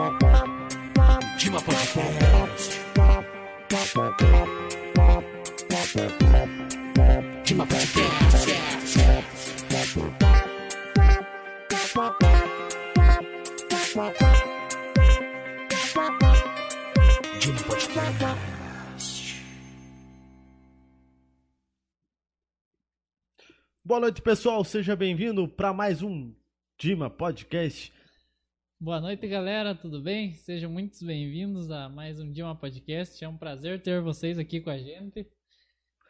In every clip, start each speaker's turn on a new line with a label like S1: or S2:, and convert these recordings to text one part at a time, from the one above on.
S1: Dima Podcast. Dima Podcast. Dima Podcast.
S2: Boa noite, pessoal. Seja bem-vindo para mais um Dima Podcast.
S3: Boa noite, galera. Tudo bem? Sejam muito bem-vindos a mais um Dima Podcast. É um prazer ter vocês aqui com a gente.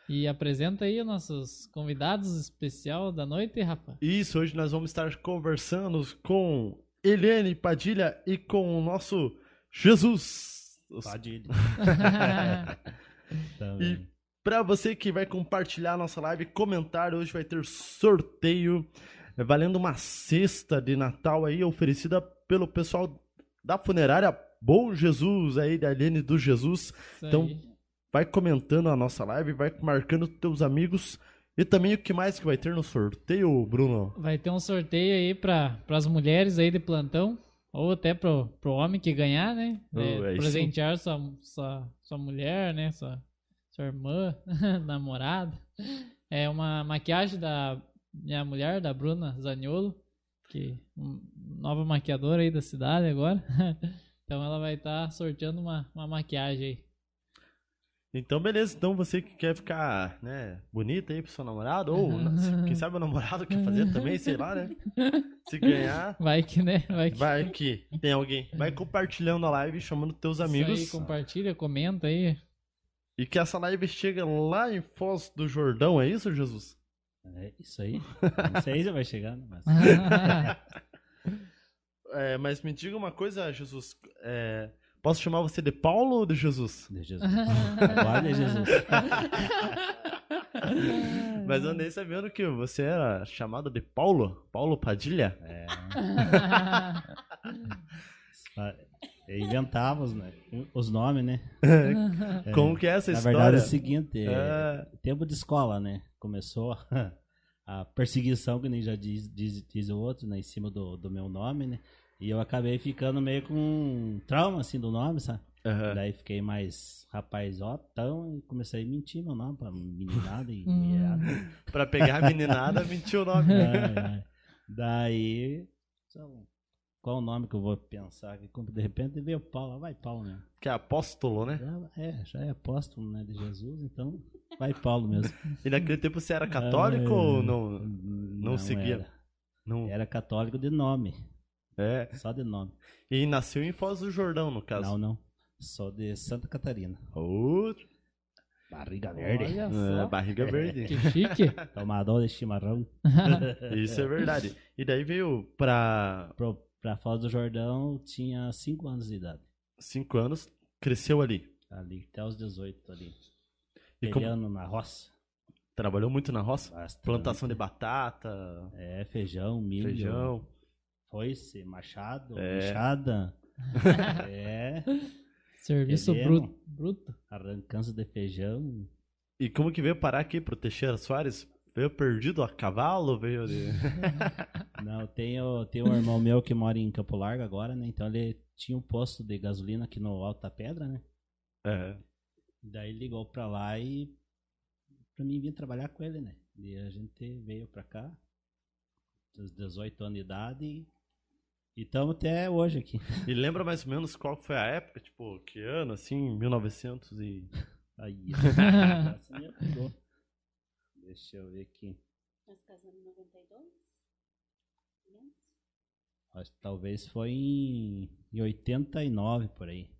S3: E apresenta aí os nossos convidados especial da noite, Rafa.
S2: Isso, hoje nós vamos estar conversando com Eliane Padilha e com o nosso Jesus.
S4: Padilha.
S2: E para você que vai compartilhar a nossa live, comentar, hoje vai ter sorteio é, valendo uma cesta de Natal aí oferecida pelo pessoal da funerária Bom Jesus aí da Eliane do Jesus.
S3: Isso
S2: Então,
S3: aí.
S2: Vai comentando a nossa live, vai marcando teus amigos e também o que mais que vai ter no sorteio, Bruno?
S3: Vai ter um sorteio aí para as mulheres aí de plantão. Ou até pro, pro homem que ganhar, né?
S2: Oh,
S3: É,
S2: sim.
S3: presentear sua, sua, sua mulher, né? Sua, sua irmã, namorada. É uma maquiagem da minha mulher, da Bruna Zaniolo, que um- nova maquiadora aí da cidade agora. Então ela vai estar sorteando uma, uma maquiagem aí.
S2: Então, beleza. Então, você que quer ficar, né, bonita aí pro seu namorado, ou quem sabe o namorado quer fazer também, sei lá, né? Se ganhar,
S3: Vai que, né? Vai que.
S2: vai que tem alguém. Vai compartilhando a live, chamando teus
S3: Isso
S2: amigos.
S3: aí, compartilha, comenta aí.
S2: E que essa live chega lá em Foz do Jordão, é isso, Jesus?
S4: É isso aí. Não sei se vai chegar, né? Mas...
S2: É, mas me diga uma coisa, Jesus. é, posso chamar você de Paulo ou de Jesus?
S4: De Jesus. Agora de Jesus.
S2: Mas eu andei sabendo que você era chamado de Paulo, Paulo Padilha.
S4: É, é, inventávamos né? os nomes, né? É,
S2: Como que é essa
S4: Na
S2: história?
S4: verdade é o seguinte, é,
S2: É.
S4: tempo de escola, né? Começou a perseguição, que nem já diz, diz, diz o outro, né? Em cima do, do meu nome, né? E eu acabei ficando meio com um trauma, assim, do nome, sabe?
S2: Aham.
S4: Daí fiquei mais rapazotão e comecei a mentir meu nome pra meninada e
S3: Hum.
S4: mulherada.
S2: Pra pegar a meninada, mentiu o nome.
S4: Ai, ai. Daí, então, qual o nome que eu vou pensar? aqui? Como De repente veio Paulo, vai Paulo mesmo.
S2: Que é apóstolo, né?
S4: Já- é, já é apóstolo né, de Jesus, então vai Paulo mesmo.
S2: E naquele tempo você era católico
S4: Ah,
S2: ou não? Não seguia?
S4: Era,
S2: Não.
S4: era católico de nome,
S2: É.
S4: só de nome.
S2: E nasceu em Foz do Jordão, no caso.
S4: Não, não. Sou de Santa Catarina.
S2: Ô,
S4: Barriga verde.
S3: Olha
S2: é,
S3: só.
S2: barriga verde.
S3: Que chique.
S4: Tomador de chimarrão.
S2: Isso é verdade. E daí veio pra
S4: Pro, pra Foz do Jordão tinha 5 anos de idade.
S2: cinco anos, cresceu ali.
S4: Ali, até os 18 ali.
S2: E como-
S4: na roça.
S2: Trabalhou muito na roça?
S4: Bastante.
S2: Plantação de batata,
S4: É, feijão, milho.
S2: feijão.
S4: Foice, machado,
S2: É.
S4: enxada. é,
S3: Serviço bruto. bruto.
S4: arrancância de feijão.
S2: E como que veio parar aqui pro Teixeira Soares? Veio perdido a cavalo? Veio de...
S4: Não, tenho um irmão meu que mora em Campo Largo agora, né? Então ele tinha um posto de gasolina aqui no Alto da Pedra, né?
S2: É.
S4: Daí ligou pra lá e pra mim vir trabalhar com ele, né? E a gente veio pra cá, dos 18 anos de idade e estamos até hoje aqui.
S2: E lembra mais ou menos qual foi a época? Tipo, que ano, assim? 1900 e...
S4: Aí, essa me ajudou. Deixa eu ver aqui.
S5: Nós casamos em 92? Lembra?
S4: Acho que talvez foi em, em 89 por aí.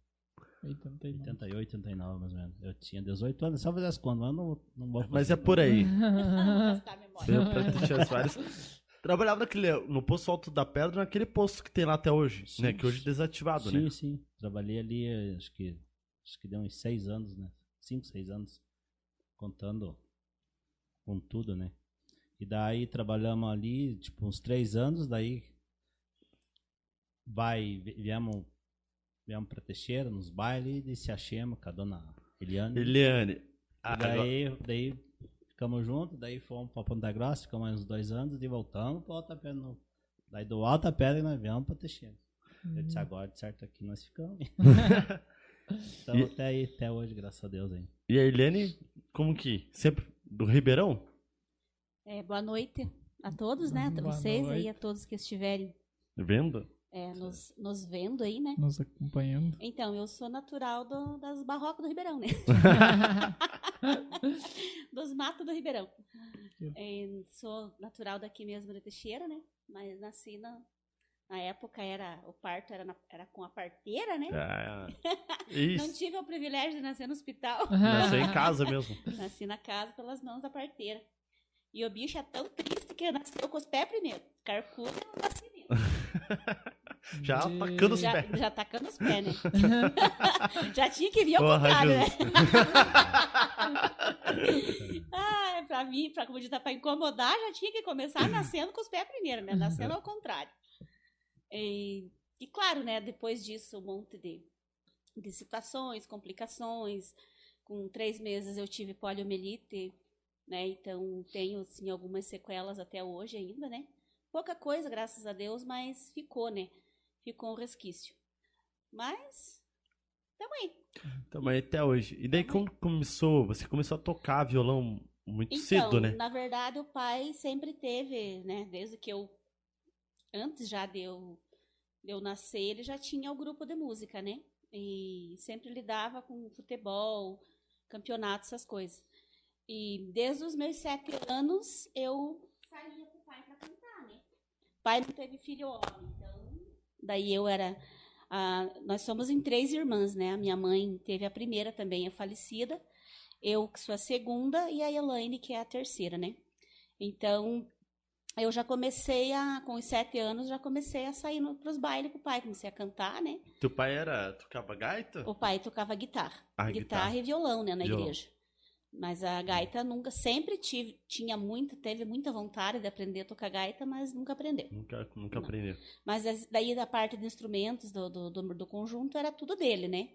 S3: 89.
S4: 88, 89 mais ou menos. Eu tinha 18 anos, só fazer as contas, mas não, não vou fazer.
S2: Mas é por aí. Soares. Trabalhava naquele, no posto Alto da Pedra, naquele posto que tem lá até hoje,
S4: Sim,
S2: né? Que hoje é desativado,
S4: Sim,
S2: né?
S4: sim. Trabalhei ali, eh, acho que, acho que deu uns 6 anos, né? 5, 6 anos. Contando com tudo, né? E daí trabalhamos ali, tipo, uns 3 anos, daí vai, vi- viemos, viemos pra Teixeira, nos bailes, e se achamos com a dona Eliane.
S2: Eliane.
S4: E
S2: ah, agora-
S4: daí, daí ficamos juntos, daí fomos pra Ponta Grossa, ficamos mais uns dois anos e voltamos pro Alta Pedra. novo. Daí do Alta Pedra nós viemos pra Teixeira. Eu
S3: Uhum.
S4: disse, agora de certo aqui nós ficamos. Então
S2: E-
S4: até aí, até hoje, graças a Deus aí.
S2: E a Irlene, como que? Sempre do Ribeirão?
S5: É, boa noite a todos, né? A
S3: Boa
S5: vocês
S3: noite.
S5: aí, a todos que estiverem
S2: Vendo?
S5: é, nos, nos vendo aí, né?
S3: Nos acompanhando.
S5: Então, eu sou natural do- das barrocas do Ribeirão, né? Dos matos do Ribeirão. É, sou natural daqui mesmo de Teixeira, né? Mas nasci na, na época era o parto era, na- era com a parteira, né?
S2: Ah,
S5: Não tive o privilégio de nascer no hospital.
S2: Nasceu em casa mesmo.
S5: Nasci na casa pelas mãos da parteira. E o bicho é tão triste que nasceu com os pés primeiro. Carcuda no nascimento.
S2: Já
S3: E-
S2: atacando os
S5: Já,
S2: pés.
S5: já tacando os pés, né? já tinha que vir ao
S2: Porra,
S5: contrário, né? Ah, pra mim, pra, como diz, pra incomodar, já tinha que começar nascendo com os pés primeiro, né? Nascendo ao contrário. E, e claro, né? Depois disso, um monte de, de situações, complicações. Com três meses eu tive poliomielite, né? Então tenho, assim, algumas sequelas até hoje ainda, né? Pouca coisa, graças a Deus, mas ficou, né? Ficou um resquício. Mas, tamo aí.
S2: Também até hoje. E daí como começou? Você começou a tocar violão muito
S5: Então,
S2: cedo, né?
S5: na verdade, o pai sempre teve, né? Desde que eu. Antes já de eu, de eu nascer, ele já tinha o grupo de música, né? E sempre lidava com futebol, campeonato, essas coisas. E desde os meus sete anos, eu saía com o pai para cantar, né? O pai não teve filho homem, então. Daí eu era. a- nós somos em três irmãs, né? A minha mãe teve a primeira também, é falecida eu que sou a segunda e a Elaine que é a terceira, né? Então, eu já comecei a, com os sete anos, já comecei a sair para os bailes com o pai, comecei a cantar, né?
S2: Teu pai era. tocava gaita?
S5: O pai tocava guitarra,
S2: Ah,
S5: guitarra,
S2: guitarra.
S5: e violão, né, na
S2: Violão.
S5: igreja. Mas a gaita nunca, sempre tive, tinha muito, teve muita vontade de aprender a tocar gaita, mas nunca aprendeu.
S2: Nunca, nunca
S5: Não.
S2: aprendeu.
S5: Mas as- daí da parte de instrumentos do, do, do, do conjunto era tudo dele, né?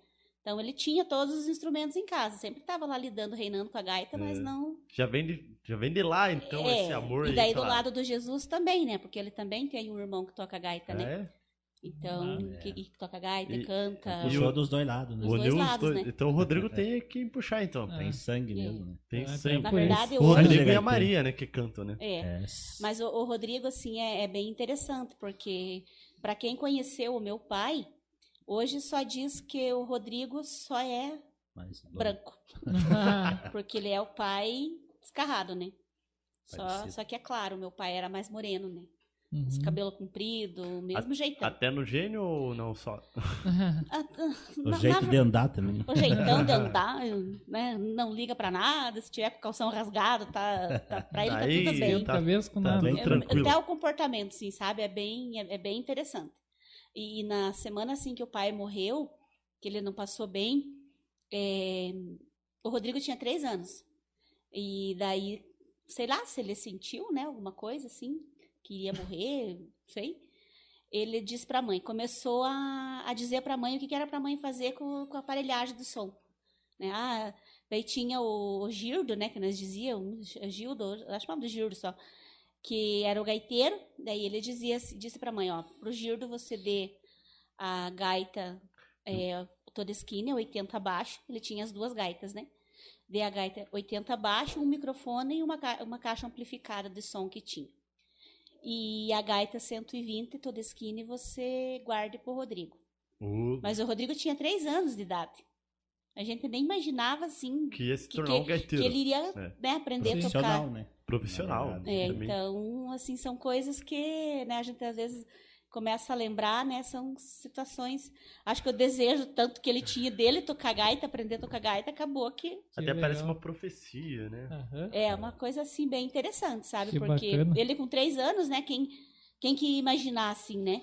S5: Então ele tinha todos os instrumentos em casa, sempre estava lá lidando, reinando com a gaita, mas
S2: É.
S5: não
S2: Já vem de, já vem de lá, então,
S5: É,
S2: esse amor
S5: E
S2: aí
S5: daí do
S2: pela-
S5: lado do Jesus também, né? Porque ele também tem um irmão que toca gaita, né?
S2: É?
S5: Então,
S4: Ah, é.
S5: que, que toca gaita,
S2: E-
S5: canta.
S2: E
S4: Puxou
S2: o-
S4: dos dois lados, né?
S5: Dos dois lados,
S2: dois.
S5: né?
S2: Então o Rodrigo tem que puxar, então.
S3: Ah.
S4: Tem sangue
S5: É.
S4: mesmo, né?
S2: Tem
S3: É,
S2: sangue.
S5: Na verdade,
S2: O. Rodrigo e a. Maria, né, que cantam, né?
S5: É.
S4: É.
S5: Mas o, o Rodrigo, assim, é, é bem interessante, porque para quem conheceu o meu pai, hoje só diz que o Rodrigo só é branco. Porque ele é o pai descarrado, né? Só, só que é claro, meu pai era mais moreno, né?
S3: Uhum.
S5: Esse cabelo comprido, mesmo jeitão.
S2: Até no gênio ou não só?
S5: Ah, ah,
S4: O
S5: na-
S4: jeito
S5: na
S4: de andar também.
S5: O jeitão de andar, né? Não liga pra nada. Se tiver com o calção rasgado, tá, tá pra ele
S2: Daí,
S5: tá tudo bem.
S2: tá-
S3: cabeça com
S2: tá
S3: nada.
S2: bem
S5: É,
S2: tranquilo.
S5: Até o comportamento, sim, sabe? É bem, é, é bem interessante. E, na semana assim que o pai morreu, que ele não passou bem, é, o Rodrigo tinha três anos. E daí, sei lá, se ele sentiu, né, alguma coisa assim, que ia morrer, sei. Ele disse pra mãe, começou a, a dizer pra mãe o que, que era pra mãe fazer com, com a aparelhagem do som. Né? Ah, daí tinha o, o Gildo, né, que nós dizíamos, Gildo, acho que é do Gildo só, que era o gaiteiro, daí ele dizia, disse pra mãe, ó, pro Gildo você dê a gaita é, toda esquina, 80 abaixo, ele tinha as duas gaitas, né? Dê a gaita 80 abaixo, um microfone e uma, ca- uma caixa amplificada de som que tinha. E a gaita 120, toda esquina, e você guarde pro Rodrigo.
S2: O...
S5: Mas o Rodrigo tinha três anos de idade. A gente nem imaginava, assim,
S2: Que ia se
S5: que-
S2: tornar um gaiteiro.
S5: que ele iria
S2: É.
S5: né, aprender a tocar.
S4: Né?
S2: Profissional.
S4: Na verdade.
S5: É, então, assim, são coisas que, né, a gente às vezes começa a lembrar, né, são situações, acho que o desejo tanto que ele tinha dele tocar gaita, aprender a tocar gaita, acabou que
S3: Que
S2: Até parece uma profecia, né?
S3: Aham.
S5: é uma coisa, assim, bem interessante, sabe,
S3: Que
S5: porque
S3: bacana.
S5: ele com três anos, né, quem, quem que ia imaginar, assim, né,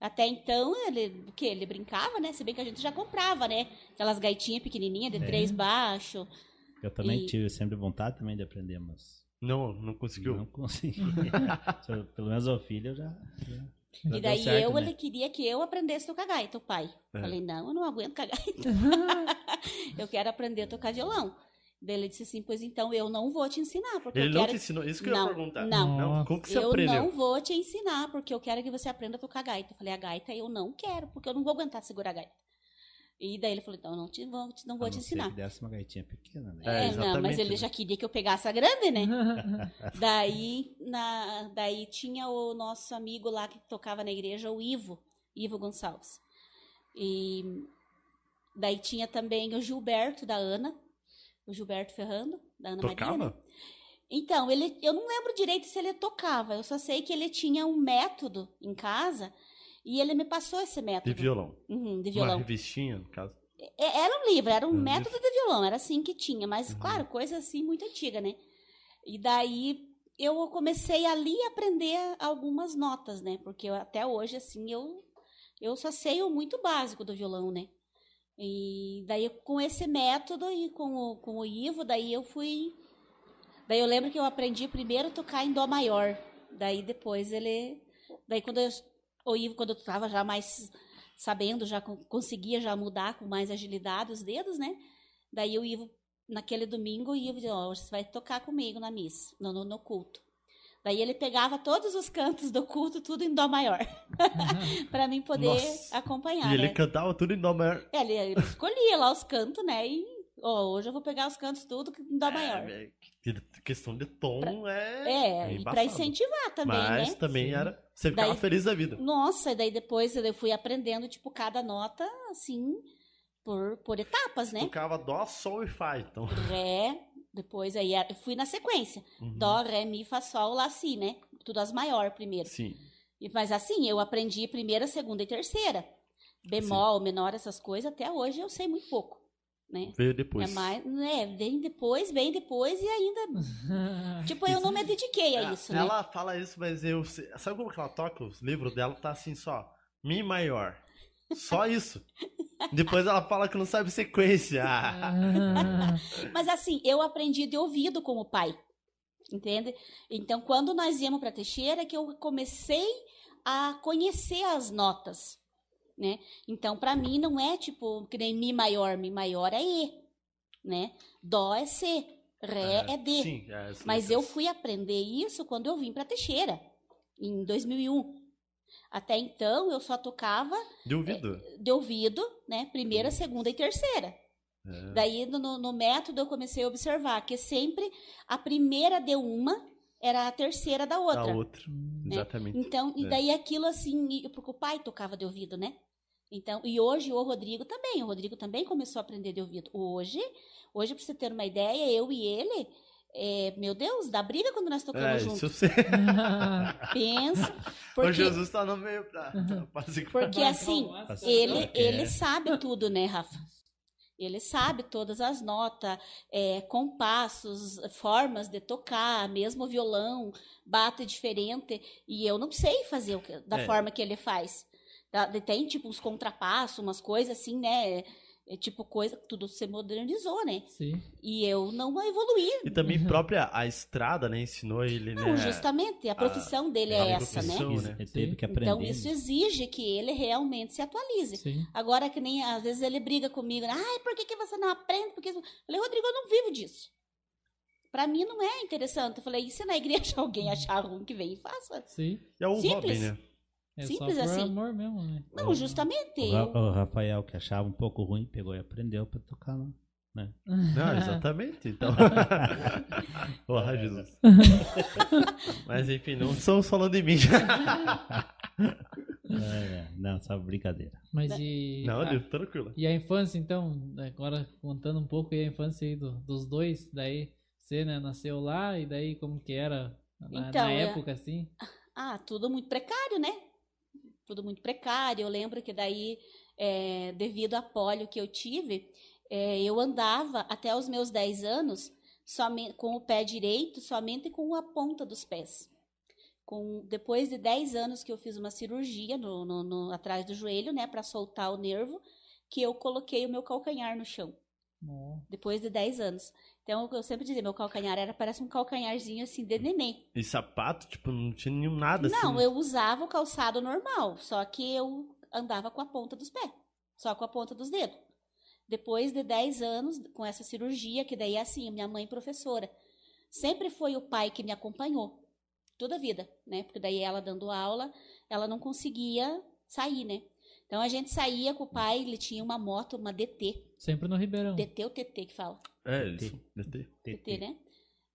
S5: até então, ele, o que, ele brincava, né, se bem que a gente já comprava, né, aquelas gaitinhas pequenininhas de
S4: É.
S5: três baixo,
S4: Eu também
S5: E-
S4: tive sempre vontade também de aprender, mas
S2: Não, não conseguiu.
S4: não consegui. Se- Pelo menos o filho já. já- já
S5: E daí
S4: certo,
S5: eu,
S4: né?
S5: ele queria que eu aprendesse a tocar gaita, o pai.
S2: É.
S5: Falei, não, eu não aguento tocar gaita. eu quero aprender a tocar violão. Daí ele disse assim, pois então eu não vou te ensinar, porque
S2: Ele
S5: eu
S2: não
S5: quero...
S2: te ensinou? Isso que eu
S5: Não,
S2: ia perguntar.
S5: não.
S2: não como que você
S5: eu
S2: aprendeu?
S5: não vou te ensinar, porque eu quero que você aprenda a tocar gaita. Eu falei, a gaita eu não quero, porque eu não vou aguentar segurar a gaita. E daí ele falou, então eu não, te, vou, não vou
S4: A
S5: te
S4: não ser
S5: ensinar.
S4: que desse uma gaitinha pequena, né?
S2: É,
S5: É, não, mas ele
S2: né?
S5: já queria que eu pegasse a grande, né? daí, na, daí tinha o nosso amigo lá que tocava na igreja, o Ivo, Ivo Gonçalves. E daí tinha também o Gilberto da Ana, o Gilberto Ferrando, da Ana Maria. né?
S2: Tocava?
S5: Então, ele, eu não lembro direito se ele tocava, eu só sei que ele tinha um método em casa e ele me passou esse
S2: De
S5: método.
S2: violão.
S5: Uhum, de
S2: Uma
S5: violão.
S2: revistinha, no caso.
S5: É- Era um livro, era um
S2: Um
S5: método de violão, era assim que tinha, mas
S2: Uhum.
S5: claro, coisa assim muito antiga, né? E daí eu comecei ali a aprender algumas notas, né? Porque eu- até hoje, assim, eu, eu só sei o muito básico do violão, né? E daí com esse método e com o, com o Ivo, daí eu fui. Daí eu lembro que eu aprendi primeiro a tocar em Dó maior. Daí depois ele. Daí quando eu, o Ivo, quando eu estava já mais sabendo, já con- conseguia já mudar com mais agilidade os dedos, né? Daí o Ivo, naquele domingo, o Ivo dizia, ó, você vai tocar comigo na missa, no, no, no culto. Daí ele pegava todos os cantos do culto, tudo em dó maior, para mim poder
S2: Nossa.
S5: acompanhar,
S2: E ele
S5: né?
S2: cantava tudo em dó maior.
S5: É, Ele, ele escolhia lá os cantos, né? E, ó, hoje eu vou pegar os cantos tudo em dó maior.
S2: É, é, que- questão de tom é.
S5: É,
S2: é
S5: e pra incentivar também,
S2: Mas
S5: né?
S2: também
S3: Sim.
S2: era. Você ficava
S5: Daí-
S2: feliz da vida.
S5: Nossa, e daí depois eu fui aprendendo, tipo, cada nota, assim, por, por etapas, né?
S2: Tocava dó, sol e fá, então.
S5: Ré, depois aí eu fui na sequência.
S2: Uhum.
S5: Dó, ré, mi, fá, sol, lá, si, né? Tudo as maior primeiro.
S2: Sim.
S5: E- Mas assim, eu aprendi primeira, segunda e terceira. Bemol, menor, essas coisas, até hoje eu sei muito pouco, né?
S2: Veio depois.
S5: É mais, né? Vem depois, vem depois e ainda. Tipo, eu não me dediquei a
S2: É,
S5: isso, né?
S2: ela fala isso, mas eu. sei- Sabe como que ela toca? Os livros dela tá assim só. Mi maior. Só isso. Depois ela fala que não sabe sequência.
S5: Mas assim, eu aprendi de ouvido com o pai. Entende? Então, quando nós íamos para Teixeira, que eu comecei a conhecer as notas, né? Então, para mim não é tipo que nem mi maior, mi maior é e, né? Dó é c, ré é, d.
S2: Sim, é, as
S5: Mas
S2: letras.
S5: eu fui aprender isso quando eu vim para Teixeira, em 2001. Até então, eu só tocava
S2: De ouvido.
S5: de ouvido, né? Primeira, segunda e terceira.
S2: É.
S5: Daí, no, no método, eu comecei a observar que sempre a primeira de uma era a terceira da outra.
S2: Da outra. Exatamente.
S5: Então, e
S2: É.
S5: daí aquilo assim, porque o pai tocava de ouvido, né? Então, e hoje o Rodrigo também, o Rodrigo também começou a aprender de ouvido. Hoje, hoje para você ter uma ideia, eu e ele, é, meu Deus, dá briga quando nós tocamos
S2: É,
S5: juntos.
S2: isso sei.
S5: Pensa,
S2: O
S5: porque,
S2: Jesus tá no meio pra, pra segurar.
S5: porque assim,
S4: Nossa,
S5: ele,
S4: que
S5: ele
S4: é.
S5: sabe tudo, né, Rafa? Ele sabe todas as notas, é, compassos, formas de tocar, mesmo o violão bate diferente. E eu não sei fazer o que- da
S2: É.
S5: forma que ele faz. Tá? Tem tipo uns contrapassos, umas coisas assim, né? É, tipo coisa, tudo se modernizou, né?
S3: Sim.
S5: E eu não evoluí.
S2: E também própria a estrada, né? Ensinou ele, né?
S5: Não, justamente, a profissão dele é
S2: a
S5: essa, né?
S2: né?
S4: Ele teve
S3: Sim.
S4: que aprender.
S5: Então isso exige que ele realmente se atualize.
S3: Sim.
S5: Agora que nem às vezes ele briga comigo, né? ai, por que, que você não aprende? Porque eu falei, Rodrigo, eu não vivo disso. Pra mim não é interessante. Eu falei, e se na igreja alguém achar ruim que vem e faça?
S3: Sim.
S2: É um
S5: Simples.
S2: hobby, né?
S3: É
S5: Simples
S3: só por
S5: assim.
S3: amor mesmo, né?
S5: Não, justamente.
S4: O, Ra- o Rafael, que achava um pouco ruim, pegou e aprendeu pra tocar lá.
S2: Não, exatamente. Então. Porra, Jesus. Mas enfim, não estamos falando de mim.
S4: É, não, só brincadeira.
S3: Mas e.
S2: Não,
S3: a,
S2: Deus, tranquilo.
S3: e a infância, então, agora contando um pouco aí a infância aí do- dos dois, daí você, né, nasceu lá e daí como que era na,
S5: Então,
S3: na
S5: é-
S3: época, assim?
S5: ah, tudo muito precário, né? Tudo muito precário. Eu lembro que daí, é, devido à polio que eu tive, é, eu andava até os meus 10 anos somente, com o pé direito, somente com a ponta dos pés. Com, depois de 10 anos que eu fiz uma cirurgia no, no- no- atrás do joelho, né, para soltar o nervo, que eu coloquei o meu calcanhar no chão. Depois de 10 anos. Então, eu sempre dizia, meu calcanhar era parece um calcanharzinho assim de neném.
S2: E sapato, tipo, não tinha nenhum nada assim.
S5: Não, eu usava o calçado normal, só que eu andava com a ponta dos pés, só com a ponta dos dedos. Depois de 10 anos com essa cirurgia, que daí é assim, minha mãe professora. Sempre foi o pai que me acompanhou toda a vida, né? Porque daí ela dando aula, ela não conseguia sair, né? Então a gente saía com o pai, ele tinha uma moto, uma DT.
S3: Sempre no Ribeirão.
S5: DT ou TT que fala?
S2: É, isso. DT.
S5: TT, né?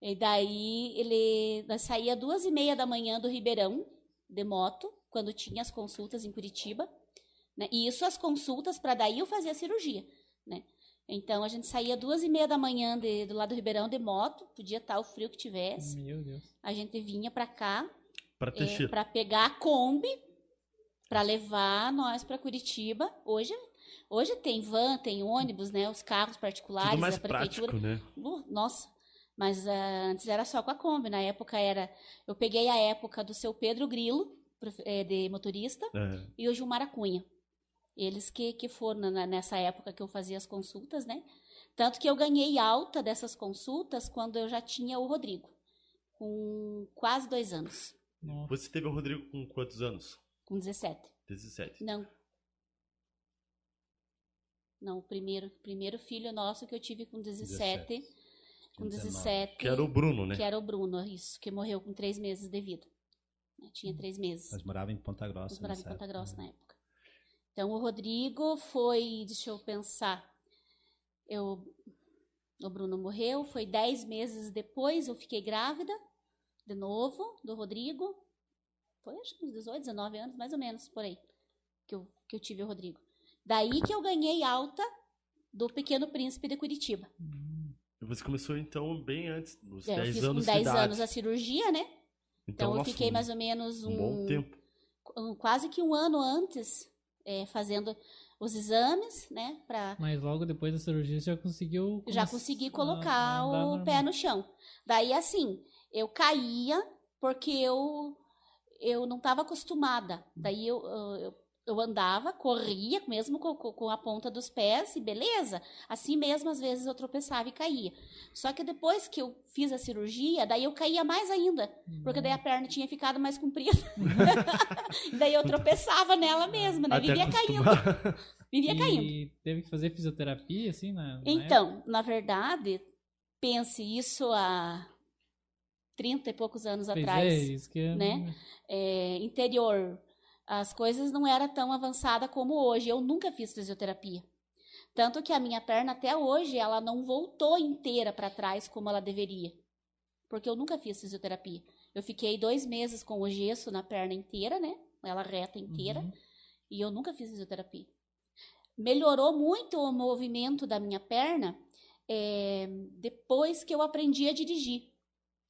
S5: E daí ele nós saía duas e meia da manhã do Ribeirão de moto, quando tinha as consultas em Curitiba. Né? E isso as consultas para daí eu fazia a cirurgia, né? Então a gente saía duas e meia da manhã de- do lado do Ribeirão de moto, podia estar o frio que tivesse.
S3: Meu Deus.
S5: A gente vinha para cá para pegar a Kombi para levar nós para Curitiba. Hoje, hoje tem van, tem ônibus, né? Os carros particulares
S2: Tudo mais
S5: da prefeitura.
S2: prático, né?
S5: Uh, nossa, mas ah, antes era só com a Kombi. Na época era. Eu peguei a época do seu Pedro Grilo, eh, de motorista,
S2: É.
S5: e o Gilmar Cunha. Eles que, que foram na- nessa época que eu fazia as consultas, né? Tanto que eu ganhei alta dessas consultas quando eu já tinha o Rodrigo, com quase dois anos,
S3: Nossa.
S2: Você teve o Rodrigo com quantos anos?
S5: com 17.
S2: 17.
S5: Não. Não, o primeiro, primeiro filho nosso que eu tive com 17. Com
S4: 19.
S5: 17.
S2: Que era o Bruno, né?
S5: que era o Bruno, isso, que morreu com três meses de vida. Tinha três meses.
S4: Nós morávamos em Ponta Grossa.
S5: Morávamos em Ponta Grossa
S4: né?
S5: na época. Então, o Rodrigo foi, deixa eu pensar, eu, o Bruno morreu, foi dez meses depois, eu fiquei grávida, de novo, do Rodrigo. Foi, acho que uns 18, 19 anos, mais ou menos, por aí, que eu, que eu tive o Rodrigo. Daí que eu ganhei alta do Pequeno Príncipe de Curitiba.
S2: E Você começou então bem antes dos
S5: É, eu
S2: 10
S5: fiz
S2: anos
S5: com 10
S2: de idade.
S5: anos a cirurgia, né? Então, eu
S2: nossa,
S5: fiquei
S2: um-
S5: mais ou menos
S2: um bom tempo.
S5: um- quase que um ano antes é, fazendo os exames, né? Pra
S3: Mas logo depois da cirurgia você já conseguiu.
S5: já
S3: a-
S5: colocar
S3: a andar
S5: o
S3: normal.
S5: pé no chão. Daí, assim, eu caía porque eu, eu não estava acostumada. Daí eu, eu, eu andava, corria, mesmo com, com- a ponta dos pés, e beleza. Assim mesmo, às vezes eu tropeçava e caía. Só que depois que eu fiz a cirurgia, daí eu caía mais ainda. Porque daí a perna tinha ficado mais comprida. daí eu tropeçava nela mesma, né?
S2: Até
S5: Vivia caindo.
S2: acostumar.
S5: Vivia caindo.
S3: E teve que fazer fisioterapia, assim, na. na
S5: Então, na verdade, pense isso há 30 e poucos anos
S3: época? Pois
S5: atrás.
S3: É, isso que é-
S5: né? É, interior, as coisas não eram tão avançadas como hoje. Eu nunca fiz fisioterapia. Tanto que a minha perna até hoje ela não voltou inteira para trás como ela deveria. Porque eu nunca fiz fisioterapia. Eu fiquei dois meses com o gesso na perna inteira, né? Ela reta inteira.
S3: Uhum.
S5: E eu nunca fiz fisioterapia. Melhorou muito o movimento da minha perna é, depois que eu aprendi a dirigir.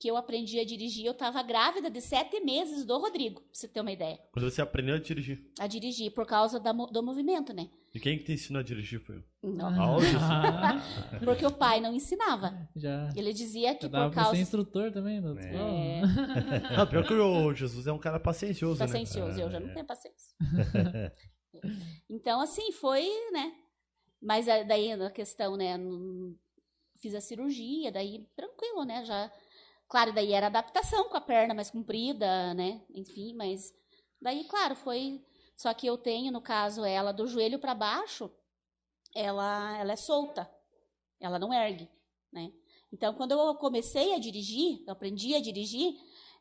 S5: Que eu aprendi a dirigir, eu estava grávida de sete meses do Rodrigo, pra você ter uma ideia.
S2: Quando você aprendeu a dirigir.
S5: A dirigir, por causa da do movimento, né?
S2: E quem que te ensinou a dirigir foi eu.
S5: Não,
S2: Ah,
S5: porque o pai não ensinava.
S3: já.
S5: Ele dizia que por causa.
S3: instrutor também, doutor.
S5: É,
S2: Não, pior que o Jesus é um cara paciencioso, né?
S5: paciencioso, eu já não
S4: é.
S5: tenho paciência. Então, assim, foi, né? Mas a- daí a questão, né? Fiz a cirurgia, daí tranquilo, né? Já. Claro, daí era adaptação com a perna mais comprida, né? Enfim, mas. Daí, claro, foi. Só que eu tenho, no caso, ela do joelho para baixo, ela, ela é solta. Ela não ergue, né? Então, quando eu comecei a dirigir, eu aprendi a dirigir,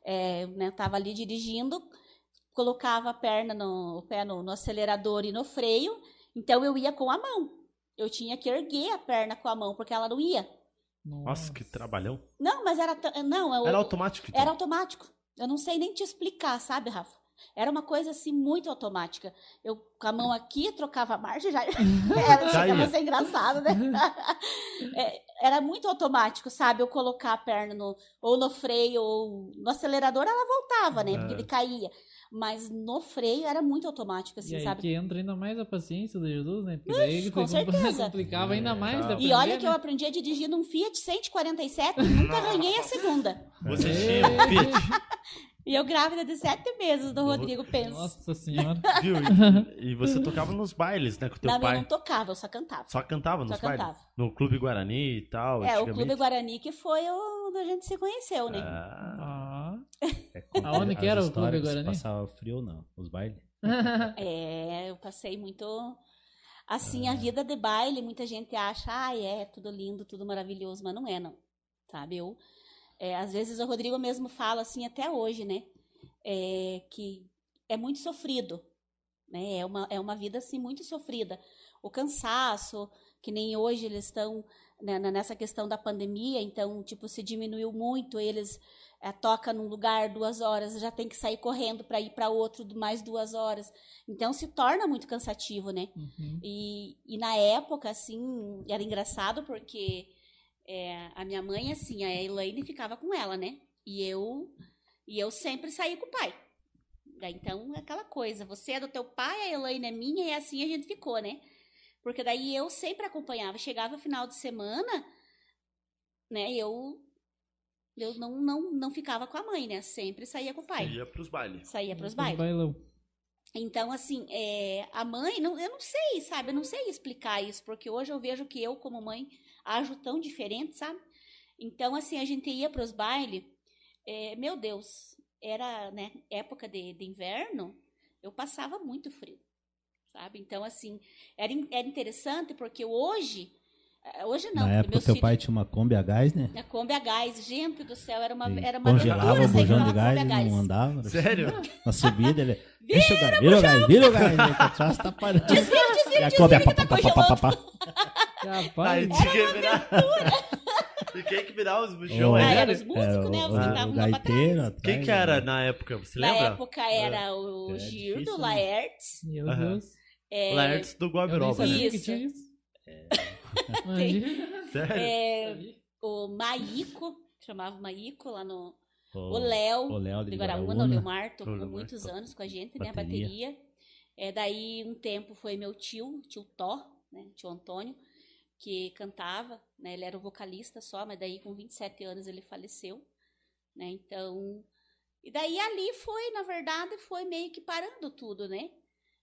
S5: é, né, tava ali dirigindo, colocava a perna no o pé no, no acelerador e no freio, então eu ia com a mão. Eu tinha que erguer a perna com a mão, porque ela não ia.
S2: Nossa, que trabalhão.
S5: Não, mas era. Não, eu,
S2: Era automático, então.
S5: era automático. Eu não sei nem te explicar, sabe, Rafa? Era uma coisa assim muito automática. Eu com a mão aqui, trocava a marcha já. Era, chegava a ser engraçado, né? É, era muito automático, sabe? Eu colocar a perna no, ou no freio ou no acelerador, ela voltava, né? Porque
S2: Ah.
S5: ele caía. Mas no freio era muito automático, assim,
S3: e aí
S5: sabe?
S3: que entra ainda mais a paciência do Jesus, né? Porque daí ele
S5: com certeza.
S3: complicava ainda
S4: É,
S3: mais.
S4: tá.
S3: de
S5: E
S3: aprender,
S5: olha que eu
S3: né?
S5: aprendi a dirigir num Fiat 147 e nunca ganhei a segunda.
S2: Você
S3: É.
S2: tinha um Fiat,
S5: E eu grávida de sete meses do Rodrigo Penso.
S3: Nossa senhora.
S2: viu? E, e você tocava nos bailes, né, com teu
S5: Não, eu
S2: pai.
S5: não tocava, eu só cantava.
S2: Só cantava
S5: Só
S2: nos bailes?
S5: cantava.
S2: No Clube Guarani e tal,
S5: É, o? Clube Guarani que foi onde a gente se conheceu, né?
S2: Ah,
S3: Ah.
S4: É
S3: Aonde que era o Clube Guarani?
S4: Passava frio, não. Os bailes.
S5: É, eu passei muito. Assim, a vida de baile, muita gente acha, ah, é, tudo lindo, tudo maravilhoso, mas não é, não. Sabe? Eu, é, às vezes o Rodrigo mesmo fala assim, até hoje, né? É, que é muito sofrido, né? É uma, é uma vida, assim, muito sofrida. O cansaço, que nem hoje eles estão né, nessa questão da pandemia, então, tipo, se diminuiu muito, eles é, toca num lugar duas horas, já tem que sair correndo para ir para outro mais duas horas. Então se torna muito cansativo, né?
S3: Uhum.
S5: E, e na época, assim, era engraçado porque é, a minha mãe, assim, a Elaine ficava com ela, né? E eu, e eu sempre saía com o pai. Daí, Então, é aquela coisa, você é do teu pai, a Elaine é minha, e assim a gente ficou, né? Porque daí eu sempre acompanhava. Chegava final de semana, né? Eu, eu não, não, não ficava com a mãe, né? Sempre saía com o pai.
S2: Ia pros bailes.
S5: Saía pros
S3: Os
S5: bailes.
S3: bailão.
S5: Então, assim, é, a mãe, não, eu não sei, sabe? Eu não sei explicar isso, porque hoje eu vejo que eu, como mãe, ajo tão diferente, sabe? Então, assim, a gente ia pros bailes, é, meu Deus, era, né, época de, de inverno, eu passava muito frio, sabe? Então, assim, era, era interessante, porque hoje, eh, hoje não,
S4: Na época, teu
S5: filhos-
S4: pai tinha uma Kombi a gás, né?
S5: a Kombi a gás, gente do céu, era uma,
S4: E
S5: era uma
S4: congelava
S5: aventura
S4: o bujão de gás e não andava.
S2: Sério?
S4: Na subida, ele. Deixa o gás, vira o gás, vira o gás. Trás tá parando.
S5: Desvia, desvia,
S4: E a Kombi,
S5: que
S4: pá,
S5: tá
S4: pá,
S3: Rapaz,
S2: tinha que virar. E quem que virava os buchão
S4: Oh.
S5: Ah,
S2: aí?
S5: eram os
S4: É,
S5: músicos, né?
S4: o,
S5: Os que estavam
S4: o
S5: lá pra trás.
S2: Quem que era
S4: né?
S2: na época? Você
S5: Na
S2: lembra?
S5: época era o
S4: É
S5: Girdo,
S4: difícil, né?
S5: Laertes.
S3: meu
S2: Aham.
S3: Deus.
S5: É,
S2: Laertes do Guabiroba, né?
S5: Isso.
S3: Imagina.
S2: Sério?
S5: é, o Maíco, chamava Maíco lá no.
S4: O,
S5: O Léo,
S4: o Léo
S5: de Guaraúna, o. Leomar, tocou
S2: O Leomar,
S5: muitos anos com a gente, né? A
S4: Bateria.
S5: bateria. É, daí, um tempo foi meu tio, tio Tó, né? Tio Antônio, que cantava, né? Ele era o vocalista só, mas daí com 27 anos ele faleceu, né? Então. E daí ali foi, na verdade, foi meio que parando tudo, né?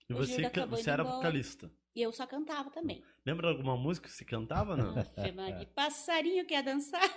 S2: E você, você era
S5: embora.
S2: vocalista.
S5: E eu só cantava também.
S2: Lembra de alguma música que você cantava, não?
S5: Ave Maria, passarinho quer dançar?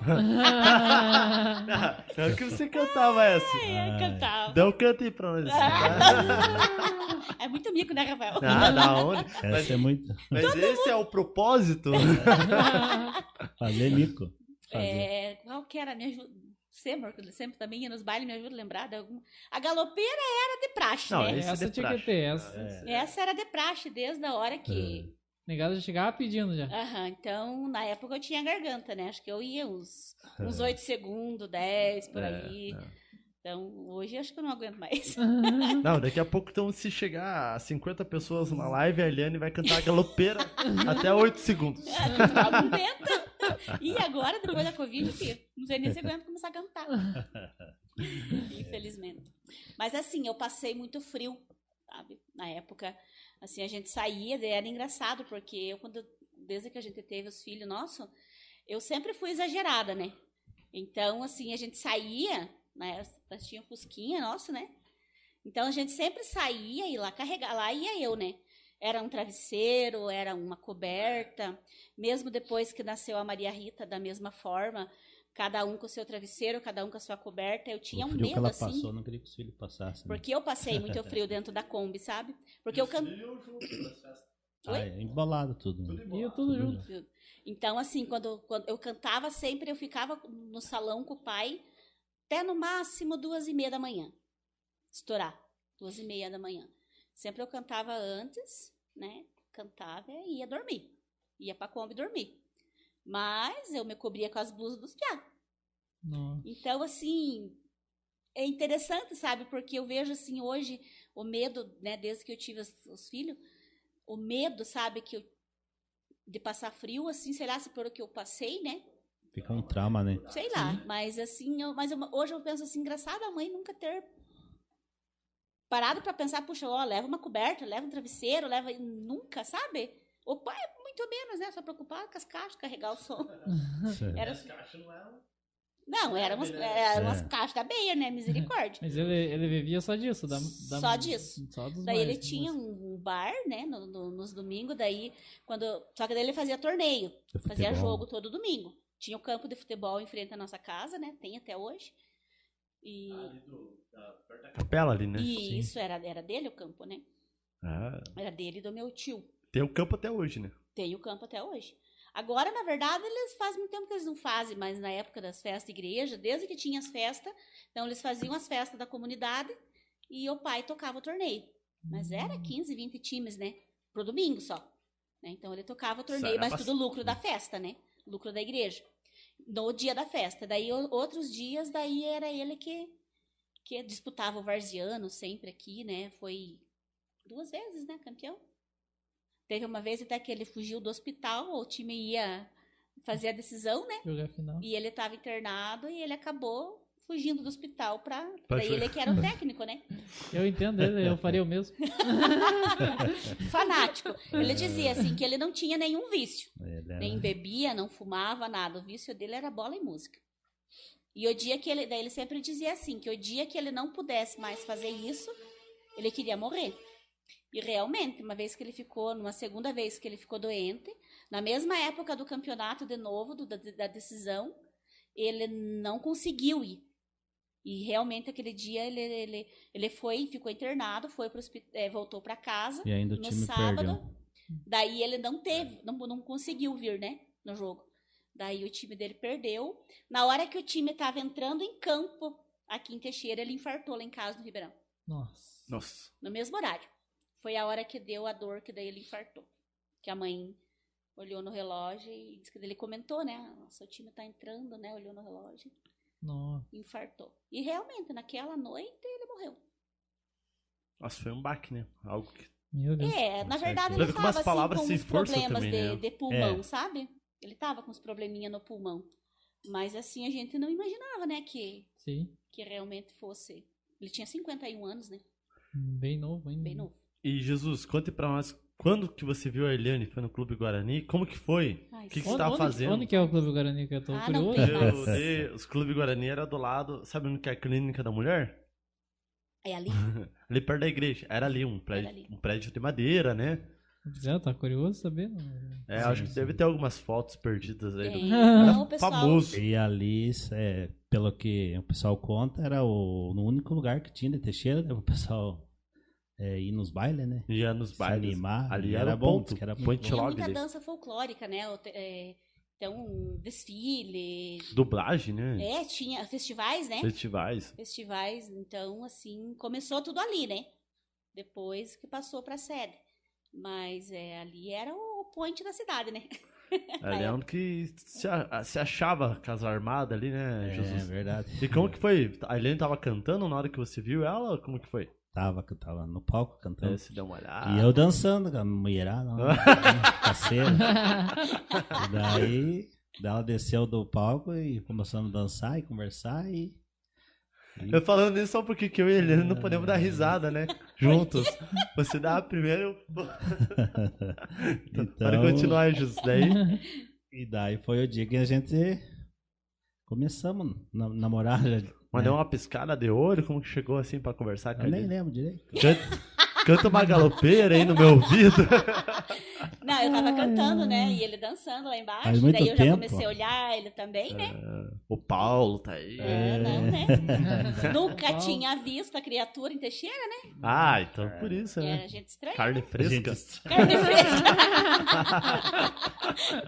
S2: Ah, é que você cantava essa.
S5: É,
S4: Ah,
S5: cantava.
S2: Dá um canto aí pra nós.
S5: É muito mico, né, Rafael?
S2: Ah, da onde? Mas,
S4: Essa é muito.
S2: mas esse é o propósito?
S4: Fazer mico. Fazer.
S5: É, qual que era? Me ajuda. Sempre, sempre também ia nos bailes, me ajuda a lembrar de algum. A galopeira era de praxe,
S2: Não,
S5: né?
S2: esse
S3: Essa tinha que ter, essa.
S4: É.
S5: Essa era de praxe desde a hora que.
S3: Negado já chegava pedindo já.
S5: Aham, então, na época eu tinha garganta, né? Acho que eu ia uns, uns
S4: É.
S5: 8 segundos, 10 por
S2: É,
S5: aí.
S2: é.
S5: Então, hoje acho que eu não aguento mais.
S2: Não, daqui a pouco, então, se chegar a 50 pessoas na live, a Eliane vai cantar a galopeira até 8 segundos.
S5: Não aguenta. E agora, depois da Covid, filho, não sei nem se aguenta começar a cantar. Infelizmente. Mas assim, eu passei muito frio, sabe? Na época, assim, a gente saía, era engraçado, porque eu, quando, desde que a gente teve os filhos nossos, eu sempre fui exagerada, né? Então, assim, a gente saía, né? Tinha Fusquinha nosso, né? Então a gente sempre saía e lá carregar, lá ia eu, né? Era um travesseiro, era uma coberta. Mesmo depois que nasceu a Maria Rita, da mesma forma, cada um com o seu travesseiro, cada um com a sua coberta. Eu tinha
S4: o
S5: um
S4: frio que
S5: medo
S4: ela
S5: assim.
S4: passou, não queria que os filhos passassem. né?
S5: Porque eu passei muito frio dentro da Kombi, sabe? Porque eu can...
S4: Ah, é embolado tudo. né?
S3: E eu tudo junto.
S5: Então, assim, quando, quando eu cantava sempre, eu ficava no salão com o pai até no máximo duas e meia da manhã. Estourar. Duas e meia da manhã. Sempre eu cantava antes, né? Cantava e ia dormir. Ia pra Kombi dormir. Mas eu me cobria com as blusas dos.
S3: Nossa.
S5: Então, assim, é interessante, sabe? Porque eu vejo, assim, hoje, o medo, né, desde que eu tive os, os filhos, o medo, sabe, que eu, de passar frio, assim, sei lá, se por o que eu passei, né?
S4: Fica um trauma, né?
S5: Sei lá, mas assim, eu, mas eu- hoje eu penso assim, engraçado a mãe nunca ter parado pra pensar, puxa, ó, leva uma coberta, leva um travesseiro, leva. Nunca, sabe? O pai, muito menos, né? Só preocupado com as caixas, carregar o som. Era... Não, eram umas, eram umas
S4: É.
S5: caixas da beia, né? Misericórdia.
S3: Mas ele, ele vivia só disso? Da, da-
S5: Só disso.
S3: Só dos
S5: Daí
S3: mais,
S5: ele tinha um, bar, né, no- no- nos domingos, daí quando. Só que daí ele fazia torneio, fazia jogo todo domingo. Tinha o campo de futebol em frente à nossa casa, né? Tem até hoje. E,
S2: Capela ali, né?
S5: e isso era, era dele o campo, né?
S2: Ah,
S5: Era dele e do meu tio.
S2: tem o campo até hoje, né?
S5: Tem o campo até hoje. Agora, na verdade, eles fazem muito tempo que eles não fazem, mas na época das festas de igreja, desde que tinha as festas, então eles faziam as festas da comunidade e o pai tocava o torneio. Mas era 15, 20 times, né? Pro domingo só. né? Então ele tocava o torneio, mas
S2: bastante.
S5: tudo lucro da festa, né? Lucro da igreja. No dia da festa. Daí outros dias, daí era ele que, que disputava o Varziano sempre aqui, né? Foi duas vezes, né? Campeão. Teve uma vez até que ele fugiu do hospital, o time ia fazer a decisão, né?
S3: Jogar final.
S5: E ele estava internado e ele acabou fugindo do hospital pra,
S2: Pra
S5: pra
S2: jogar.
S5: ele que era o técnico, né?
S3: Eu entendo ele, eu faria o mesmo.
S5: Fanático. Ele dizia assim que ele não tinha nenhum vício.
S4: Era-
S5: Nem bebia, não fumava, nada. O vício dele era bola e música. E o dia que ele. Daí ele sempre dizia assim: que o dia que ele não pudesse mais fazer isso, ele queria morrer. E realmente, uma vez que ele ficou, numa segunda vez que ele ficou doente, na mesma época do campeonato de novo, do- da, da decisão, ele não conseguiu ir. E realmente aquele dia ele, ele, ele foi, ficou internado, foi pro eh, voltou para casa
S4: E ainda o
S5: no
S4: time
S5: sábado.
S4: perdeu.
S5: Daí ele não teve, não, não conseguiu vir, né, no jogo. Daí o time dele perdeu. Na hora que o time estava entrando em campo aqui em Teixeira, ele infartou lá em casa no Ribeirão,
S3: Nossa.
S2: Nossa.
S5: no mesmo horário. Foi a hora que deu a dor que daí ele infartou. Que a mãe olhou no relógio e disse que ele comentou, né? Nossa, o time tá entrando, né? Olhou no relógio
S3: Nossa.
S5: infartou. E realmente, naquela noite, ele morreu.
S2: Nossa, foi um baque, né? Algo que.
S3: Meu Deus.
S5: É, na verdade ele
S2: Deve com umas
S5: tava assim, com
S2: força
S5: problemas
S2: também,
S5: de,
S2: né?
S5: de pulmão,
S4: É.
S5: sabe? Ele tava com uns probleminha no pulmão. Mas assim, a gente não imaginava, né, que,
S3: Sim.
S5: que realmente fosse... Ele tinha 51 anos, né?
S3: Bem novo ainda.
S5: Bem novo.
S2: E Jesus, conte pra nós quando que você viu a Eliane? Foi no Clube Guarani? Como que foi? O que, que você tava
S3: onde,
S2: fazendo?
S3: Onde que é o Clube Guarani que eu tô
S5: Ah, não
S3: curioso?
S5: tem mais.
S2: Eu dei- os Clube Guarani era do lado. Sabe onde que é a clínica da mulher?
S5: É ali?
S2: Ali perto da igreja. Era ali, um prédio,
S5: ali.
S2: um prédio de madeira, né?
S3: Já tá curioso saber?
S2: É,
S4: Sim,
S2: acho que
S4: sim.
S2: deve ter algumas fotos perdidas aí. Do-
S5: Não, o pessoal...
S2: famoso.
S4: E ali, é, pelo que o pessoal conta, era o, no único lugar que tinha de Teixeira, né, o pessoal é, ir nos bailes, né?
S2: Ia nos
S4: Se
S2: bailes.
S4: animar.
S2: Ali
S4: e
S2: era,
S4: era bom,
S2: ponto.
S4: era
S2: Point
S5: Tinha muita
S2: ali.
S5: dança folclórica, né? É, Então, desfile...
S2: Dublagem, né?
S5: É, tinha festivais, né?
S2: Festivais.
S5: festivais, então assim, começou tudo ali, né? Depois que passou pra sede. Mas é, ali era o point da cidade, né?
S2: Ali é onde que se, a- se achava casa armada ali, né,
S4: É,
S2: Jesus?
S4: verdade.
S2: E como que foi? A Eliane tava cantando na hora que você viu ela? Como que foi?
S4: Tava, tava no palco cantando.
S2: É, se deu uma olhada.
S4: E eu dançando com a mulherada, lá, parceiro. E daí, ela desceu do palco e começamos a dançar e conversar e.
S2: Eu falando isso só porque que eu e a Eliane não podemos dar risada, né? Juntos. Você dá a primeiro.
S4: Então,
S2: Para continuar, aí, Jesus. Daí.
S4: E daí foi o dia que a gente começamos a namorar. Já,
S2: Mas
S4: né?
S2: deu uma piscada de olho, como que chegou assim pra conversar com
S4: Eu nem lembro direito.
S2: Canta, canta uma galopeira aí no meu ouvido.
S5: Não, eu tava cantando, né? E ele dançando lá embaixo.
S4: Faz muito
S5: daí eu já
S4: tempo.
S5: comecei a olhar ele também, né?
S2: O Paulo tá aí.
S5: É, não, né? Nunca
S3: Paulo.
S5: tinha visto a criatura em Teixeira, né?
S2: Ah, então por isso,
S5: Era
S2: né?
S5: gente estranha.
S2: Carne fresca.
S4: Gente,
S5: Carne fresca.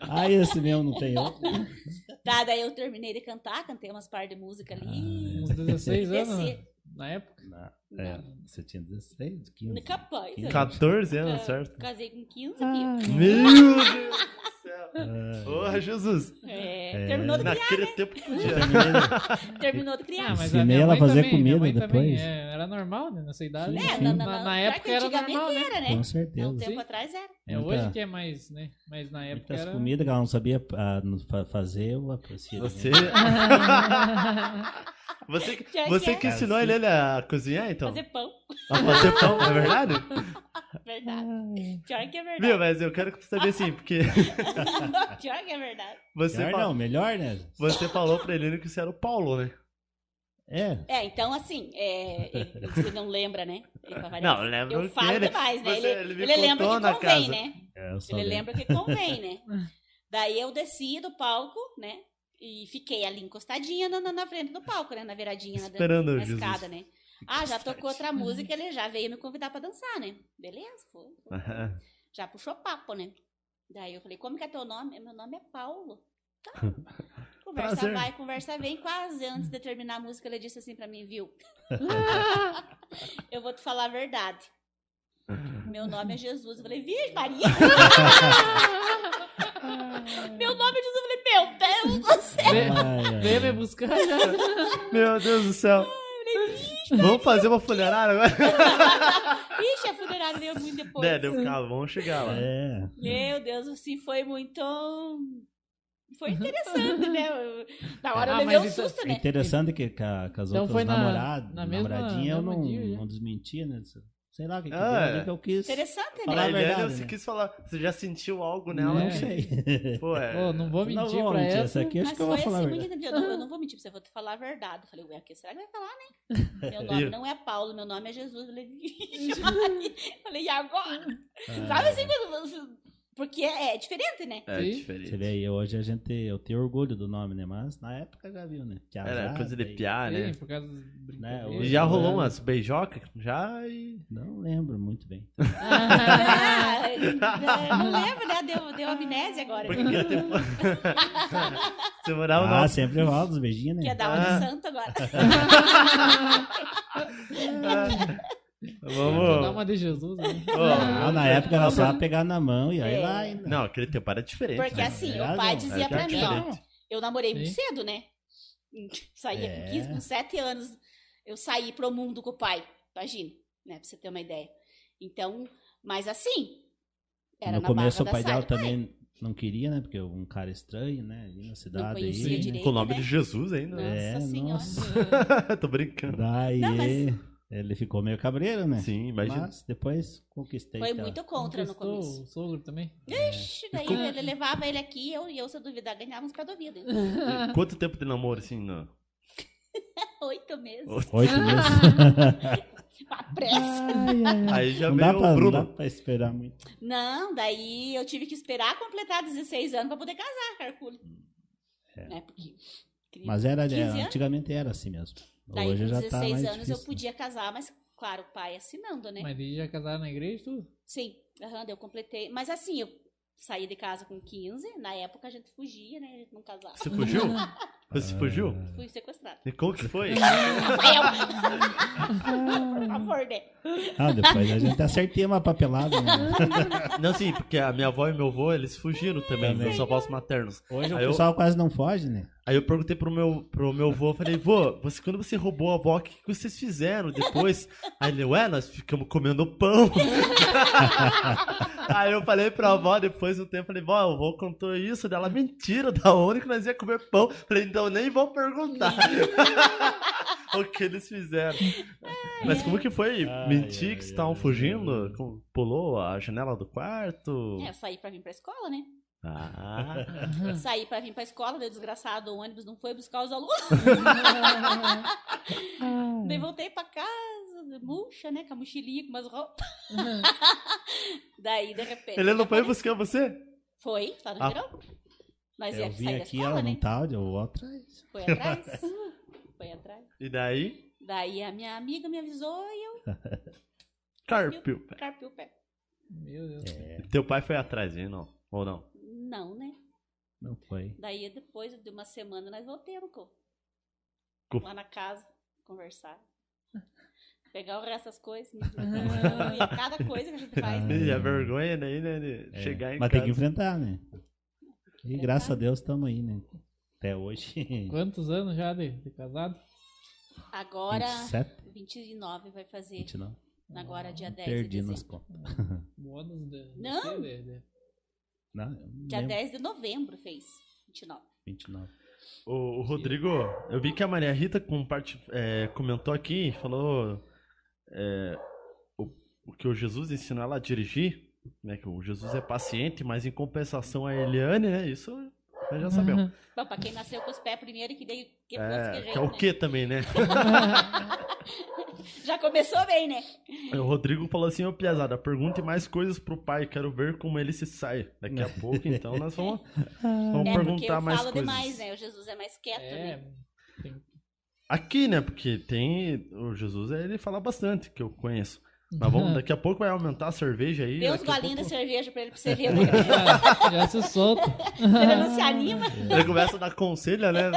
S4: Ah, esse mesmo não tem outro.
S5: tá, daí eu terminei de cantar, cantei umas par de música ali.
S3: Uns 16 anos
S5: Desci.
S3: né? na época.
S4: Não, é, você tinha 16, 15.
S5: Capaz.
S4: Quinze.
S5: eu-
S2: 14 anos,
S5: eu
S2: certo?
S5: Casei com 15,
S3: Ah.
S2: Meu Deus do céu.
S4: Ah,
S2: Porra, Jesus.
S5: É,
S4: É.
S5: Terminou de criar,
S2: Naquele tempo que podia.
S5: terminou de criar.
S3: Ah, mas a minha
S4: ela fazer
S3: também,
S4: comida
S3: também,
S4: depois.
S3: é, era normal, né? Nessa idade.
S5: É,
S3: assim,
S5: na,
S3: na,
S5: na, na,
S3: na época
S5: que
S3: era normal, né?
S5: era, né?
S4: Com
S5: Há um
S4: certeza.
S5: tempo
S3: Sim.
S5: atrás era.
S3: É
S4: Muita-
S3: hoje que é mais, né? Mas na época
S4: Muitas
S3: era...
S4: comidas que ela não sabia ah, fazer, eu aprecio.
S2: Você, você, que- você
S5: que
S2: ensinou ele a cozinhar, então?
S5: Fazer pão.
S2: A fazer pão, é verdade?
S5: Verdade. Pior que é
S2: Viu,
S5: verdade.
S2: mas eu quero saber assim, porque
S5: Pior que é verdade.
S2: você,
S4: Melhor
S2: fa-
S4: não, melhor, né?
S2: você falou pra ele que você era o Paulo, né?
S4: É.
S5: É, então assim, é, ele, ele não lembra, né? Ele.
S2: Não, eu lembro
S5: Eu falo
S2: ele-
S5: demais, né?
S2: você-
S5: ele
S2: ele
S5: ele lembra que convém,
S2: casa.
S5: né?
S4: é
S5: Ele
S4: lembro.
S5: lembra que convém, né? Daí eu desci do palco, né? E fiquei ali encostadinha na, na- na frente do palco, né? Na beiradinha, na,
S2: Esperando
S5: na
S2: Jesus.
S5: escada, né? Ah, já tocou outra música, ele já veio me convidar pra dançar, né? Beleza, foi. foi. já puxou papo, né? Daí eu falei, como que é teu nome? Meu nome é Paulo. Tá. Conversa
S2: Prazer.
S5: vai, conversa vem. Quase antes de terminar a música, ele disse assim pra mim, viu? eu vou te falar a verdade. Meu nome é Jesus. Eu falei, Virgem Maria. meu nome é Jesus. Eu falei, meu Deus do.
S3: Vem, me buscar já.
S2: Meu Deus do céu. Vamos fazer uma folharada agora?
S5: Ixi, a funerária veio muito depois.
S2: né, deu calma, vamos chegar lá.
S4: É.
S5: Meu Deus, assim, foi muito... Foi interessante, né? Na hora
S3: Ah,
S5: eu levei um
S3: isso-
S5: susto,
S4: É
S5: né?
S4: interessante que a- com as
S3: Então
S4: outras
S3: foi na-
S4: namoradas,
S3: na mesma-
S4: namoradinha, eu não,
S3: dia,
S4: não desmentia, né? Sei lá o que, que
S2: Ah, é.
S4: que eu quis.
S5: Interessante,
S4: Falar
S2: A
S4: a
S5: né?
S2: Eliane,
S4: verdade,
S2: você
S4: né?
S2: quis falar, você já sentiu algo nela?
S4: Não sei.
S2: Pô, é.
S3: Pô, não vou
S4: Não
S3: mentir
S4: vou
S3: pra
S4: mentir,
S3: essa.
S4: aqui acho
S5: Mas
S4: que eu vou falar a
S5: assim,
S4: verdade.
S5: muito entendido. Eu não, eu não vou mentir pra você, eu vou te falar a verdade. Eu falei, ué, o que será que vai falar, né? Meu nome não é Paulo, meu nome é Jesus. Eu falei, e agora? Sabe assim, quando você- porque é, é diferente, né?
S2: É
S3: Sim.
S2: diferente.
S4: Você vê aí, hoje a gente, eu tenho orgulho do nome, né? Mas na época já viu, né? Que
S2: Era coisa de piar, né?
S3: Sim, por causa dos brincadeiras.
S4: hoje
S2: já rolou
S4: né?
S2: umas beijocas? Já e.
S4: Não lembro muito bem.
S5: Ah, é, não lembro, né? Deu, deu amnésia agora.
S2: Porque ia ter... Você morava
S4: Ah,
S2: no.
S4: sempre rola os beijinhos,
S5: Que
S4: né?
S5: ia dar uma
S2: Ah.
S5: de santo agora.
S3: Vou dar
S2: Vamos.
S3: uma de Jesus, né?
S4: Ah, na época era só pegar na mão e aí
S5: É.
S4: vai. né?
S2: Não, aquele tempo era diferente.
S5: Porque
S2: né?
S5: assim,
S4: É,
S5: o pai
S4: não,
S5: dizia
S2: é
S5: pra mim, ó, eu namorei muito
S3: Sim.
S5: cedo, né? Saía
S4: É.
S5: com 15, com 7 anos, eu saí pro mundo com o pai, imagina, né? Pra você ter uma ideia. Então, mas assim, era
S4: no
S5: na
S4: começo o pai dela também não queria, né? Porque um cara estranho, né? Ali na cidade aí.
S5: direito.
S2: Com o nome
S5: né?
S2: de Jesus ainda.
S5: Nossa
S4: É,
S5: senhora.
S4: nossa.
S2: Tô brincando.
S4: Daí
S5: Não, mas-
S4: ele ficou meio cabreiro, né?
S2: Sim, imagina.
S4: Mas depois conquistei.
S5: Foi
S4: tá?
S5: muito contra no
S3: Conquistou
S5: começo.
S3: o sogro também.
S5: Ixi, daí
S2: Como-
S5: ele levava ele aqui e eu, e eu, se eu duvidar, ganhava uns do.
S2: E Quanto tempo de namoro, assim, no...
S5: Oito meses.
S4: Oito meses.
S5: A pressa.
S4: Ai, ai, ai.
S2: Aí já
S4: não, dá
S2: veio
S4: pra,
S2: o
S4: não dá
S2: Bruno.
S4: pra esperar muito.
S5: Não, daí eu tive que esperar completar 16 anos pra poder casar, Carculho.
S4: É.
S5: Né? Porque.
S4: Mas era,
S5: 15
S4: era-
S5: anos?
S4: antigamente era assim mesmo.
S5: Daí,
S4: Hoje
S5: com
S4: já
S5: 16
S4: tá mais
S5: anos,
S4: difícil.
S5: eu podia casar, mas, claro, o pai assinando, né?
S3: Mas eles já casaram na igreja e tudo?
S5: Sim, daí eu completei. Mas assim, eu saí de casa com 15, na época a gente fugia, né? A gente não casava.
S2: Você fugiu? Você fugiu?
S5: Fui sequestrada.
S2: E como que foi?
S5: Por favor, né?
S4: Ah, depois a gente acertei uma papelada. Né?
S2: Não, sim, porque a minha avó e meu avô, eles fugiram também,
S4: Também.
S2: meus avós maternos.
S4: Hoje o
S2: Aí eu-
S4: pessoal quase não foge, né?
S2: Aí eu perguntei pro meu, pro meu avô, eu falei, vô, você, quando você roubou a avó, o que, que vocês fizeram depois? Aí ele, ué, nós ficamos comendo pão. Aí eu falei pra avó, depois do tempo, falei, vó, o avô contou isso dela, mentira, da onde que nós ia comer pão? Falei, então nem vou perguntar. o que eles fizeram. Mas como que foi?
S4: Ai,
S2: Mentir
S4: ai,
S2: que vocês estavam fugindo? Pulou a janela do quarto?
S5: É, eu saí pra vir pra escola, né?
S2: Ah,
S5: Saí pra vir pra escola, o desgraçado, o ônibus não foi buscar os alunos. daí voltei pra casa, murcha, né? Com a mochilinha, com umas roupas. daí, de repente.
S2: ele não foi buscar você?
S5: Foi, lá no
S2: Ah.
S5: Verão. Nós
S4: Eu
S5: ia
S4: vim aqui,
S5: escola,
S4: ela
S5: né?
S4: não tá, eu vou atrás.
S5: Foi atrás. foi atrás.
S2: E daí?
S5: Daí a minha amiga me avisou e eu
S2: Carpiu.
S5: carpi o pé.
S3: Meu Deus.
S4: É,
S2: Teu pai foi atrás, hein? Não? Ou não?
S5: Não, né?
S4: não foi.
S5: Daí depois de uma semana nós voltamos co-
S2: Co-
S5: lá na casa conversar. Pegar o resto das coisas, e cada coisa que a gente faz. né?
S2: E a vergonha daí, né? De
S4: É,
S2: chegar em
S4: mas
S2: casa.
S4: tem que enfrentar, né? E graças a Deus estamos aí, né? Até hoje.
S3: Quantos anos já de, de casado?
S5: Agora,
S4: 27,
S5: 29 vai fazer.
S4: 29.
S5: Agora, dia 10
S4: Perdi
S5: de
S4: nas
S5: dezembro.
S4: contas.
S3: De.
S5: Não.
S3: quê? De- de-
S4: Não,
S5: Dia
S4: lembro.
S5: 10 de novembro fez. 29.
S4: 29.
S2: O, o Rodrigo, eu vi que a Maria Rita comparti- é, comentou aqui, falou é, o, o que o Jesus ensinou ela a dirigir, né? Que o Jesus é paciente, mas em compensação a Eliane, né? Isso nós já sabemos.
S5: Bom, pra quem nasceu com os pés primeiro que daí que
S2: É,
S5: que
S2: que é o
S5: né?
S2: que também, né?
S5: Já começou bem, né?
S2: O Rodrigo falou assim, ô Piazada, pergunte mais coisas pro pai, quero ver como ele se sai. Daqui a pouco, então, nós vamos, vamos
S5: É porque
S2: perguntar
S5: eu
S2: mais
S5: falo
S2: coisas.
S5: demais, né? O Jesus é mais quieto,
S3: É.
S5: né?
S3: Tem,
S2: Aqui, né? Porque tem. O Jesus, ele fala bastante, que eu conheço. Mas vamos, daqui a pouco vai aumentar a cerveja aí.
S5: Dê uns golinhos de
S2: pouco
S5: cerveja pra ele pra você ver. Né?
S3: Já, já se solta.
S5: Ele não se anima.
S2: Ele começa a dar conselho, né?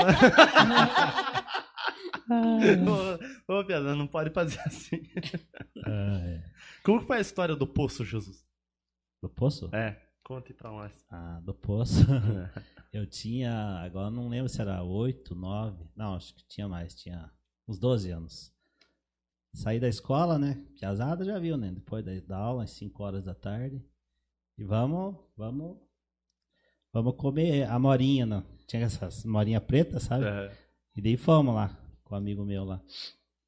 S2: ô, ô, Pedro, não pode fazer assim.
S4: Ah, é.
S2: Como que foi a história do poço, Jesus?
S4: Do poço?
S2: É, conte pra nós.
S4: Ah, do poço. Eu tinha, agora não lembro se era 8, 9, não, acho que tinha mais, tinha uns 12 anos. Saí da escola, né? Piazada já viu, né? Depois da, da aula, às 5 horas da tarde. E vamos, vamos, vamos comer a morinha, não. Tinha essas morinha preta, sabe? E daí fomos lá, com um amigo meu lá.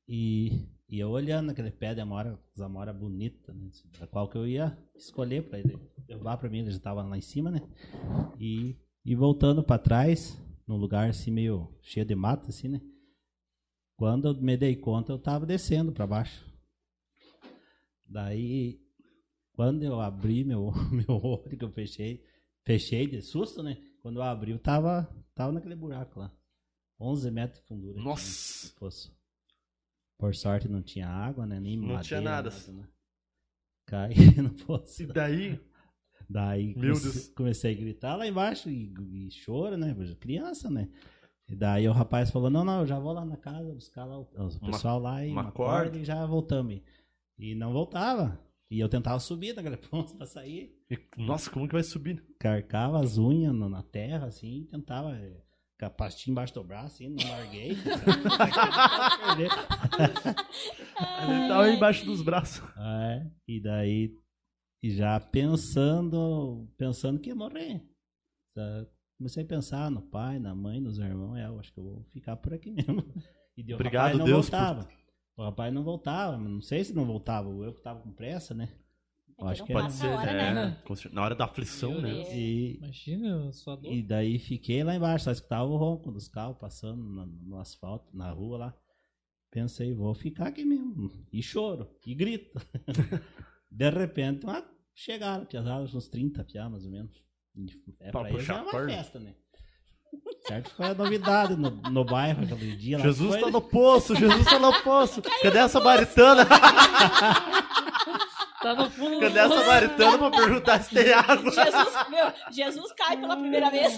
S4: E, e eu olhando aquele pé de amora, as amora bonita, né? Da qual que eu ia escolher pra ele derrubar pra mim, ele já tava lá em cima, né? E, e voltando pra trás, num lugar assim meio cheio de mato, assim, né? Quando eu me dei conta, eu tava descendo pra baixo. Daí, quando eu abri meu, meu olho, que eu fechei, fechei de susto, né? Quando eu abri, eu tava, tava naquele buraco lá. 11 metros de fundura. tinha
S2: Nossa.
S4: no poço. Por sorte não tinha água, né? Nem
S2: Não
S4: madeira,
S2: tinha nada.
S4: né? Caí no poço.
S2: E daí,
S4: Daí comecei, comecei a gritar lá embaixo e, e chora, né? Criança, né? E daí o rapaz falou, não, não, eu já vou lá na casa buscar lá o, o pessoal lá e
S2: uma
S4: uma,
S2: corda.
S4: corda e já voltamos. E não voltava. E eu tentava subir naquele ponto pra sair.
S2: e- nossa, como que vai subir?
S4: Carcava as unhas no- na terra, assim, e tentava... Com a pastinha embaixo do braço, assim, não larguei.
S2: Ele tava embaixo dos braços.
S4: É, e daí, já pensando, pensando que ia morrer. Tá? Comecei a pensar no pai, na mãe, nos irmãos, é, eu acho que eu vou ficar por aqui mesmo. E o
S2: Obrigado,
S4: rapaz não
S2: Deus, por-
S4: voltava. O rapaz não voltava, não sei se não voltava, ou eu que tava com pressa, né? Eu acho que era.
S2: Pode ser,
S5: hora,
S2: é,
S5: né?
S2: com cer- na hora da aflição,
S5: Meu
S2: né?
S4: E,
S3: Imagina, só dor.
S4: e daí fiquei lá embaixo, só escutava o ronco dos carros passando no, no asfalto, na rua lá. Pensei, vou ficar aqui mesmo. E choro, e grito. De repente, ah, chegaram, piazadas, uns 30 piá, mais ou menos. É
S2: Pra
S4: pra, eles
S2: puxar
S4: é
S2: a
S4: uma
S2: corda.
S4: festa, né? Certo que foi a novidade no, no bairro aquele dia lá.
S2: Jesus tá no poço, Jesus tá no poço. Cadê a samaritana?
S3: Tá no fundo do
S2: Cadê a samaritana pra perguntar se tem água?
S5: Jesus, meu, Jesus cai pela primeira vez.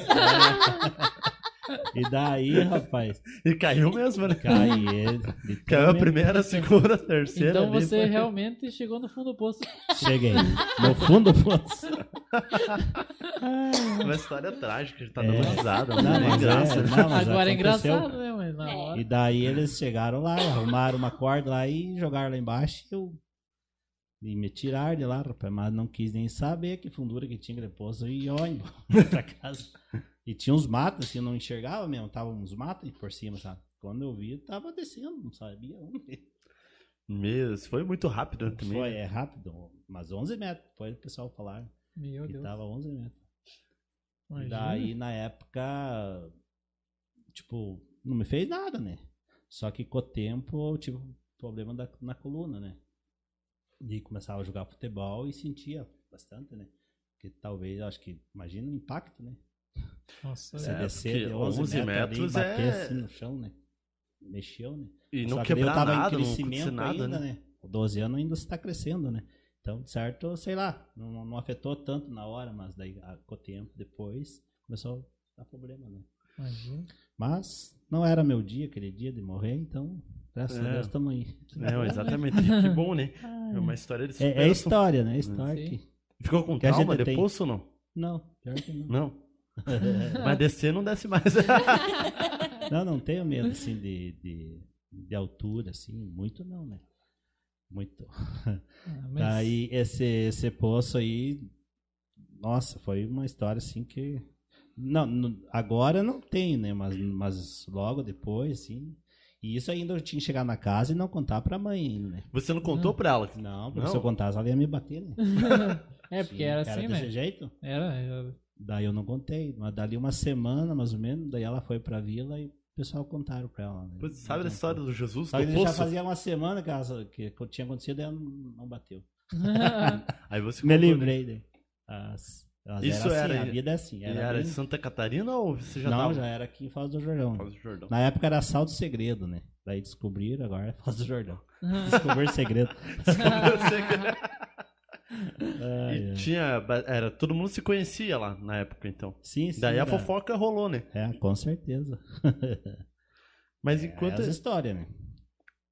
S4: E daí, rapaz,
S2: E caiu mesmo, né?
S4: cai ele.
S2: Caiu a primeira, a segunda, a terceira.
S3: Então
S2: ali,
S3: você
S2: foi-
S3: realmente chegou no fundo do poço.
S4: Cheguei. No fundo do poço.
S2: Uma história trágica, a gente tá
S4: É.
S2: dando risada,
S4: Não,
S2: não tem
S4: mas é,
S2: graça.
S4: não, mas
S3: Agora é engraçado, né? Mas na
S5: É.
S3: hora.
S4: E daí eles chegaram lá, arrumaram uma corda lá e jogaram lá embaixo e eu. E me tiraram de lá, rapaz, mas não quis nem saber que fundura que tinha aquele poço e ó, embora pra casa. E tinha uns matos, assim, eu não enxergava mesmo, tava uns matos por cima, sabe? Quando eu vi, tava descendo, não sabia onde.
S2: Meu, foi muito rápido né, também.
S4: Foi,
S2: né?
S4: é rápido, mas 11 metros, depois o pessoal falaram
S3: Meu
S4: que
S3: Deus.
S4: tava 11 metros. E
S3: Imagina.
S4: daí, na época, tipo, não me fez nada, né? Só que com o tempo eu tive um problema da, na coluna, né? E começava a jogar futebol e sentia bastante, né? Porque talvez, eu acho que, imagina o impacto, né?
S3: Nossa,
S4: Você
S2: É,
S4: descer
S2: porque
S4: de 11,
S2: 11
S4: metros,
S2: metros
S4: ali, e bater
S2: é-
S4: assim no chão, né? Mexeu, né?
S2: E não
S4: Só que daí eu
S2: quebrar
S4: tava
S2: nada,
S4: em
S2: não
S4: crescimento
S2: nada,
S4: ainda,
S2: né?
S4: né? Com 12 anos ainda está crescendo, né? Então, de certo, sei lá, não, não afetou tanto na hora, mas daí a- com o tempo depois começou a dar problema, né?
S3: imagina.
S4: Mas não era meu dia, aquele dia de morrer, então, graças a
S2: É.
S4: Deus, estamos aí.
S2: Não, exatamente. que bom, né? É uma história de
S4: É, é
S2: superação.
S4: história, né? É história que...
S2: Ficou com
S4: que a tem.
S2: depois ou não?
S4: Não, pior que não.
S2: Não. Mas descer não desce mais.
S4: Não, não tenho medo, assim, de, de, de altura, assim, muito não, né? Muito.
S3: Ah, mas
S4: Daí, esse, esse poço aí, nossa, foi uma história assim que. Não, não- agora não tem, né? Mas, mas logo depois, assim. E isso ainda eu tinha que chegar na casa e não contar pra mãe ainda, né?
S2: Você não contou pra ela?
S4: Não, porque
S2: Não?
S4: se eu contasse, ela ia me bater, né?
S3: É, porque
S4: Sim,
S3: era assim,
S4: desse
S3: né?
S4: jeito.
S3: Era, era.
S4: Daí eu não contei. Mas dali uma semana, mais ou menos, daí ela foi pra vila e o pessoal contaram pra ela. Né?
S2: Pois, sabe da história do Jesus
S4: Só que
S2: do
S4: já
S2: poço?
S4: fazia uma semana que, ela- que tinha acontecido e ela não bateu.
S2: Aí você
S4: Me
S2: contou, né?
S4: lembrei daí. As- Mas
S2: Isso
S4: era, assim,
S2: era-
S4: a vida é assim. Era,
S2: Era,
S4: bem-
S2: em Santa Catarina ou você já
S4: Não,
S2: tava?
S4: já era aqui em Foz do Jordão.
S2: Foz do Jordão.
S4: Na época era Salto Segredo, né? Daí descobriram, agora é Foz do Jordão. Descobrir segredo.
S2: E
S4: ai.
S2: tinha, era, todo mundo se conhecia lá na época, então.
S4: Sim, sim.
S2: Daí a
S4: era-
S2: fofoca rolou, né?
S4: É, com certeza.
S2: Mas
S4: É
S2: enquanto,
S4: as histórias, né?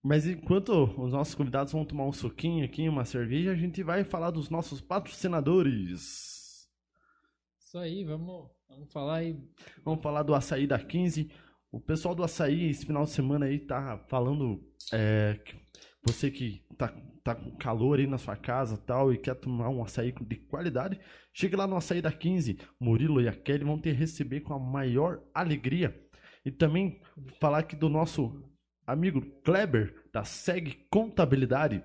S2: mas enquanto os nossos convidados vão tomar um suquinho aqui, uma cerveja, a gente vai falar dos nossos patrocinadores.
S3: Isso aí, vamos, vamos falar aí.
S2: Vamos falar do açaí da 15. O pessoal do açaí, esse final de semana aí, tá falando. é, você que tá, tá com calor aí na sua casa tal, e quer tomar um açaí de qualidade, chegue lá no açaí da 15. Murilo e a Kelly vão te receber com a maior alegria. E também falar aqui do nosso amigo Kleber, da SEG Contabilidade,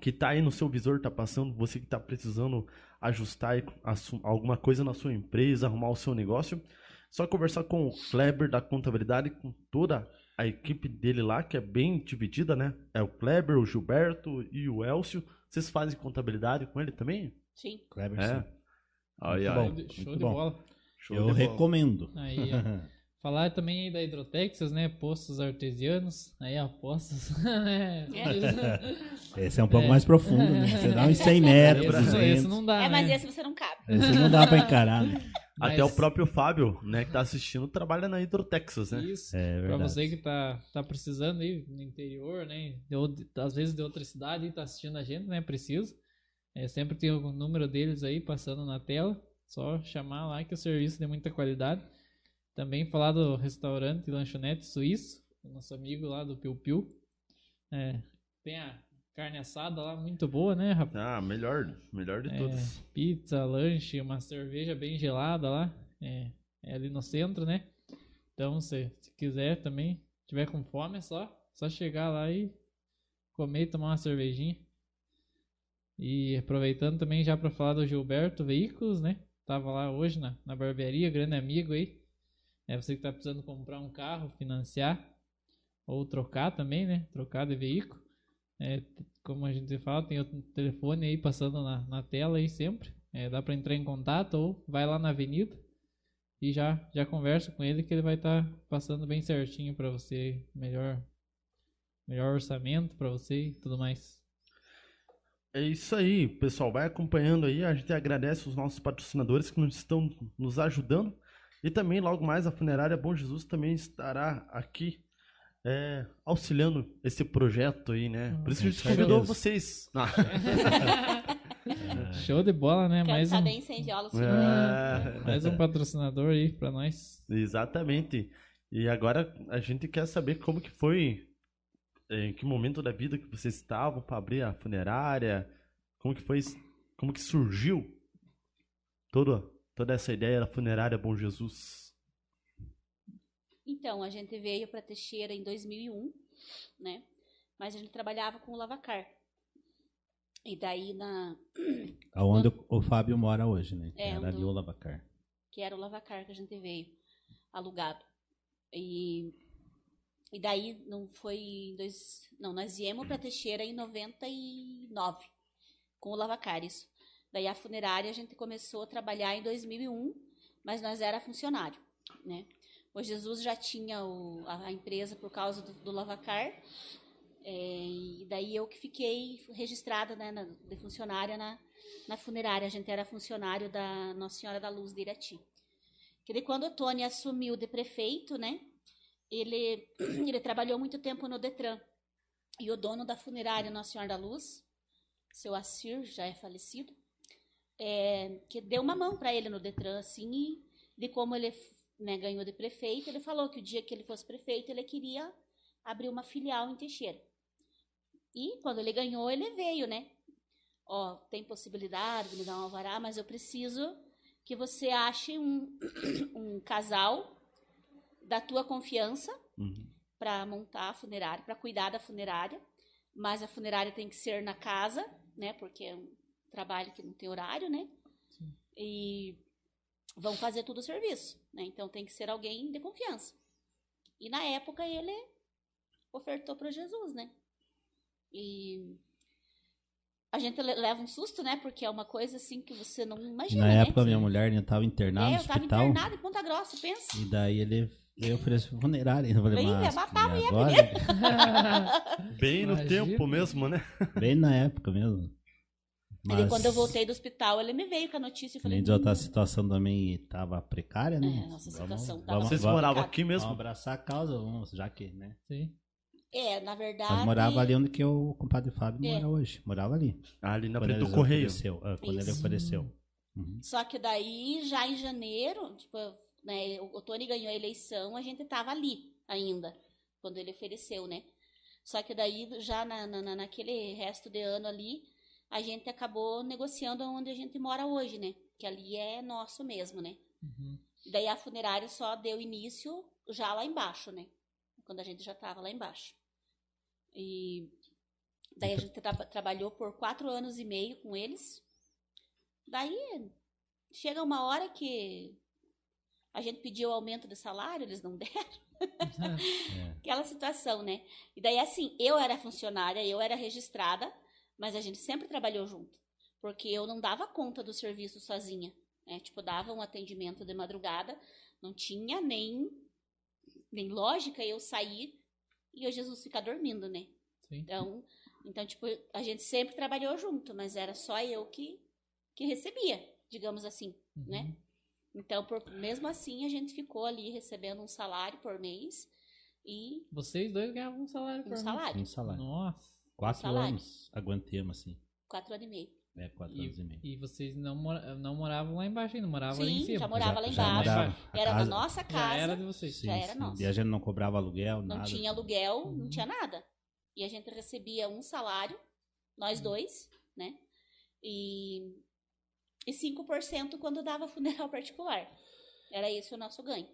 S2: que tá aí no seu visor, tá passando, você que tá precisando ajustar alguma coisa na sua empresa, arrumar o seu negócio. Só conversar com o Kleber da contabilidade, com toda a equipe dele lá, que é bem dividida, né? É o Kleber, o Gilberto e o Elcio. Vocês fazem contabilidade com ele também?
S5: Sim.
S4: Kleber,
S2: É.
S4: sim.
S2: Ai,
S4: Muito
S2: ai.
S4: bom.
S3: Show de, show
S4: muito
S3: de
S4: bom.
S3: bola.
S2: Show
S4: Eu
S2: de bola.
S4: recomendo.
S3: Aí, ó. Falar também aí da Hidrotexas, né? Postos artesianos, aí apostas, né?
S4: Esse é um pouco
S3: É.
S4: mais profundo, né? Você dá uns 100 metros,
S3: Esse,
S4: 200.
S3: esse não dá,
S5: é, mas
S3: né?
S5: esse você não cabe.
S4: Esse não dá pra encarar, né?
S2: Até
S3: Mas-
S2: o próprio Fábio, né, que tá assistindo, trabalha na Hidrotexas, né?
S3: Isso.
S4: É
S3: Pra
S4: verdade.
S3: você que tá, tá precisando aí no interior, né? de às vezes de outra cidade e tá assistindo a gente, né? Precisa. É, sempre tem o número deles aí passando na tela. Só chamar lá que o serviço é de muita qualidade. Também falar do restaurante e lanchonete suíço, nosso amigo lá do Piu Piu. É, tem a carne assada lá, muito boa, né, rapaz?
S2: Ah, melhor, melhor de
S3: É,
S2: todas.
S3: pizza, lanche, uma cerveja bem gelada lá. É, é ali no centro, né? Então, se, se quiser também, tiver com fome, é só, só chegar lá e comer e tomar uma cervejinha. E aproveitando também já para falar do Gilberto Veículos, né? Tava lá hoje na, na barbearia, grande amigo aí. É você que tá precisando comprar um carro, financiar ou trocar também, né? Trocar de veículo. É, como a gente fala, tem o telefone aí passando na, na tela aí sempre. É, dá para entrar em contato ou vai lá na avenida e já já conversa com ele que ele vai estar passando bem certinho para você melhor melhor orçamento para você e tudo mais.
S2: É isso aí, pessoal. Vai acompanhando aí. A gente agradece os nossos patrocinadores que nos estão nos ajudando. E também, logo mais, a Funerária Bom Jesus também estará aqui é, auxiliando esse projeto aí, né? Por isso que a gente
S4: Com
S2: convidou vocês. Ah,
S3: Show de bola, né?
S5: Quero
S3: Mais um,
S5: saber sem viola.
S2: é,
S3: mais um patrocinador aí para nós.
S2: exatamente. E agora a gente quer saber como que foi, em que momento da vida que vocês estavam para abrir a funerária, como que foi, como que surgiu toda, toda essa ideia da funerária Bom Jesus.
S5: Então, a gente veio para Teixeira em 2001, né? Mas a gente trabalhava com o Lavacar. E daí, na,
S4: Aonde o, o Fábio mora hoje, né? Que
S5: É,
S4: era ali o Lavacar.
S5: que era o Lavacar que a gente veio, alugado. E, e daí, não foi em dois... Não, nós viemos para Teixeira em 99, com o Lavacar, isso. Daí, a funerária, a gente começou a trabalhar em 2001, mas nós era funcionário, né? O Jesus já tinha o- a, a empresa por causa do, do Lavacar, é, e daí eu que fiquei registrada né, na, de funcionária na, na funerária. A gente era funcionário da Nossa Senhora da Luz de Irati. Que daí quando o Tony assumiu de prefeito, né, ele, ele trabalhou muito tempo no Detran. E o dono da funerária Nossa Senhora da Luz, seu Assir, já é falecido, é, que deu uma mão para ele no Detran, assim, e de como ele né, ganhou de prefeito, ele falou que o dia que ele fosse prefeito, ele queria abrir uma filial em Teixeira. E quando ele ganhou, ele veio, né? Ó, tem possibilidade de me dar um alvará, mas eu preciso que você ache um, um casal da tua confiança
S2: Uhum.
S5: para montar a funerária, para cuidar da funerária. Mas a funerária tem que ser na casa, né? Porque é um trabalho que não tem horário, né? E vão fazer todo o serviço, né? Então tem que ser alguém de confiança. E na época ele ofertou para Jesus, né? E a gente le- leva um susto, né? Porque é uma coisa assim que você não imagina,
S4: na
S5: né?
S4: época minha mulher ainda tava internada
S5: é,
S4: no
S5: eu tava
S4: hospital.
S5: internada em Ponta Grossa, pensa.
S4: E daí ele veio oferecer funerária. Eu falei,
S5: ia
S4: mas
S5: matar a
S4: e
S5: mulher
S4: agora?
S2: Bem no
S3: Imagina.
S2: tempo mesmo, né?
S4: Bem na época mesmo. Mas,
S5: quando eu voltei do hospital, ele me veio com a notícia e falei.
S4: Outra
S5: "Hum,
S4: situação também tava precária, né?
S5: É, nossa situação tava
S4: vamos,
S2: Vocês
S4: vamos,
S2: moravam
S5: complicado.
S2: aqui
S4: vamos
S2: mesmo?
S4: abraçar a causa, vamos, já que, né?
S3: Sim.
S5: É, na verdade.
S4: Nós morava ali onde que o compadre Fábio
S5: É.
S4: mora hoje. Morava ali.
S2: Ali na frente do correio.
S4: ofereceu, ah, quando ele
S5: Isso.
S4: ofereceu. Uhum.
S5: Só que daí, já em janeiro, tipo, né, o Tony ganhou a eleição, a gente tava ali ainda, quando ele ofereceu, né? Só que daí, já na- na- naquele resto de ano ali, a gente acabou negociando onde a gente mora hoje, né? Que ali é nosso mesmo, né?
S3: Uhum.
S5: Daí a funerária só deu início já lá embaixo, né? Quando a gente já tava lá embaixo. E daí a gente tra- trabalhou por quatro anos e meio com eles. Daí chega uma hora que a gente pediu aumento de salário, eles não deram.
S4: É.
S5: Aquela situação, né? E daí assim, eu era funcionária, eu era registrada, mas a gente sempre trabalhou junto. Porque eu não dava conta do serviço sozinha. Né? Tipo, dava um atendimento de madrugada, não tinha nem, nem lógica eu sair e o Jesus ficar dormindo, né?
S3: Sim.
S5: Então, então, tipo, a gente sempre trabalhou junto, mas era só eu que, que recebia, digamos assim,
S3: Uhum.
S5: né? Então, por- mesmo assim, a gente ficou ali recebendo um salário por mês e
S3: Vocês dois ganhavam um salário por
S5: um
S3: mês.
S5: salário,
S4: Um salário.
S3: Nossa.
S4: Quatro
S5: salário.
S4: anos aguentemos, assim.
S5: quatro anos e meio.
S4: É, quatro
S3: E,
S4: anos e meio.
S3: e vocês não, mora- não moravam lá embaixo ainda, moravam ali em
S5: Sim,
S3: cima.
S5: já morava lá
S4: Já- já
S5: embaixo.
S4: morava. A
S5: Era na
S4: casa-
S5: nossa
S3: Já
S5: casa,
S3: era de vocês.
S4: Sim,
S5: já era
S4: sim.
S5: nossa.
S4: E a gente não cobrava aluguel,
S5: não
S4: nada.
S5: tinha aluguel, não
S3: Uhum.
S5: tinha nada. E a gente recebia um salário, nós
S3: Uhum.
S5: dois, né? E, e 5% quando dava funeral particular. Era esse o nosso ganho.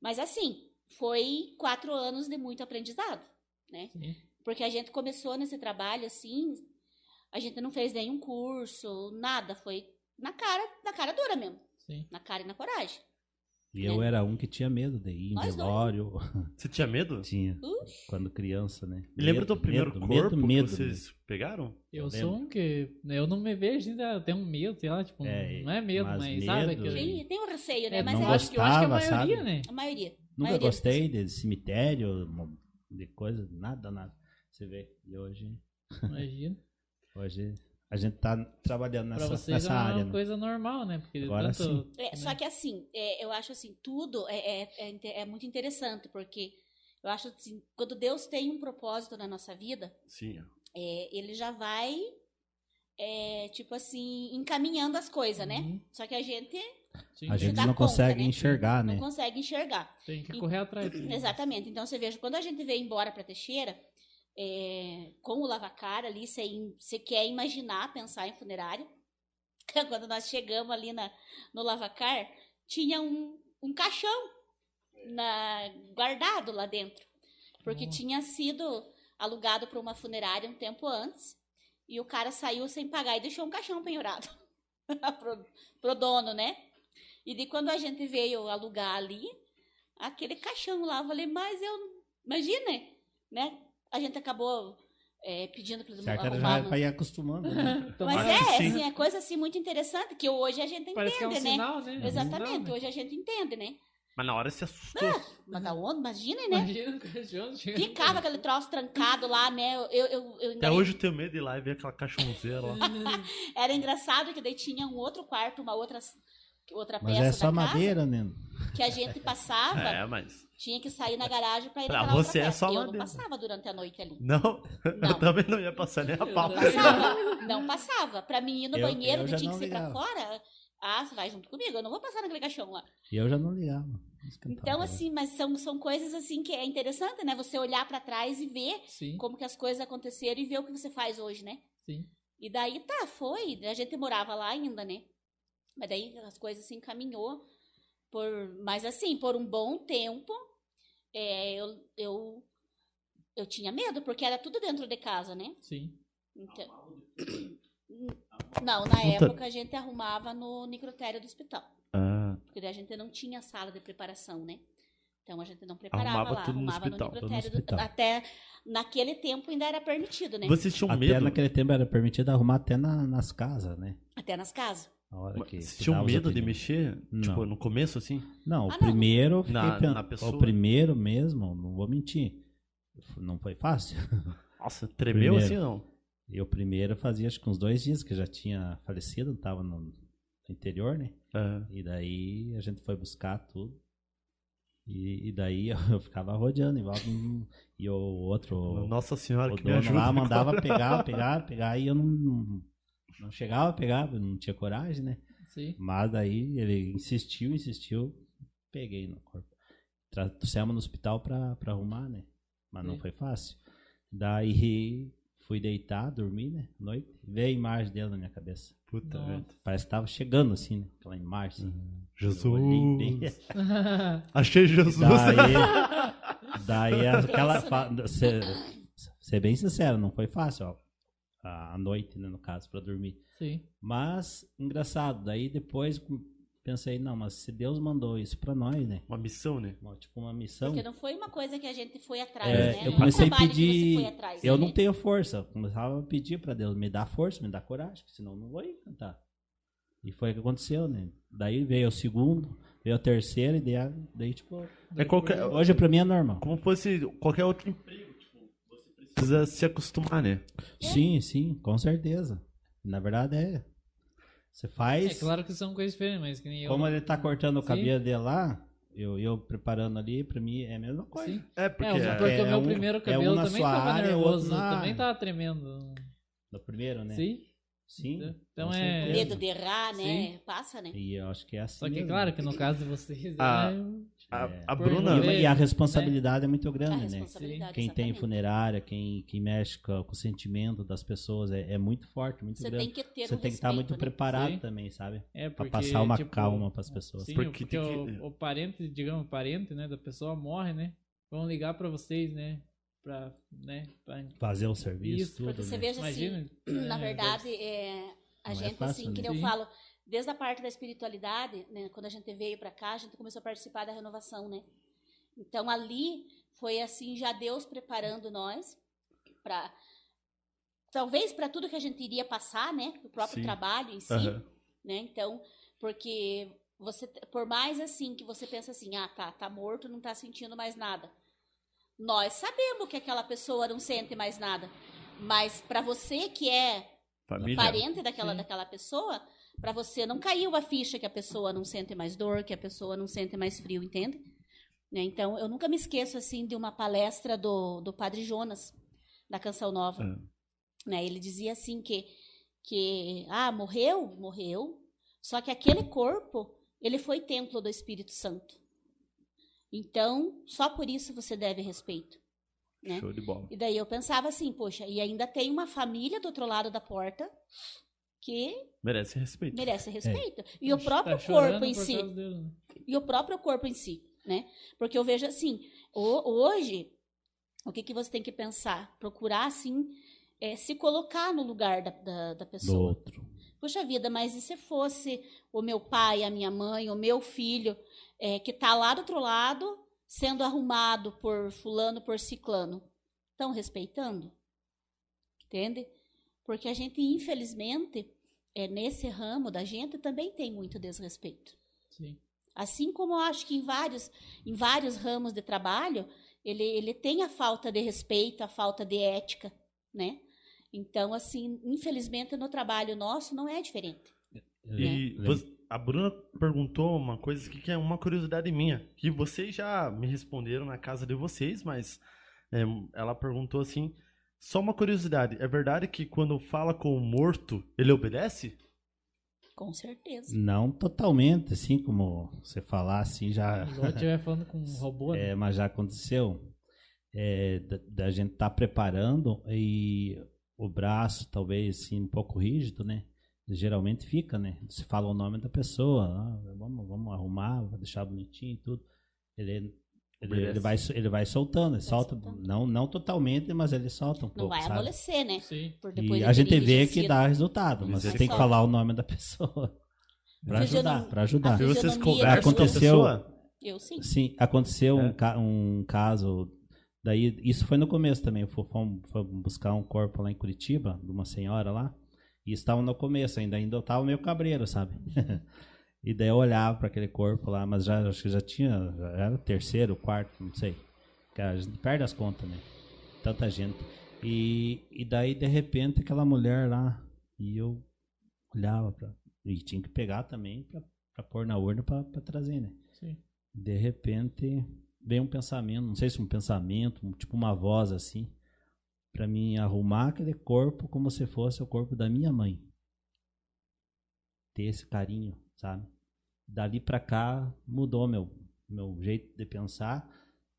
S5: Mas assim, foi quatro anos de muito aprendizado, né?
S3: Sim.
S5: Porque a gente começou nesse trabalho assim, a gente não fez nenhum curso, nada, foi na cara, na cara dura mesmo,
S3: Sim.
S5: na cara e na coragem.
S4: E eu
S5: É.
S4: era um que tinha medo de ir em
S5: Nós dois.
S4: velório.
S2: Você tinha medo?
S4: Tinha.
S5: Ux,
S4: Quando criança, né?
S2: E lembra
S4: Medo,
S2: do primeiro
S4: medo,
S2: corpo
S4: medo, medo,
S2: que vocês pegaram?
S3: Eu
S4: Eu
S3: sou um que. Eu não me vejo ainda, eu tenho um medo, sei lá, tipo,
S4: É,
S3: não é medo,
S4: mas
S3: mas, sabe?
S4: medo-
S3: aquele-
S5: tem, tem um receio, né?
S3: É,
S5: Mas
S4: não
S3: eu acho que eu acho que a
S4: gostava,
S3: maioria,
S4: sabe?
S3: né?
S5: a maioria.
S4: Nunca
S5: maioria
S4: gostei de cemitério, de coisa, nada, nada. Você vê. E hoje,
S3: Imagina.
S4: hoje a gente tá trabalhando
S3: Pra
S4: nessa,
S3: vocês
S4: nessa
S3: é uma
S4: área, né?
S3: coisa normal, né? Porque
S4: Agora
S3: tanto.
S4: sim.
S5: É, Só que assim, é, eu acho assim, tudo é, é, é, é muito interessante, porque eu acho assim, quando Deus tem um propósito na nossa vida,
S2: Sim.
S5: é, ele já vai, é, tipo assim, encaminhando as coisas, né?
S3: Uhum.
S5: Só que a gente
S3: Sim,
S4: A gente não
S5: conta,
S4: consegue
S5: né?
S4: enxergar,
S5: não
S4: né?
S5: consegue enxergar.
S3: Tem que correr atrás.
S5: Exatamente. Então você veja, quando a gente veio embora para Teixeira, é, com o lavacar ali, você quer imaginar, pensar em funerária. Quando nós chegamos ali na, no lavacar, tinha um, um caixão na- guardado lá dentro. Porque
S3: Nossa.
S5: tinha sido alugado para uma funerária um tempo antes. E o cara saiu sem pagar e deixou um caixão penhorado pro, pro dono, né? E de quando a gente veio alugar ali, aquele caixão lá, eu falei, mas eu. Imagina, né? A gente acabou é, pedindo para
S4: Certo,
S5: arrumar.
S4: já
S5: um-
S4: pra ir acostumando, né?
S5: Mas é,
S2: sim.
S5: assim, é coisa assim muito interessante que hoje a gente
S3: Parece que é um
S5: entende, né?
S3: sinal, né? É um
S5: Exatamente,
S3: sinal, né?
S5: hoje a gente entende, né?
S2: Mas na hora se assustou.
S5: Mas da onde? Imagina, né?
S3: Imagina cachorro.
S5: Ficava aquele troço trancado lá, né? Eu, eu, eu,
S2: Até hoje eu tenho medo de ir lá e ver aquela caixãozinha lá.
S5: Era engraçado que daí tinha um outro quarto, uma outra, outra
S4: Mas
S5: peça
S4: é só
S5: da casa,
S4: madeira, né?
S5: que a gente passava,
S2: É, mas.
S5: Tinha que sair na garagem pra ir
S2: Pra
S5: naquela
S2: você
S5: outra
S2: é só
S5: Eu não passava durante a noite ali.
S2: Não,
S5: Não.
S2: eu também não ia passar nem a pau.
S3: Eu
S5: Passava, não passava. Pra mim ir no
S4: Eu-
S5: banheiro,
S4: eu
S5: tinha que
S4: não
S5: ser pra
S4: ligava.
S5: fora, ah, você vai junto comigo, eu não vou passar naquele caixão lá.
S4: E eu já não ligava. Esquentava,
S5: Então, assim, mas são, são coisas assim que é interessante, né? Você olhar pra trás e ver
S3: Sim,
S5: como que as coisas aconteceram e ver o que você faz hoje, né?
S3: sim.
S5: E daí tá, foi. A gente morava lá ainda, né? Mas daí as coisas se encaminhou. Por, mas assim, por um bom tempo, é, eu, eu, eu tinha medo, porque era tudo dentro de casa, né?
S3: Sim.
S5: Então, não, na
S2: Puta.
S5: época a gente arrumava no necrotério do hospital.
S2: Ah,
S5: Porque a gente não tinha sala de preparação, né? Então a gente não preparava
S2: Arrumava
S5: lá,
S2: tudo no
S5: arrumava
S2: hospital,
S5: no
S4: tudo no
S5: necrotério. do-
S4: hospital.
S5: Até naquele tempo ainda era permitido, né?
S2: Vocês tinham
S4: Até
S2: medo?
S4: naquele tempo era permitido arrumar até na- nas casas, né?
S5: Até nas casas.
S4: A hora que,
S2: tinham
S4: dava os
S2: medo de mexer?
S4: Não.
S2: Tipo, no começo, assim?
S4: Não,
S5: Ah,
S4: o
S5: não.
S4: primeiro, eu fiquei
S2: Na-
S4: pen-
S2: na pessoa?
S4: o primeiro mesmo, não vou mentir, não foi fácil.
S2: Nossa, tremeu
S4: Primeiro.
S2: assim, não?
S4: E o primeiro fazia acho que uns dois dias que eu já tinha falecido, tava no, no interior, né?
S2: É.
S4: E daí a gente foi buscar tudo. E, e daí eu ficava rodeando em volta. hum, E o outro,
S2: Nossa senhora,
S4: o
S2: que me
S4: dono
S2: ajuda.
S4: lá mandava pegar, pegar, pegar. E eu não, não, não chegava a pegar, eu não tinha coragem, né?
S3: Sim.
S4: Mas daí ele insistiu, insistiu, peguei no corpo. Trouxemos no hospital pra, pra arrumar, né? Mas não
S3: Sim.
S4: foi fácil. Daí fui deitar, dormir, né? Noite. Veio a imagem dela na minha cabeça.
S2: Puta, velho.
S4: Parece que tava chegando assim, né? Aquela imagem. Assim.
S2: Uhum.
S4: Eu olhei bem-
S2: Jesus. Achei Jesus.
S4: Daí, daí aquela. Ser, ser bem sincero, não foi fácil, ó. A a noite, né, no caso, pra dormir.
S3: Sim.
S4: Mas, engraçado, daí depois pensei, não, mas se Deus mandou isso pra nós, né?
S2: Uma missão, né?
S4: Uma- tipo uma missão.
S5: Porque não foi uma coisa que a gente foi atrás,
S4: É,
S5: né?
S4: eu
S5: é um
S4: comecei a
S5: trabalho que você
S4: pedir.
S5: foi atrás,
S4: eu
S5: né?
S4: não tenho força. Eu começava a pedir pra Deus, me dá força, me dá coragem, senão eu não vou ir cantar. E foi o que aconteceu, né? Daí veio o segundo, veio o terceiro, e daí, daí tipo.
S2: É qualquer,
S4: Hoje pra mim é normal.
S2: como fosse qualquer outro emprego. Você precisa se acostumar, né?
S4: Sim, sim, com certeza. Na verdade é. Você
S3: É
S4: faz.
S3: claro que são coisas diferentes, mas que nem eu.
S4: Como ele tá cortando o
S3: Sim.
S4: cabelo dele lá, eu, eu preparando ali, pra mim é a mesma coisa.
S3: Sim.
S2: É, porque...
S3: É,
S2: é-
S3: porque
S4: é
S3: o meu
S4: um-
S3: primeiro
S4: é
S3: cabelo
S4: um na
S3: também
S4: sua
S3: tava
S4: área,
S3: nervoso,
S4: na-
S3: também tava tremendo.
S4: No primeiro, né?
S3: Sim.
S4: Sim.
S3: Então é-.
S5: Medo de errar, né? Passa, né?
S4: E eu acho que é assim.
S3: Só que,
S4: mesmo.
S3: claro, que no caso de vocês,
S2: Ah,
S3: né,
S2: A,
S4: É.
S2: a Bruna...
S4: E, e a responsabilidade é muito
S5: A
S4: grande, né?
S5: responsabilidade,
S4: Quem tem funerária, quem, quem mexe com, com o sentimento das pessoas é, é muito forte, muito
S5: Você
S4: grande.
S5: tem que ter
S4: Você
S5: um
S4: tem que estar
S5: respeito,
S4: muito
S5: né?
S4: preparado
S3: Sim.
S4: também, sabe?
S3: É,
S4: Pra
S3: porque,
S4: passar uma
S3: tipo,
S4: calma pras pessoas.
S3: Sim,
S2: Porque
S3: porque,
S2: tem que-
S3: o, o parente, digamos, o parente, né, da pessoa morre, né? Vão ligar pra vocês, né? Pra, né? Pra...
S4: Fazer o serviço,
S3: Isso,
S4: tudo,
S5: Porque você
S4: né?
S5: veja
S3: Imagina.
S5: assim, na
S3: é,
S5: verdade, é, a
S4: é
S5: gente,
S4: fácil,
S5: assim, que
S4: né?
S5: nem eu falo, desde a parte da espiritualidade, né, quando a gente veio pra cá, a gente começou a participar da renovação, né? Então ali foi assim, já Deus preparando nós para talvez para tudo que a gente iria passar, né, o próprio
S2: Sim.
S5: trabalho em si,
S2: Aham.
S5: né? Então, porque você, por mais assim que você pensa assim, ah, tá, tá morto, não tá sentindo mais nada. Nós sabemos que aquela pessoa não sente mais nada, mas para você que é
S2: Família.
S5: parente daquela
S3: Sim.
S5: daquela pessoa, para você não caiu a ficha que a pessoa não sente mais dor, que a pessoa não sente mais frio, entende? Né? Então, eu nunca me esqueço assim de uma palestra do, do Padre Jonas da Canção Nova.
S2: É.
S5: Né? Ele dizia assim que que ah, morreu, morreu, só que aquele corpo, ele foi templo do Espírito Santo. Então, só por isso você deve respeito, né?
S2: Show de bola.
S5: E daí eu pensava assim, poxa, e ainda tem uma família do outro lado da porta que
S2: Merece respeito.
S5: merece respeito. E o
S3: Tá
S5: próprio
S3: chorando
S5: corpo em si,
S3: dele, né?
S5: e o próprio corpo em si, né? Porque eu vejo assim, ho- hoje, o que, que você tem que pensar? Procurar, assim, é, se colocar no lugar da, da, da
S4: Do
S5: pessoa.
S4: outro.
S5: Puxa vida, mas e se fosse o meu pai, a minha mãe, o meu filho, é, que está lá do outro lado, sendo arrumado por fulano, por ciclano? Estão respeitando? Entende? Porque a gente, infelizmente, é, nesse ramo da gente também tem muito desrespeito.
S3: Sim.
S5: Assim como eu acho que em vários, em vários ramos de trabalho, ele, ele tem a falta de respeito, a falta de ética, né? Então, assim, infelizmente no trabalho nosso não é diferente.
S2: E
S4: Lembra-
S2: você- a Bruna perguntou uma coisa que é uma curiosidade minha, que vocês já me responderam na casa de vocês, mas é, ela perguntou assim, só uma curiosidade, é verdade que quando fala com o morto, ele obedece?
S5: Com certeza.
S4: Não totalmente, assim como você falar, assim já.
S3: Igual estiver falando com um robô, né?
S4: É, mas já aconteceu. É, da, da gente estar preparando e o braço talvez assim um pouco rígido, né? Geralmente fica, né? Se fala o nome da pessoa, ah, vamos, vamos arrumar, vou deixar bonitinho e tudo. Ele, ele, ele vai, ele vai soltando, ele
S5: Vai
S4: solta,
S5: soltando.
S4: não, não totalmente, mas ele solta um
S5: Não
S4: pouco,
S5: vai
S4: sabe?
S5: amolecer, né?
S3: Sim.
S4: E a gente vê que dá resultado, mas você tem que falar o nome da pessoa. Pra ajudar, pra ajudar.
S5: a
S2: E vocês conversam com a
S4: Aconteceu-
S2: pessoa?
S5: Eu sim.
S4: Sim, aconteceu
S2: É.
S4: um, ca- um caso. Daí, isso foi no começo também. Fomos fomos buscar um corpo lá em Curitiba, de uma senhora lá. E estavam no começo ainda. Ainda eu tava meio cabreiro, sabe? e daí eu olhava para aquele corpo lá, mas já, acho que já tinha. Já era o terceiro, quarto, não sei. Cara, a gente perde as contas, né? Tanta gente. E, e daí, de repente, aquela mulher lá. E eu olhava pra. E tinha que pegar também pra, pra pôr na urna pra, pra trazer, né?
S3: Sim.
S4: De repente, veio um pensamento, não sei se um pensamento, um- tipo uma voz assim, pra mim arrumar aquele corpo como se fosse o corpo da minha mãe. Ter esse carinho, sabe? Dali pra cá mudou meu meu jeito de pensar,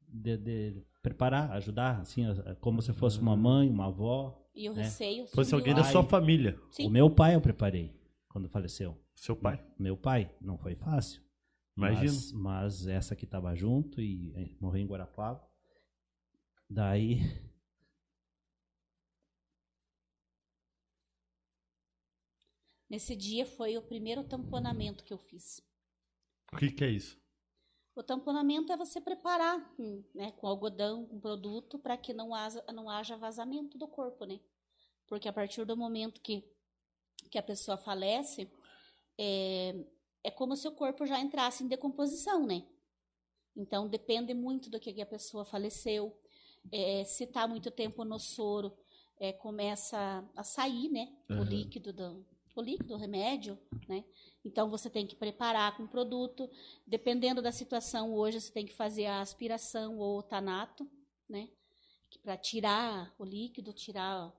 S4: de, de preparar, ajudar, assim, como se fosse uma mãe, uma avó.
S5: E o
S4: É.
S5: receio.
S2: Fosse alguém da sua família.
S5: Sim.
S4: O meu pai eu preparei quando faleceu.
S2: Seu pai.
S4: Meu pai, não foi fácil.
S2: Imagino.
S4: Mas, mas essa que tava junto e morreu em Guarapava. Daí.
S5: Nesse dia foi o primeiro tamponamento que eu fiz.
S2: O que, que é isso?
S5: O tamponamento é você preparar né, com algodão, com produto, para que não haja, não haja vazamento do corpo, né? Porque a partir do momento que, que a pessoa falece, é, é como se o corpo já entrasse em decomposição, né? Então, depende muito do que a pessoa faleceu. É, se está muito tempo no soro, é, começa a sair, né? O
S2: Aham.
S5: líquido do, o líquido, o remédio, né? Então, você tem que preparar com produto. Dependendo da situação, hoje você tem que fazer a aspiração ou o tanato, né? Para tirar o líquido, tirar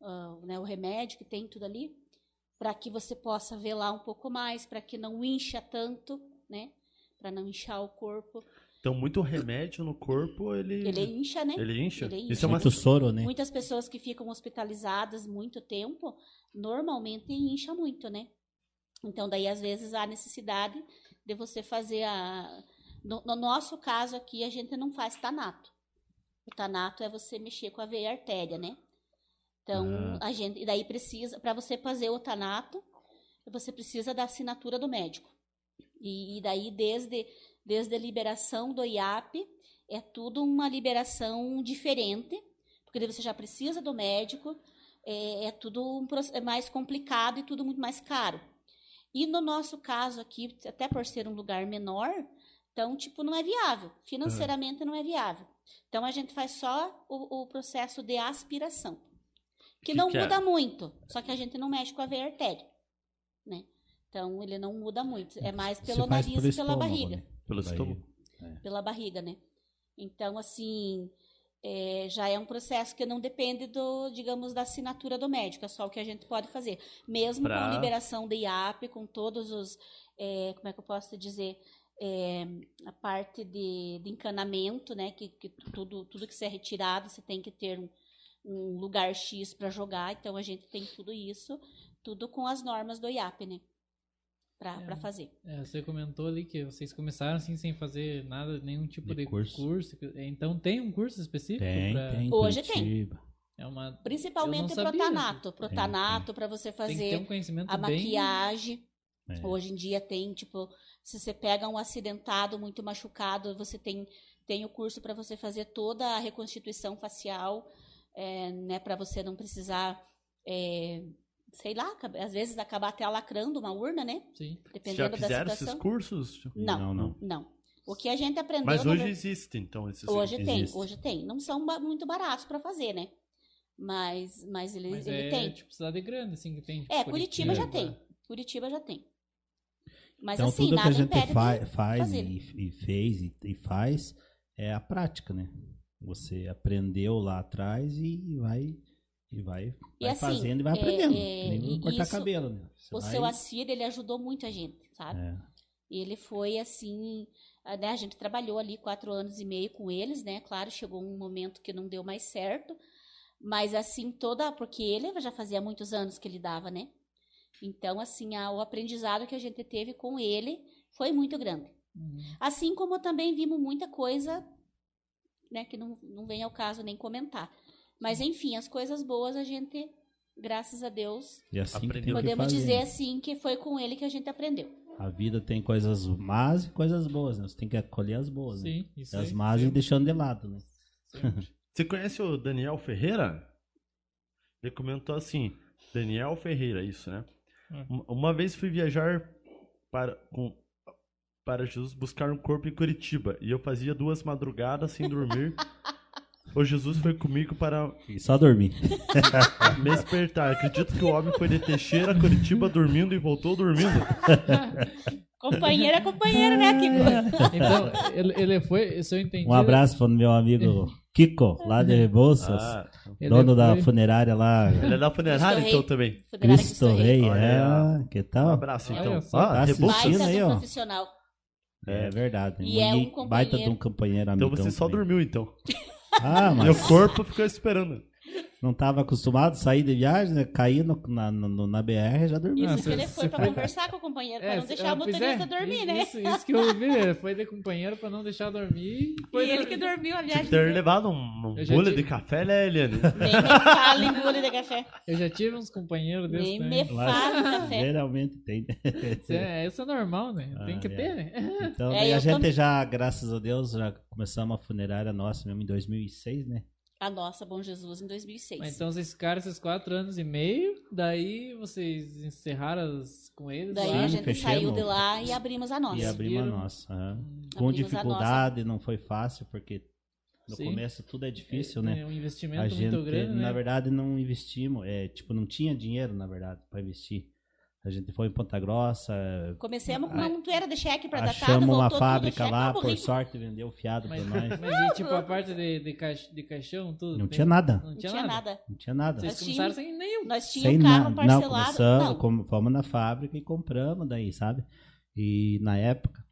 S5: ah, né, o remédio que tem tudo ali, para que você possa velar um pouco mais, para que não incha tanto, né? Para não inchar o corpo.
S2: Então, muito remédio no corpo, ele.
S5: Ele incha, né?
S2: Ele incha?
S5: Ele incha.
S2: Isso é uma.
S4: Muito soro, né?
S5: Muitas pessoas que ficam hospitalizadas muito tempo, normalmente incha muito, né? Então, daí, às vezes, há necessidade de você fazer a. No, no nosso caso aqui, a gente não faz tanato. O tanato é você mexer com a veia artéria, né? Então,
S4: Ah.
S5: a gente. E daí precisa, para você fazer o tanato, você precisa da assinatura do médico. E, e daí, desde, desde a liberação do IAP, é tudo uma liberação diferente, porque daí você já precisa do médico, é, é tudo um, é mais complicado e tudo muito mais caro. E no nosso caso aqui, até por ser um lugar menor, então, tipo, não é viável. Financeiramente não é viável. Então, a gente faz só o, o processo de aspiração. Que,
S2: Que
S5: não
S2: que é?
S5: muda muito, só que a gente não mexe com a veia artéria, né? Então, ele não muda muito. É mais pelo
S4: faz
S5: nariz e pela barriga
S4: né?
S2: Pelo
S4: Daí-
S2: estômago.
S5: pela barriga, né? Então, assim, é, já é um processo que não depende do, digamos, da assinatura do médico, é só o que a gente pode fazer. Mesmo
S2: Pra-
S5: com a liberação de IAP, com todos os, é, como é que eu posso dizer, É, a parte de, de encanamento, né? Que, que tudo, tudo que você é retirado, você tem que ter um, um lugar X para jogar. Então, a gente tem tudo isso, tudo com as normas do IAP, né? Para
S3: É.
S5: fazer.
S3: É, você comentou ali que vocês começaram assim sem fazer nada, nenhum tipo
S4: De
S3: de,
S4: curso.
S3: curso. Então tem um curso específico?
S4: Tem,
S3: pra-
S4: tem.
S5: Hoje tem.
S4: Curitiba.
S3: É uma.
S5: Principalmente protanato. Protanato,
S4: Tem,
S5: para você
S3: Tem que ter
S5: fazer
S3: um conhecimento
S5: a
S3: bem.
S5: maquiagem.
S4: É.
S5: Hoje em dia tem, tipo, se você pega um acidentado muito machucado, você tem, tem o curso para você fazer toda a reconstituição facial, é, né, para você não precisar, é, sei lá, às vezes acabar até alacrando uma urna, né?
S3: Sim.
S2: Já
S5: Dependendo da
S2: fizeram esses
S5: situação.
S2: cursos?
S5: Não,
S4: Não,
S5: não,
S4: não.
S5: O que a gente aprendeu.
S2: Mas hoje
S5: ver-
S2: existe, então, esses
S5: hoje tem,
S4: existe.
S5: hoje tem. Não são ba- muito baratos para fazer, né? Mas, mas ele,
S3: Mas
S5: ele
S3: é
S5: tem.
S3: tipo cidade grande, assim, que tem. tipo,
S5: É, Curitiba já tem. Curitiba já tem. Mas
S4: então
S5: assim,
S4: tudo que a gente fa faz e, e fez e, e faz é a prática, né? Você aprendeu lá atrás e vai e vai,
S5: E
S4: vai
S5: assim,
S4: fazendo e vai
S5: é,
S4: aprendendo.
S5: é,
S4: Nem cortar
S5: isso-
S4: cabelo, né? Você
S5: O
S4: vai-
S5: seu Assir, ele ajudou muito a gente, sabe?
S4: é.
S5: Ele foi assim, a- né, a gente trabalhou ali quatro anos e meio com eles, né? Claro, chegou um momento que não deu mais certo, mas assim toda, porque ele já fazia muitos anos que ele dava, né? Então assim, a- o aprendizado que a gente teve com ele foi muito grande.
S3: Uhum.
S5: Assim como também vimos muita coisa, né, que não, não vem ao caso nem comentar. Mas enfim, as coisas boas a gente, graças a Deus,
S4: E assim
S5: podemos dizer
S4: né?
S5: assim que foi com ele que a gente aprendeu.
S4: A vida tem coisas más e coisas boas, né? Você tem que acolher as boas, né?
S3: Sim, isso
S4: E as
S3: aí,
S4: más e
S3: sempre,
S4: deixando de lado, né?
S2: Você conhece o Daniel Ferreira? Ele comentou assim, Daniel Ferreira, isso, né?
S3: Hum.
S2: Uma- Uma vez fui viajar para, com, para Jesus buscar um corpo em Curitiba e eu fazia duas madrugadas sem dormir. o Jesus foi comigo para
S4: E só dormir.
S2: me despertar. Acredito que o homem foi de Teixeira, Curitiba, dormindo e voltou dormindo.
S5: Companheiro é companheiro, né, Kiko?
S3: Então, ele, ele foi, se eu entendi.
S4: Um abraço para o meu amigo Kiko, lá de Rebouças.
S2: Ah,
S3: ele
S4: dono da
S3: foi-
S4: funerária lá.
S2: ele é da funerária
S5: Cristo
S2: então
S5: Rei.
S2: também.
S5: Funerária
S4: Cristo
S5: Cristo
S4: Rei,
S2: Olha
S4: é. Que
S2: Um
S4: tal?
S2: abraço
S3: Olha
S2: então.
S3: só.
S2: Ah,
S4: Tá
S2: Rebouças.
S4: aí, ó.
S5: profissional.
S4: É verdade.
S5: E é um
S4: Muito Baita de um
S5: companheiro.
S4: companheiro
S2: Então você só
S4: também.
S2: dormiu então.
S4: Ah,
S2: Meu
S4: mas
S2: corpo ficou esperando.
S4: Não tava acostumado a sair de viagem, né? Cair no, na, no- na BR já dormiu.
S5: Isso
S3: Ah,
S5: que ele foi
S3: foi-
S5: conversar com o companheiro, pra
S3: É,
S5: não deixar
S3: ah,
S5: o motorista
S3: é,
S5: dormir,
S3: i-
S5: né?
S3: Isso, isso que eu ouvi, ele foi de companheiro pra não deixar dormir. Foi
S5: E ele
S3: dormir.
S5: que dormiu a viagem.
S2: Tipo, ter levado um, um
S3: tive-
S2: de café, né, Eliane?
S5: Nem me fala em bule de café.
S3: Eu já tive uns companheiros desses
S5: Nem
S3: também.
S5: me
S4: Lá-
S5: fala café.
S4: Geralmente tem.
S3: Isso é, isso é normal, né? Tem
S4: Ah,
S3: que
S4: é.
S3: ter, né?
S4: Então,
S5: É,
S4: a gente
S5: também.
S4: já, graças a Deus, já começamos a funerária nossa mesmo em 2006, né?
S5: A nossa Bom Jesus em 2006.
S3: Mas Então vocês ficaram esses quatro anos e meio, daí vocês encerraram as- com eles
S5: Daí
S3: lá.
S5: a gente saiu de lá e abrimos a nossa.
S4: E abrimos a nossa.
S5: Abrimos
S4: Com
S5: a
S4: dificuldade, não foi fácil, porque no
S3: Sim.
S4: começo tudo é difícil, né?
S3: É um
S4: A
S3: investimento
S4: gente,
S3: muito grande, né?
S4: na verdade, não investimos. É, tipo, não tinha dinheiro, na verdade, para investir. A gente foi em Ponta Grossa,
S5: Começamos com uma montoeira de cheque para datar,
S4: achamos uma fábrica
S5: cheque,
S4: lá, por sorte vendeu fiado
S3: Mas,
S4: pra nós.
S3: mas e tipo a parte de, de, caix- de caixão, tudo?
S4: Não
S3: tem-
S4: tinha nada.
S3: Não
S5: Não
S3: tinha,
S5: tinha
S3: nada.
S5: nada.
S4: Não tinha nada.
S3: Vocês
S5: Nós
S3: começaram
S5: tínhamos-
S3: sem nenhum.
S5: Nós
S4: Sem
S5: tínhamos um carro
S4: nada. Não,
S5: parcelado.
S4: começamos,
S5: Não,
S4: com- fomos na fábrica e compramos daí, sabe? E na época,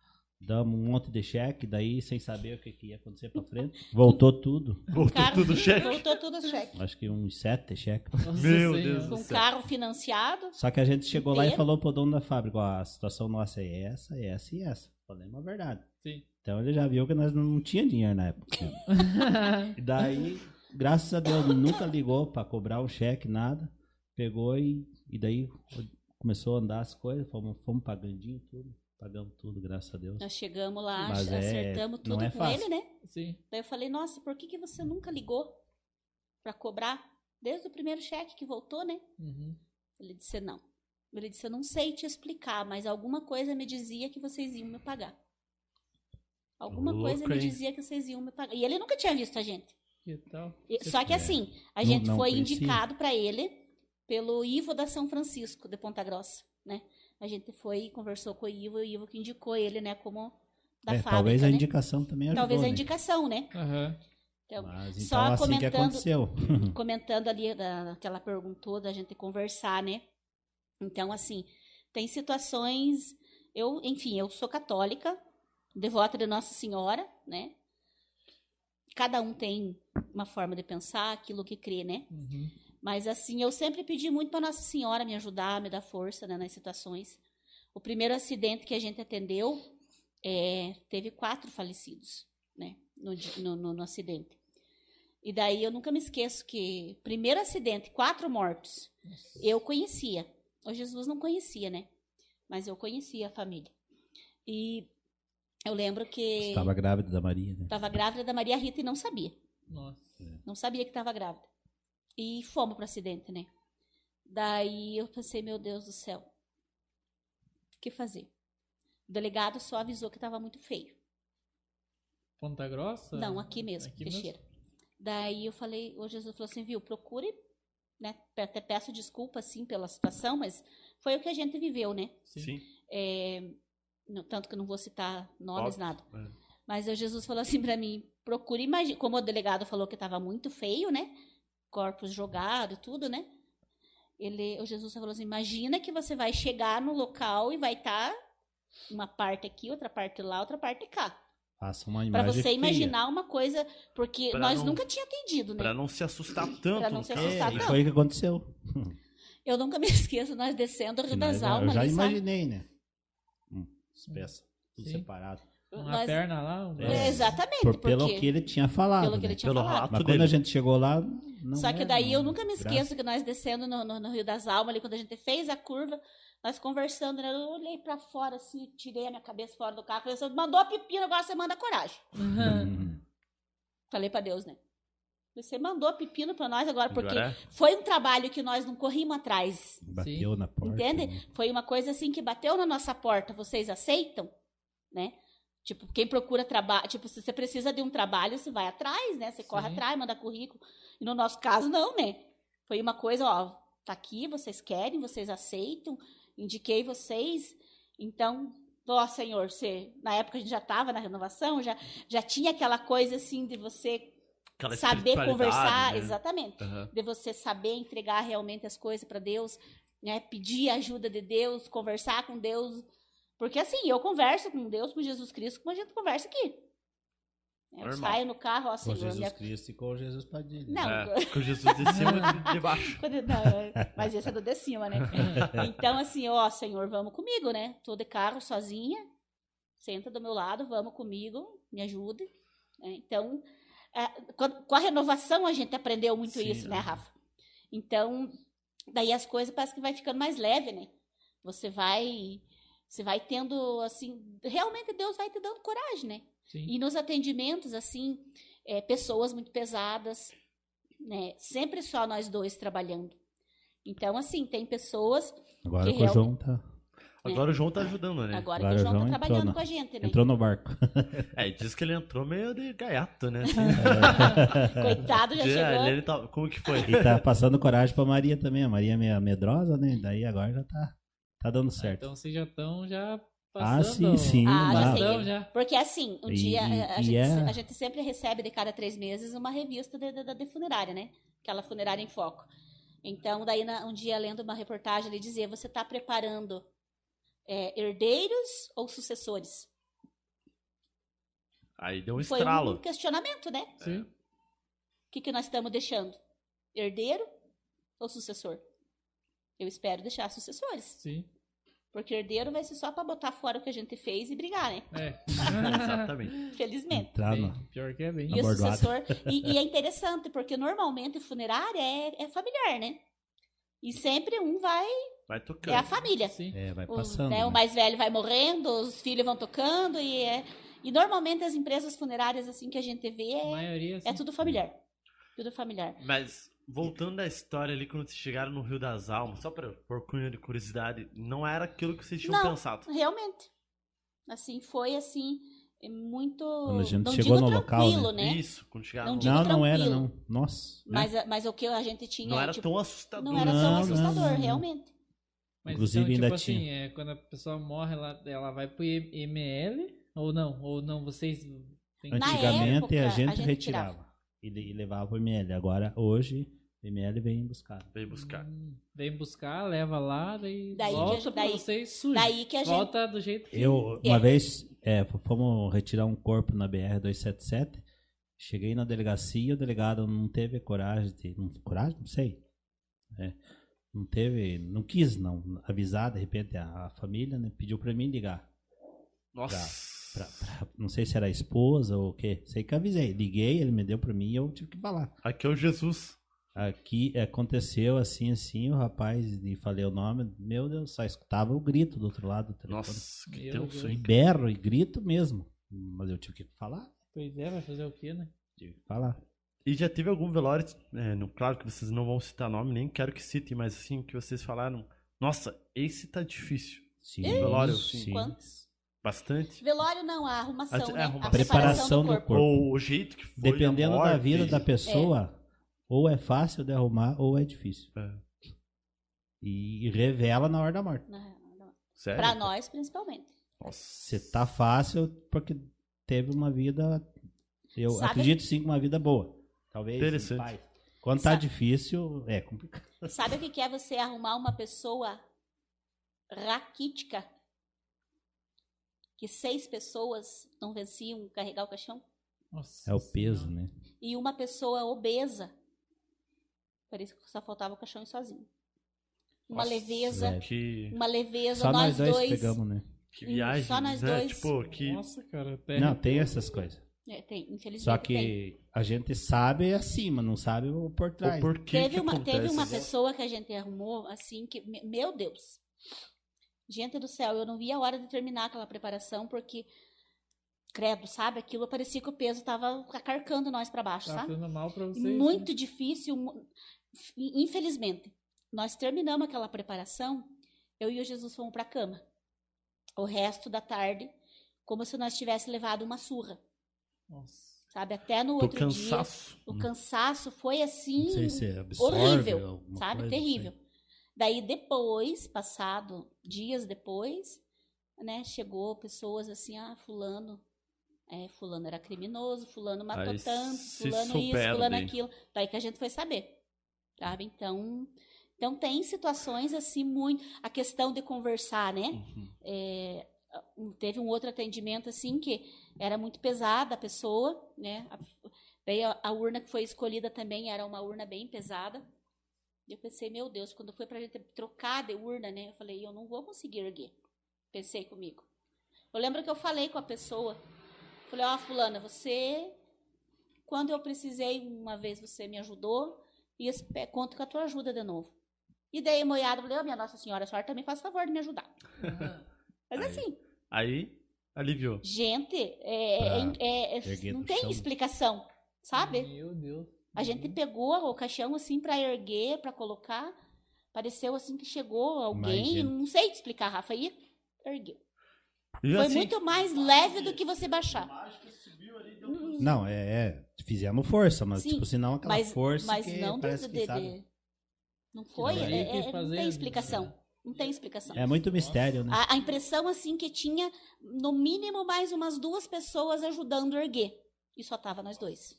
S4: damos um monte de cheque, daí sem saber o que, que ia acontecer pra frente. Voltou tudo.
S2: Voltou
S5: carro-
S2: tudo cheque.
S5: Voltou tudo cheque.
S4: Acho que uns sete cheques.
S3: Nossa
S2: Meu. Deus do
S5: Com
S2: céu.
S5: carro financiado.
S4: Só que a gente chegou lá e
S5: Inteiro?
S4: falou pro dono da fábrica, ó, a situação nossa é essa, essa e essa. Falei uma verdade.
S3: Sim.
S4: Então ele já viu que nós não tinha dinheiro na época. E daí, graças a Deus, nunca ligou pra cobrar o cheque, nada. Pegou e, e daí começou a andar as coisas, fomos, fomos pagandinho tudo. Pagamos tudo, graças a Deus.
S5: Nós chegamos lá,
S4: Mas é-
S5: acertamos
S4: não
S5: tudo
S4: é
S5: com
S4: fácil.
S5: ele, né?
S3: Sim.
S5: Daí eu falei, nossa, por que, que você nunca ligou pra cobrar? Desde o primeiro cheque que voltou, né?
S3: Uhum.
S5: Ele disse, não. Ele disse, eu não sei te explicar, mas alguma coisa me dizia que vocês iam me pagar. Alguma
S2: Louco,
S5: coisa me
S2: hein?
S5: dizia que vocês iam me pagar. E ele nunca tinha visto a gente.
S3: Que tal?
S5: E- Só que
S4: É.
S5: assim, a
S4: Não-
S5: gente
S4: não
S5: foi
S4: conhecia.
S5: indicado pra ele pelo Ivo da São Francisco, de Ponta Grossa, né? A gente foi e conversou com o Ivo, e o Ivo que indicou ele, né, como da
S4: É,
S5: fábrica,
S4: talvez a
S5: né?
S4: indicação também ajudou,
S5: Talvez a
S4: né?
S5: indicação, né?
S3: Aham.
S5: Então,
S4: Mas
S5: só
S4: então assim que
S5: comentando-
S4: aconteceu.
S5: comentando ali da, daquela perguntou da gente conversar, né? Então, assim, tem situações. Eu, enfim, eu sou católica, devota de Nossa Senhora, né? Cada um tem uma forma de pensar, aquilo que crê, né?
S3: Uhum.
S5: Mas assim, eu sempre pedi muito para Nossa Senhora me ajudar, me dar força né, nas situações. O primeiro acidente que a gente atendeu é, teve quatro falecidos, né, no, no- no acidente. E daí eu nunca me esqueço que primeiro acidente, quatro mortos. Eu conhecia. O Jesus não conhecia, né? Mas eu conhecia a família. E eu lembro que
S4: Estava grávida da Maria, né?
S5: estava grávida da Maria Rita e não sabia.
S3: Nossa.
S5: Não sabia que estava grávida. E fomos pro acidente, né? Daí eu pensei, meu Deus do céu. O que fazer? O delegado só avisou que estava muito feio.
S3: Ponta Grossa?
S5: Não, aqui mesmo,
S3: Aqui
S5: Teixeira. Daí eu falei, o Jesus falou assim, viu, procure, né? Até peço desculpa, assim, pela situação, mas foi o que a gente viveu, né?
S2: Sim.
S5: É, no- tanto que eu não vou citar nomes,
S2: Óbvio,
S5: nada.
S2: é.
S5: Mas o Jesus falou assim pra mim, procure imaginar, como o delegado falou que estava muito feio, né? Corpos jogados, tudo, né? Ele, o Jesus falou assim, imagina que você vai chegar no local e vai estar uma parte aqui, outra parte lá, outra parte cá.
S4: Faça uma
S5: Pra
S4: imagem
S5: você
S4: feia.
S5: imaginar uma coisa, porque
S2: Pra
S5: nós
S2: não-
S5: nunca tinha atendido, né?
S2: Pra não se assustar tanto.
S5: Pra não
S2: no
S5: se assustar
S4: É, e
S5: tanto.
S4: foi o que aconteceu.
S5: Eu nunca me esqueço, nós descendo o Rio das
S4: nós- eu
S5: Almas
S4: já
S5: ali, sabe?
S4: imaginei, né? Hum, as peças, tudo
S3: Sim.
S4: separado.
S3: Uma
S5: Nós-
S3: perna lá, um
S4: É.
S5: Exatamente,
S4: Por,
S5: porque
S4: pelo que ele tinha falado.
S5: pelo que
S4: né?
S5: ele tinha
S2: Pelo
S5: falado.
S4: Mas quando
S2: dele.
S4: a gente chegou lá, não
S5: Só que daí eu nunca me
S4: Graças-
S5: esqueço que nós descendo no, no- no Rio das Almas, ali, quando a gente fez a curva, Nós conversando, né? Eu olhei pra fora, assim, tirei a minha cabeça fora do carro. Falei assim, mandou a pepino, agora você manda coragem.
S4: Uhum.
S5: Falei pra Deus, né? Você mandou pepino pra nós agora, porque
S2: Agora é?
S5: foi um trabalho que nós não corrimos atrás.
S4: Bateu na porta.
S5: Entende?
S4: né?
S5: Foi uma coisa assim que bateu na nossa porta. Vocês aceitam? Né? Tipo, quem procura trabalho, tipo, se você precisa de um trabalho, você vai atrás, né? Você corre
S3: Sim.
S5: atrás, manda currículo. E no nosso caso, não, né? Foi uma coisa, ó, tá aqui, vocês querem, vocês aceitam, indiquei vocês. Então, ó, Senhor, você, na época a gente já estava na renovação, já, já tinha aquela coisa assim de você
S2: Aquela
S5: saber conversar,
S2: né?
S5: exatamente
S2: Aham.
S5: de você saber entregar realmente as coisas para Deus, né? Pedir a ajuda de Deus, conversar com Deus. Porque assim, eu converso com Deus, com Jesus Cristo, como a gente conversa aqui. Eu
S2: Normal.
S5: saio no carro, ó,
S4: Com
S5: Senhor,
S4: Jesus
S5: minha...
S4: Cristo e com Jesus Padilha.
S5: Não,
S2: É, com Jesus de cima e de- baixo.
S5: Não, mas esse é do de cima, né? Então, assim, ó, Senhor, vamos comigo, né? Tô de carro sozinha, senta do meu lado, vamos comigo, me ajude. né? Então, é, com- a renovação a gente aprendeu muito
S2: Sim,
S5: isso, né,
S2: né?
S5: Rafa? Então, daí as coisas parece que vai ficando mais leve, né? Você vai, você vai tendo, assim, realmente Deus vai te dando coragem, né?
S3: Sim.
S5: E nos atendimentos, assim, é, pessoas muito pesadas, né? Sempre só nós dois trabalhando. Então, assim, tem pessoas.
S4: Agora
S5: Que
S4: o João tá,
S2: Agora o João tá ajudando, né?
S5: Agora,
S4: Agora
S5: que o João tá
S4: João entrou
S5: trabalhando
S4: na-
S5: com a gente, né?
S4: entrou no barco.
S2: É, diz que ele entrou meio de gaiato, né?
S5: Coitado, já
S2: É,
S5: chegou.
S2: ele tá- Como que foi?
S4: E tá passando coragem pra Maria também. A Maria é meio medrosa, né? Daí agora já tá, tá dando certo.
S3: Então vocês já estão já
S4: Ah,
S3: passando.
S4: sim, sim.
S5: Ah, já sei.
S3: Então, já.
S5: Porque assim, um
S4: E-
S5: dia a, a gente,
S4: é-
S5: a gente sempre recebe de cada três meses uma revista de, de, de funerária, né? Aquela funerária em foco. Então, daí na- um dia lendo uma reportagem, ele dizia: você está preparando é, herdeiros ou sucessores?
S2: Aí deu um
S5: Foi
S2: estralo.
S5: um questionamento, né?
S3: Sim.
S5: O que, que nós estamos deixando? Herdeiro ou sucessor? Eu espero deixar sucessores.
S3: Sim.
S5: Porque herdeiro vai ser só para botar fora o que a gente fez e brigar, né?
S3: É.
S2: Exatamente.
S5: Infelizmente.
S4: Entrar no...
S3: pior que é bem.
S5: E o sucessor. E, e é interessante, porque normalmente funerária é, é familiar, né? E sempre um vai.
S2: Vai tocando.
S5: É a família.
S3: Sim.
S4: É, vai
S5: O,
S4: passando.
S5: né,
S4: né?
S5: o mais velho vai morrendo, os filhos vão tocando. E, é, e normalmente as empresas funerárias assim que a gente vê
S3: A
S5: é,
S3: maioria, sim.
S5: é tudo familiar. Tudo familiar.
S2: Mas, voltando da história ali, quando vocês chegaram no Rio das Almas, só pra, por cunho de curiosidade, não era aquilo que vocês tinham
S5: Não.
S2: pensado.
S5: Realmente. Assim, foi assim, é muito.
S4: Quando a gente
S5: não
S4: chegou
S5: digo
S4: no local,
S5: tranquilo, né?
S2: Isso, quando chegaram
S5: Não
S2: no...
S5: digo
S4: Não, não era, não. Nossa. né?
S5: Mas, a- mas o que a gente tinha.
S2: Não era
S5: tipo,
S2: tão assustador.
S5: não era tão
S4: Não,
S5: assustador,
S4: não, não.
S5: realmente.
S3: Mas
S4: Inclusive,
S3: então, tipo
S4: ainda
S3: assim,
S4: tinha.
S3: é, quando a pessoa morre, ela, ela vai pro ML ou não? Ou não, vocês...
S4: Antigamente
S5: época,
S4: a
S5: a
S4: gente,
S5: gente
S4: retirava e, le- e levava o ML. Agora, hoje, o ML vem buscar.
S2: Veio buscar.
S3: Hum, Vem buscar, leva lá, daí,
S5: Daí que a
S3: volta pra
S5: daí-
S3: vocês sujo.
S5: Daí que a gente.
S3: Volta do jeito que...
S4: Eu,
S5: É.
S4: uma vez, é, fomos retirar um corpo na BR-277. Cheguei na delegacia, o delegado não teve coragem de. Não, coragem? Não sei. É, não teve. Não quis, não. Avisar, de repente, a, a família, né? Pediu pra mim ligar.
S2: Nossa.
S4: Pra- pra- não sei se era a esposa ou o quê. Sei que avisei. Liguei, ele me deu pra mim e eu tive que falar.
S2: Aqui é o Jesus.
S4: Aqui aconteceu assim, assim, o rapaz, e falei o nome, meu Deus, só escutava o grito do outro lado do telefone.
S2: Nossa, que tenso, hein?
S4: berro e grito mesmo. Mas eu tive que falar.
S3: Pois é, vai fazer o quê, né?
S4: Tive que falar.
S2: E já teve algum velório, é, no- claro que vocês não vão citar nome, nem quero que citem, mas assim, que vocês falaram, nossa, esse tá difícil.
S4: Sim,
S2: velório,
S4: sim.
S2: sim.
S5: Quantos?
S2: Bastante.
S5: Velório não, a arrumação,
S2: A- é,
S5: né?
S2: a
S5: A,
S2: arrumação.
S5: preparação do
S4: Preparação do
S5: corpo.
S2: Ou o jeito que foi.
S4: Dependendo
S2: a
S4: da
S2: morte.
S4: vida da pessoa, ou é fácil de arrumar ou é difícil.
S2: É.
S4: E revela na hora da morte.
S2: Sério?
S5: Pra nós, principalmente.
S2: Nossa.
S4: Se tá fácil, porque teve uma vida. Eu
S5: Sabe-
S4: acredito sim que uma vida boa. Talvez.
S2: Interessante.
S4: Quando tá
S5: Sabe-
S4: difícil, é complicado.
S5: Sabe o que que é você arrumar uma pessoa raquítica? Que seis pessoas não venciam carregar o caixão?
S3: Nossa
S4: É o peso, né?
S5: E uma pessoa obesa. Parece que só faltava o caixão sozinho. Uma
S2: Nossa,
S5: leveza,
S4: velho.
S2: Que,
S5: uma leveza,
S4: Só
S5: nós,
S4: nós dois,
S5: dois.
S4: pegamos, né?
S2: que viagem,
S5: só nós
S2: né?
S5: dois.
S2: Tipo, que...
S3: Nossa, cara. Até
S4: Não, tem essas coisas.
S5: É, tem, infelizmente.
S4: Só
S5: tem.
S4: que a gente sabe acima, não sabe o por trás.
S2: O porquê
S5: Teve
S2: que
S5: uma,
S2: acontece
S5: teve uma
S2: isso.
S5: pessoa que a gente arrumou, assim, que, me- meu Deus. Gente do céu, eu não via a hora de terminar aquela preparação, porque, credo, sabe? Aquilo parecia que o peso tava acarcando nós para baixo,
S3: Tá
S5: sabe?
S3: fazendo mal pra vocês.
S5: Muito
S3: né?
S5: difícil. Infelizmente, nós terminamos aquela preparação, eu e o Jesus fomos para cama. O resto da tarde, como se nós tivéssemos levado uma surra,
S3: Nossa.
S5: sabe? Até no outro
S2: cansaço.
S5: dia, o cansaço foi assim,
S4: Não sei se é absorve
S5: horrível, sabe? Terrível. Daí depois, passado dias depois, né, chegou pessoas assim, ah, fulano, é, fulano era criminoso, fulano matou
S2: Aí
S5: tanto, fulano isso, fulano aquilo. Daí que a gente foi saber, sabe? Então, então tem situações assim muito, a questão de conversar, né?
S2: Uhum.
S5: É, teve um outro atendimento assim que era muito pesada a pessoa, né? A, daí a, a urna que foi escolhida também era uma urna bem pesada. Eu pensei, meu Deus, quando foi pra gente trocar de urna, né? Eu falei, eu não vou conseguir erguer. Pensei comigo. Eu lembro que eu falei com a pessoa. Falei, ó, fulana, você quando eu precisei uma vez você me ajudou e eu espe- conto com a tua ajuda de novo. E daí, moiada, eu falei, ô minha Nossa Senhora, a senhora também faz favor de me ajudar. Mas
S2: Aí.
S5: assim,
S2: Aí, aliviou.
S5: gente, é, é- é-
S4: erguer
S5: não tem
S4: chão.
S5: explicação, sabe?
S3: Meu Deus.
S5: A gente pegou o caixão assim pra erguer, pra colocar. Pareceu assim que chegou alguém,
S4: gente.
S5: não sei te explicar, Rafa, aí ergueu. Foi
S2: assim,
S5: muito mais leve do que você baixar.
S4: Não, é, é. Fizemos força, mas
S5: Sim,
S4: tipo, senão aquela
S5: Mas,
S4: força
S5: mas
S4: que
S5: não
S4: parece que, sabe?
S5: Não foi?
S3: Não,
S5: É- é-
S3: que
S5: não tem explicação.
S3: né?
S5: Não tem explicação.
S4: É muito mistério, né?
S5: A, a impressão, assim, que tinha, no mínimo, mais umas duas pessoas ajudando a erguer. E só tava nós dois.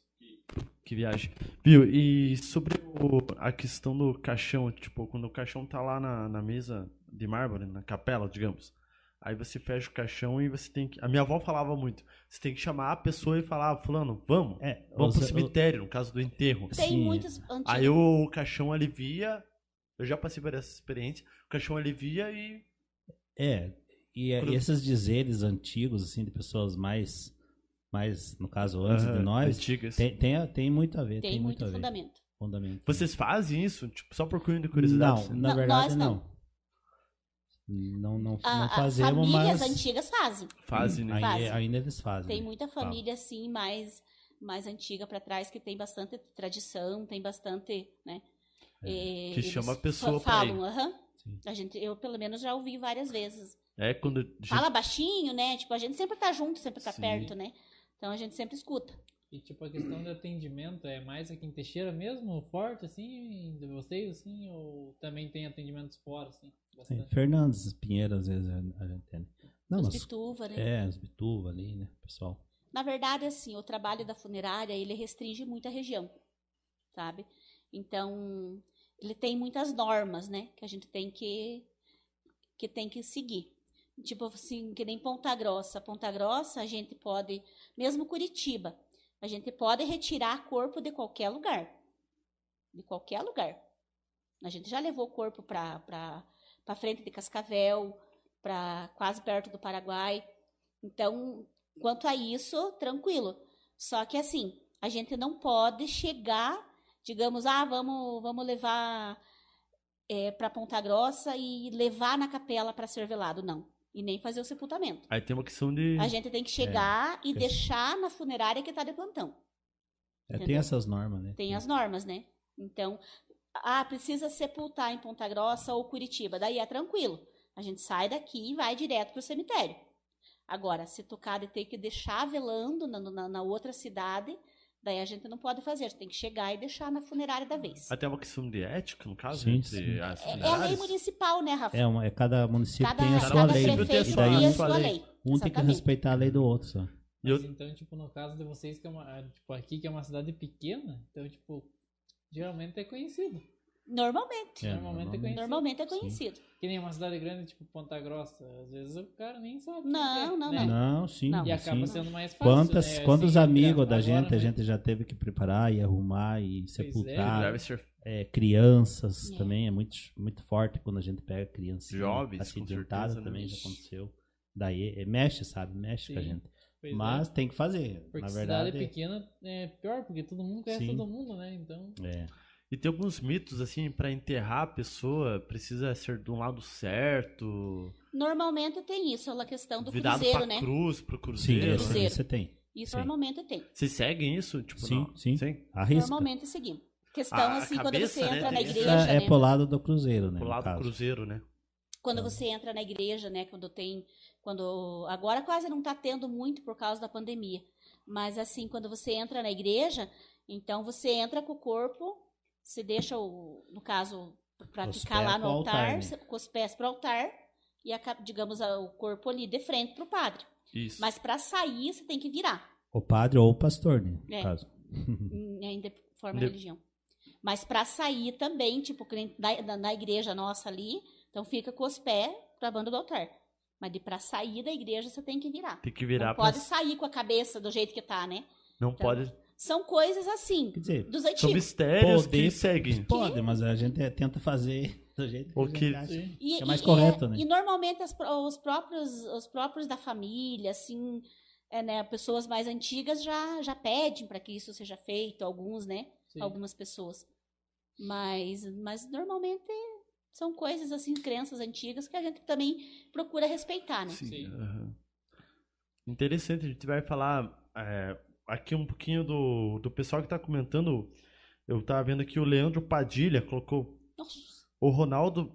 S2: Que viagem. Viu? E sobre o- a questão do caixão, tipo, quando o caixão tá lá na, na mesa de mármore, na capela, digamos. Aí você fecha o caixão e você tem que. A minha avó falava muito. Você tem que chamar a pessoa e falar, ah, fulano, vamos.
S4: É,
S2: Vamos
S4: os-
S2: pro cemitério, no caso do enterro.
S5: Tem
S4: Sim.
S5: muitas antigas.
S2: Aí o caixão alivia. Eu já passei por essa experiência. O caixão alivia e.
S4: É, e, é- e esses dizeres antigos, assim, de pessoas mais, mais no caso, antes de
S2: Aham,
S4: nós,
S2: Antigas.
S4: tem, tem, a- tem muito a ver.
S5: Tem,
S4: Tem,
S5: muito
S4: muito a ver.
S5: fundamento.
S4: Fundamento.
S2: Vocês fazem isso? Tipo, só por curiosidade?
S4: Não, na
S5: Não,
S4: verdade
S5: nós
S4: não.
S5: não.
S4: Não, não,
S5: A-
S4: não fazemos,
S5: famílias
S4: mas
S5: antigas fazem.
S2: Fazem, né?
S4: ainda,
S5: Fazem.
S4: ainda eles fazem.
S5: Tem muita
S4: Fala.
S5: família, assim, mais, mais antiga pra trás, que tem bastante tradição, tem bastante, né? eh,
S2: Que chama a pessoa pra
S5: falam, aham.
S4: Sim.
S5: A gente, eu, pelo menos, já ouvi várias vezes.
S2: É quando.
S5: Fala baixinho, né? Tipo, a gente sempre tá junto, sempre tá
S2: Sim.
S5: perto, né? Então a gente sempre escuta.
S3: E tipo, a questão do atendimento é mais aqui em Teixeira mesmo, forte, assim, de vocês, assim, ou também tem atendimentos fora, assim?
S4: Sim,
S3: Bastante?
S4: Fernandes, Pinheiro, às vezes a a gente tem. Não,
S5: Os
S4: mas,
S5: Bituva, né?
S4: é, os Bituva ali, né, pessoal.
S5: Na verdade, assim, o trabalho da funerária, ele restringe muito a região, sabe? Então, ele tem muitas normas, né, que a gente tem que que tem que seguir. Tipo assim, que nem Ponta Grossa. Ponta Grossa, a gente pode, mesmo Curitiba, a gente pode retirar corpo de qualquer lugar. De qualquer lugar. A gente já levou corpo para frente de Cascavel, para quase perto do Paraguai. Então, quanto a isso, tranquilo. Só que assim, a gente não pode chegar, digamos, ah, vamos, vamos levar para Ponta Grossa e levar na capela para ser velado, não. E nem fazer o sepultamento.
S2: Aí tem uma questão de.
S5: A gente tem que chegar e
S4: Questão-
S5: deixar na funerária que está de plantão.
S4: É, tem essas normas, né?
S5: Tem as normas, né? Então, ah, precisa sepultar em Ponta Grossa ou Curitiba. Daí é tranquilo. A gente sai daqui e vai direto pro cemitério. Agora, se tocar de ter que deixar velando na, na, na outra cidade, daí a gente não pode fazer. A gente tem que chegar e deixar na funerária da vez.
S2: Até uma questão de ética, no caso,
S4: Sim,
S2: entre
S4: sim.
S2: as
S5: É, é a lei municipal, né, Rafa?
S4: É, uma, é cada município
S5: cada
S4: tem a sua
S5: cada
S4: lei.
S2: prefeito tem a
S5: prefeito
S2: sua-
S5: tem a
S2: sua lei.
S5: lei.
S4: Um tem que
S5: Exatamente.
S4: respeitar a lei do outro só.
S2: Eu-
S3: Mas então, tipo, no caso de vocês, que é uma, tipo, aqui que é uma cidade pequena, então, tipo, geralmente é conhecido.
S5: Normalmente.
S4: É,
S3: Normalmente é conhecido.
S5: Normalmente é conhecido.
S3: Que nem uma cidade grande, tipo Ponta Grossa, às vezes o cara nem sabe.
S5: Não,
S3: é,
S5: não,
S3: né?
S4: Não, sim.
S5: Não.
S3: E acaba
S4: sim.
S3: sendo mais fácil.
S4: Quantas,
S3: né?
S4: quantos
S3: Assim,
S4: amigos da
S3: agora,
S4: gente a
S3: né?
S4: gente já teve que preparar e arrumar e
S3: é.
S4: sepultar.
S2: Deve ser
S4: É, crianças
S5: É.
S4: também é muito, muito forte quando a gente pega criança
S2: Jovens, com
S4: acidentada
S2: certeza, né?
S4: também já aconteceu. Daí é, mexe, sabe? Mexe com a
S3: Sim.
S4: gente.
S3: Pois é.
S4: Mas tem que fazer.
S3: Porque
S4: Na
S3: cidade
S4: verdade,
S3: pequena é pior, porque todo mundo conhece
S4: Sim.
S3: todo mundo, né? Então.
S4: é.
S2: E tem alguns mitos, assim, pra enterrar a pessoa, precisa ser de um lado certo,
S5: Normalmente tem isso, a questão do
S2: virado
S5: cruzeiro,
S2: pra
S5: né?
S2: cruz, pro
S4: Sim,
S2: cruzeiro.
S4: esse,
S5: Cruzeiro.
S4: você tem.
S5: Isso
S4: Sim.
S5: normalmente tem.
S2: Vocês seguem isso? Tipo,
S4: Sim,
S2: não?
S4: sim.
S2: Sim?
S4: Arrisca.
S5: Normalmente seguimos. Questão
S2: A- a
S5: assim, quando
S2: cabeça,
S5: você
S2: né,
S5: entra na igreja,
S4: É, é
S5: né?
S4: pro lado do cruzeiro, né?
S2: Pro lado do cruzeiro, né?
S5: Quando você entra na igreja, né? Quando tem. Quando. Agora quase não tá tendo muito por causa da pandemia. Mas assim, quando você entra na igreja, então você entra com o corpo, você deixa o. No caso, pra
S4: Os
S5: ficar lá no altar,
S4: altar, né?
S5: com os pés pro altar, e a digamos, a- o corpo ali de frente pro padre.
S2: Isso.
S5: Mas pra sair, você tem que virar.
S4: O padre ou o pastor, né? No
S5: É.
S4: caso.
S5: ainda forma
S2: De-
S5: religião. Mas para sair também, tipo, na, na- igreja nossa ali, então fica com os pés pra banda do altar. Mas de para sair da igreja você tem que virar.
S2: Tem que virar
S5: Não
S2: pra...
S5: pode sair com a cabeça do jeito que tá, né?
S2: Não
S5: Então,
S2: pode...
S5: São coisas assim,
S4: Quer dizer,
S5: dos
S2: São
S5: antigos.
S2: mistérios
S4: Poder-
S2: que seguem.
S4: pode, mas a gente é- tenta fazer do jeito que
S2: O
S4: a gente
S2: que-
S4: acha.
S5: E,
S4: é mais
S5: e-
S4: correto,
S5: é-
S4: né?
S5: E normalmente as os próprios, os próprios da família, assim, é, né, pessoas mais antigas já, já pedem para que isso seja feito, alguns, né?
S3: Sim.
S5: algumas pessoas. Mas, mas normalmente são coisas assim, crenças antigas que a gente também procura respeitar, né?
S2: Sim.
S3: Sim.
S2: aham. Interessante, a gente vai falar é, aqui um pouquinho do, do pessoal que tá comentando. Eu tava vendo aqui o Leandro Padilha colocou.
S5: Nossa,
S2: O Ronaldo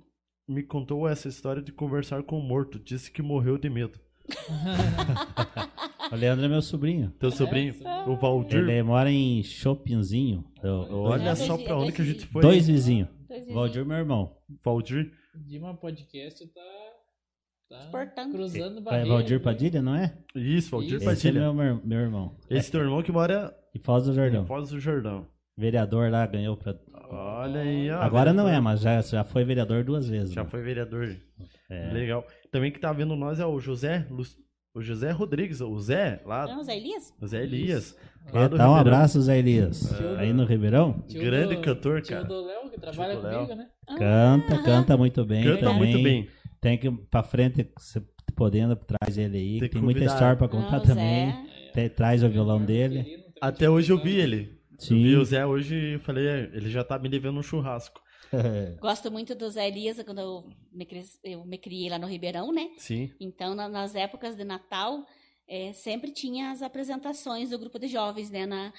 S2: me contou essa história de conversar com o morto. Disse que morreu de medo.
S4: O Leandro é meu sobrinho.
S2: Teu sobrinho,
S3: sim.
S2: o Valdir.
S4: Ele mora em. Eu- eu-
S2: Olha
S5: É,
S2: só
S5: dois-
S2: pra onde que a gente
S5: vizinhos.
S2: foi.
S4: Dois vizinhos.
S5: dois vizinhos.
S4: Valdir, meu irmão.
S2: Valdir.
S3: Dima Podcast tá. Tá
S5: Exportando.
S3: cruzando
S4: É
S3: barreiras.
S4: Valdir
S3: né?
S4: Padilha, não é?
S2: Isso, Valdir
S3: Isso.
S4: Esse é
S2: Padilha.
S4: meu, meu, irmão.
S2: Esse teu irmão que mora
S4: E Foz do
S2: em
S4: Jordão.
S2: Foz do Jordão.
S4: Vereador lá, ganhou pra...
S2: Olha aí, ó.
S4: Agora não é, mas já, já foi vereador duas vezes.
S2: Já
S4: né?
S2: foi vereador.
S4: É.
S2: Legal. Também que tá vendo nós é o José, Lu- o José Rodrigues, o Zé, lá,
S5: Não, Zé Elias?
S2: o Zé Elias.
S4: É,
S2: Lá do
S4: dá um
S2: Ribeirão.
S4: abraço, Zé Elias.
S3: É.
S4: Aí no Ribeirão.
S3: Tio
S2: Grande
S3: do-
S2: cantor,
S3: tio
S2: cara.
S3: do Léo, que trabalha comigo, né?
S4: Canta, canta muito bem.
S2: Canta
S4: também.
S2: muito bem.
S4: Tem que ir pra frente, se podendo, traz ele aí.
S2: Tem
S4: Tem, muita história pra
S5: Não,
S4: contar
S5: o
S4: também. Te- traz o violão dele.
S2: Até hoje eu vi ele. Eu
S4: Sim.
S2: vi o Zé hoje e falei, é, ele já tá me devendo um churrasco.
S5: Gosto muito do Zé Elias, quando eu me, eu me criei lá no Ribeirão, né?
S2: Sim.
S5: Então, na- nas épocas de Natal, eh, sempre tinha as apresentações do grupo de jovens, né, na,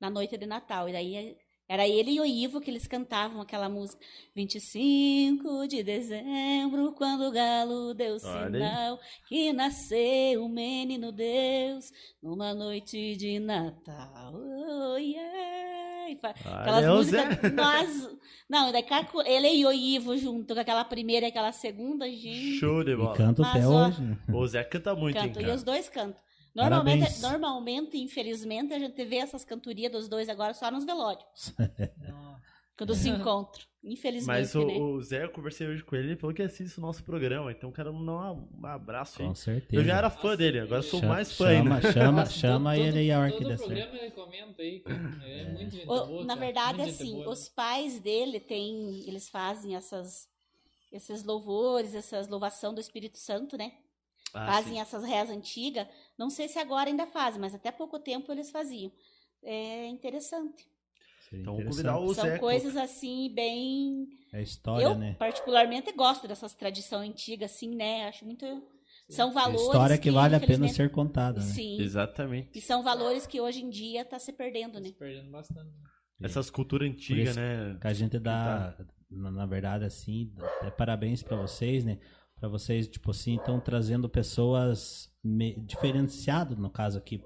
S5: na noite de Natal. E daí era ele e o Ivo que eles cantavam aquela música. 25 de dezembro, quando o galo deu
S2: Olha aí.
S5: sinal que nasceu o menino Deus numa noite de Natal. Oh, yeah. E Aquelas músicas.
S2: Zé.
S5: Nós, não, daí ele e o Ivo junto com aquela primeira e aquela segunda, gente.
S2: Show de
S4: E
S2: bola.
S4: canto
S5: Mas,
S4: até hoje.
S2: O Zé canta muito,
S5: Canto, e os dois cantam. Normalmente,
S4: Parabéns.
S5: normalmente, infelizmente, a gente vê essas cantorias dos dois agora só nos velórios, quando se encontram. Infelizmente,
S2: Mas o,
S5: né?
S2: o Zé, eu conversei hoje com ele, ele falou que assiste o nosso programa, então quero mandar um, um abraço aí.
S4: Com certeza.
S2: Eu já era fã dele, agora sou
S4: Chama-
S2: mais fã ainda.
S4: Chama, chama,
S3: Mas
S4: chama
S3: todo-
S4: ele aí a hora que der certo.
S3: ele comenta aí, cara. É, muito gente
S5: O-
S3: boa,
S5: na
S3: cara.
S5: verdade,
S3: Muito
S5: assim,
S3: boa.
S5: os pais dele têm, eles fazem essas, esses louvores, essas louvação do Espírito Santo, né?
S2: Ah,
S5: fazem
S2: sim.
S5: essas rezas antigas. Não sei se agora ainda fazem, mas até pouco tempo eles faziam. É interessante.
S2: Então, convidar o
S5: São
S2: Zé.
S5: coisas assim bem
S4: É história,
S5: eu,
S4: né?
S5: particularmente, gosto dessas tradições antigas, assim, né? Acho muito. São
S4: É
S5: valores.
S4: história que vale a pena ser contada, né?
S5: Sim.
S2: Exatamente.
S5: E são valores que hoje em dia tá se perdendo,
S3: Tá
S5: né?
S3: se perdendo bastante.
S2: Essas culturas antigas, né?
S4: Que a gente dá, na, na verdade, assim, é parabéns pra vocês, né? Pra vocês, tipo assim, estão trazendo pessoas me- diferenciadas, no caso aqui.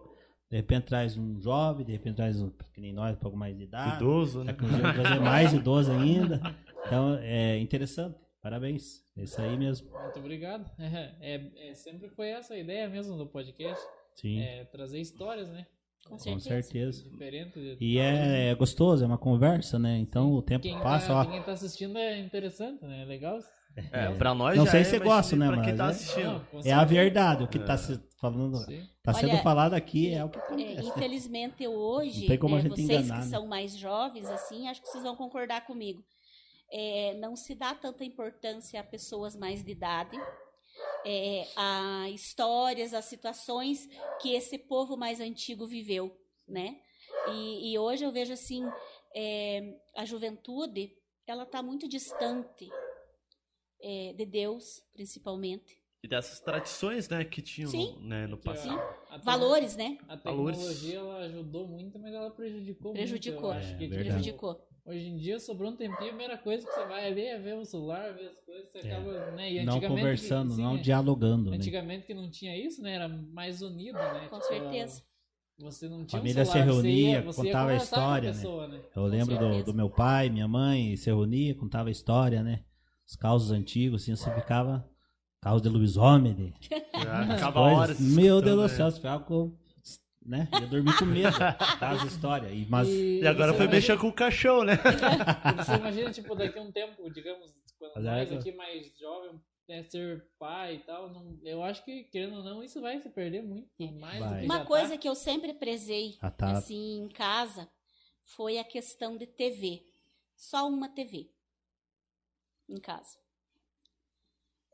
S4: De repente traz um jovem, de repente traz um, que nem nós, um pouco mais de idade.
S2: Idoso, né?
S4: Trazer mais idoso ainda. Então, é interessante. Parabéns. É isso aí mesmo.
S3: Muito obrigado. É, é- é- sempre foi essa a ideia mesmo do podcast.
S4: Sim,
S3: É trazer histórias, né?
S5: Com
S4: com
S5: certeza.
S4: certeza.
S3: Diferentes.
S4: E é, é gostoso, é uma conversa, né? Então o tempo
S3: Quem
S4: passa,
S3: tá,
S4: ó.
S3: quem tá assistindo é interessante, né? É legal.
S2: É, pra nós
S4: Não
S2: já
S4: sei
S2: é,
S4: se você gosta, né,
S2: quem
S4: mas
S2: tá
S4: é- É a verdade. O que tá se falando,
S3: Sim.
S4: tá sendo
S5: Olha,
S4: falado aqui é o que
S5: É,
S4: acontece.
S5: infelizmente hoje, né,
S4: gente
S5: vocês
S4: enganar,
S5: que
S4: né?
S5: são mais jovens, assim, acho que vocês vão concordar comigo. É, não se dá tanta importância a pessoas mais de idade, é, a histórias, a situações que esse povo mais antigo viveu, né? E, e hoje eu vejo assim, é, a juventude ela está muito distante é, de Deus, principalmente.
S2: E dessas tradições, né, que tinham
S5: Sim.
S2: no, né, no
S3: a-
S2: passado.
S3: a te-
S5: Valores, né?
S3: A tecnologia ela ajudou muito, mas ela prejudicou,
S5: Prejudicou.
S3: muito. Eu acho
S4: É,
S3: que,
S4: verdade.
S5: Prejudicou.
S3: Hoje em dia sobrou um tempinho, a primeira coisa que você vai ali é ver o celular, ver as coisas, você
S4: É.
S3: acaba, né? E
S4: Não conversando,
S3: sim,
S4: não
S3: é.
S4: dialogando, né?
S3: Antigamente que não tinha isso, né? Era mais unido, né?
S5: Com
S3: Tipo,
S5: certeza.
S3: Você não tinha um
S4: Família se
S3: celular, você
S4: reunia,
S3: ia- você ia
S4: contava a
S3: com
S4: história, né?
S3: pessoa, né?
S4: Eu lembro do, do meu pai, minha mãe, se reunia, contava a história, né? Os causos antigos, assim, você ficava. Caos de lobisomem,
S2: Já Ficava
S4: coisas.
S2: horas.
S4: Meu Deus do
S2: escutando,
S4: céu,
S2: né?
S4: você ficava com. Né? Ia dormir com medo das histórias. E, mas
S2: E agora
S3: você
S2: foi
S3: imagina-
S2: mexer com o caixão, né?
S3: Você imagina, tipo, daqui a um tempo, digamos, quando
S4: Mas
S3: nós
S4: é-
S3: aqui mais jovem, né, ser pai e tal, não, eu acho que, querendo ou não, isso vai se perder muito mais do
S4: Vai.
S3: que
S5: Uma
S3: já
S5: coisa
S3: tá.
S5: que eu sempre prezei,
S4: Ah, tá.
S5: assim, em casa, foi a questão de TV. Só uma TV em casa.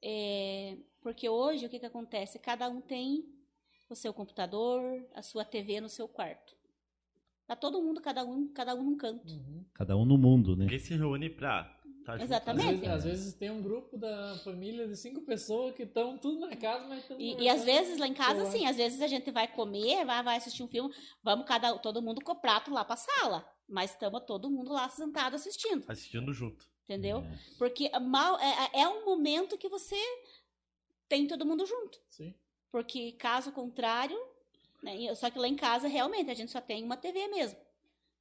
S5: É, porque hoje, o que, que acontece? Cada um tem o seu computador, a sua TV no seu quarto. Tá todo mundo, cada um, cada um num canto.
S3: Uhum.
S4: Cada um no mundo, né?
S2: Ninguém se reúne pra. Tá junto.
S3: Às
S5: Exatamente.
S3: vezes, às vezes tem um grupo da família de cinco pessoas que estão tudo na casa, mas estão
S5: E, e às vezes lá em casa, sim, às vezes a gente vai comer, vai, vai assistir um filme, vamos cada todo mundo com o prato lá pra sala. Mas estamos todo mundo lá sentado assistindo,
S2: Assistindo junto.
S5: Entendeu?
S4: É.
S5: Porque mal é, é um momento que você tem todo mundo junto.
S3: Sim.
S5: Porque caso contrário, né, só que lá em casa realmente a gente só tem uma TV mesmo.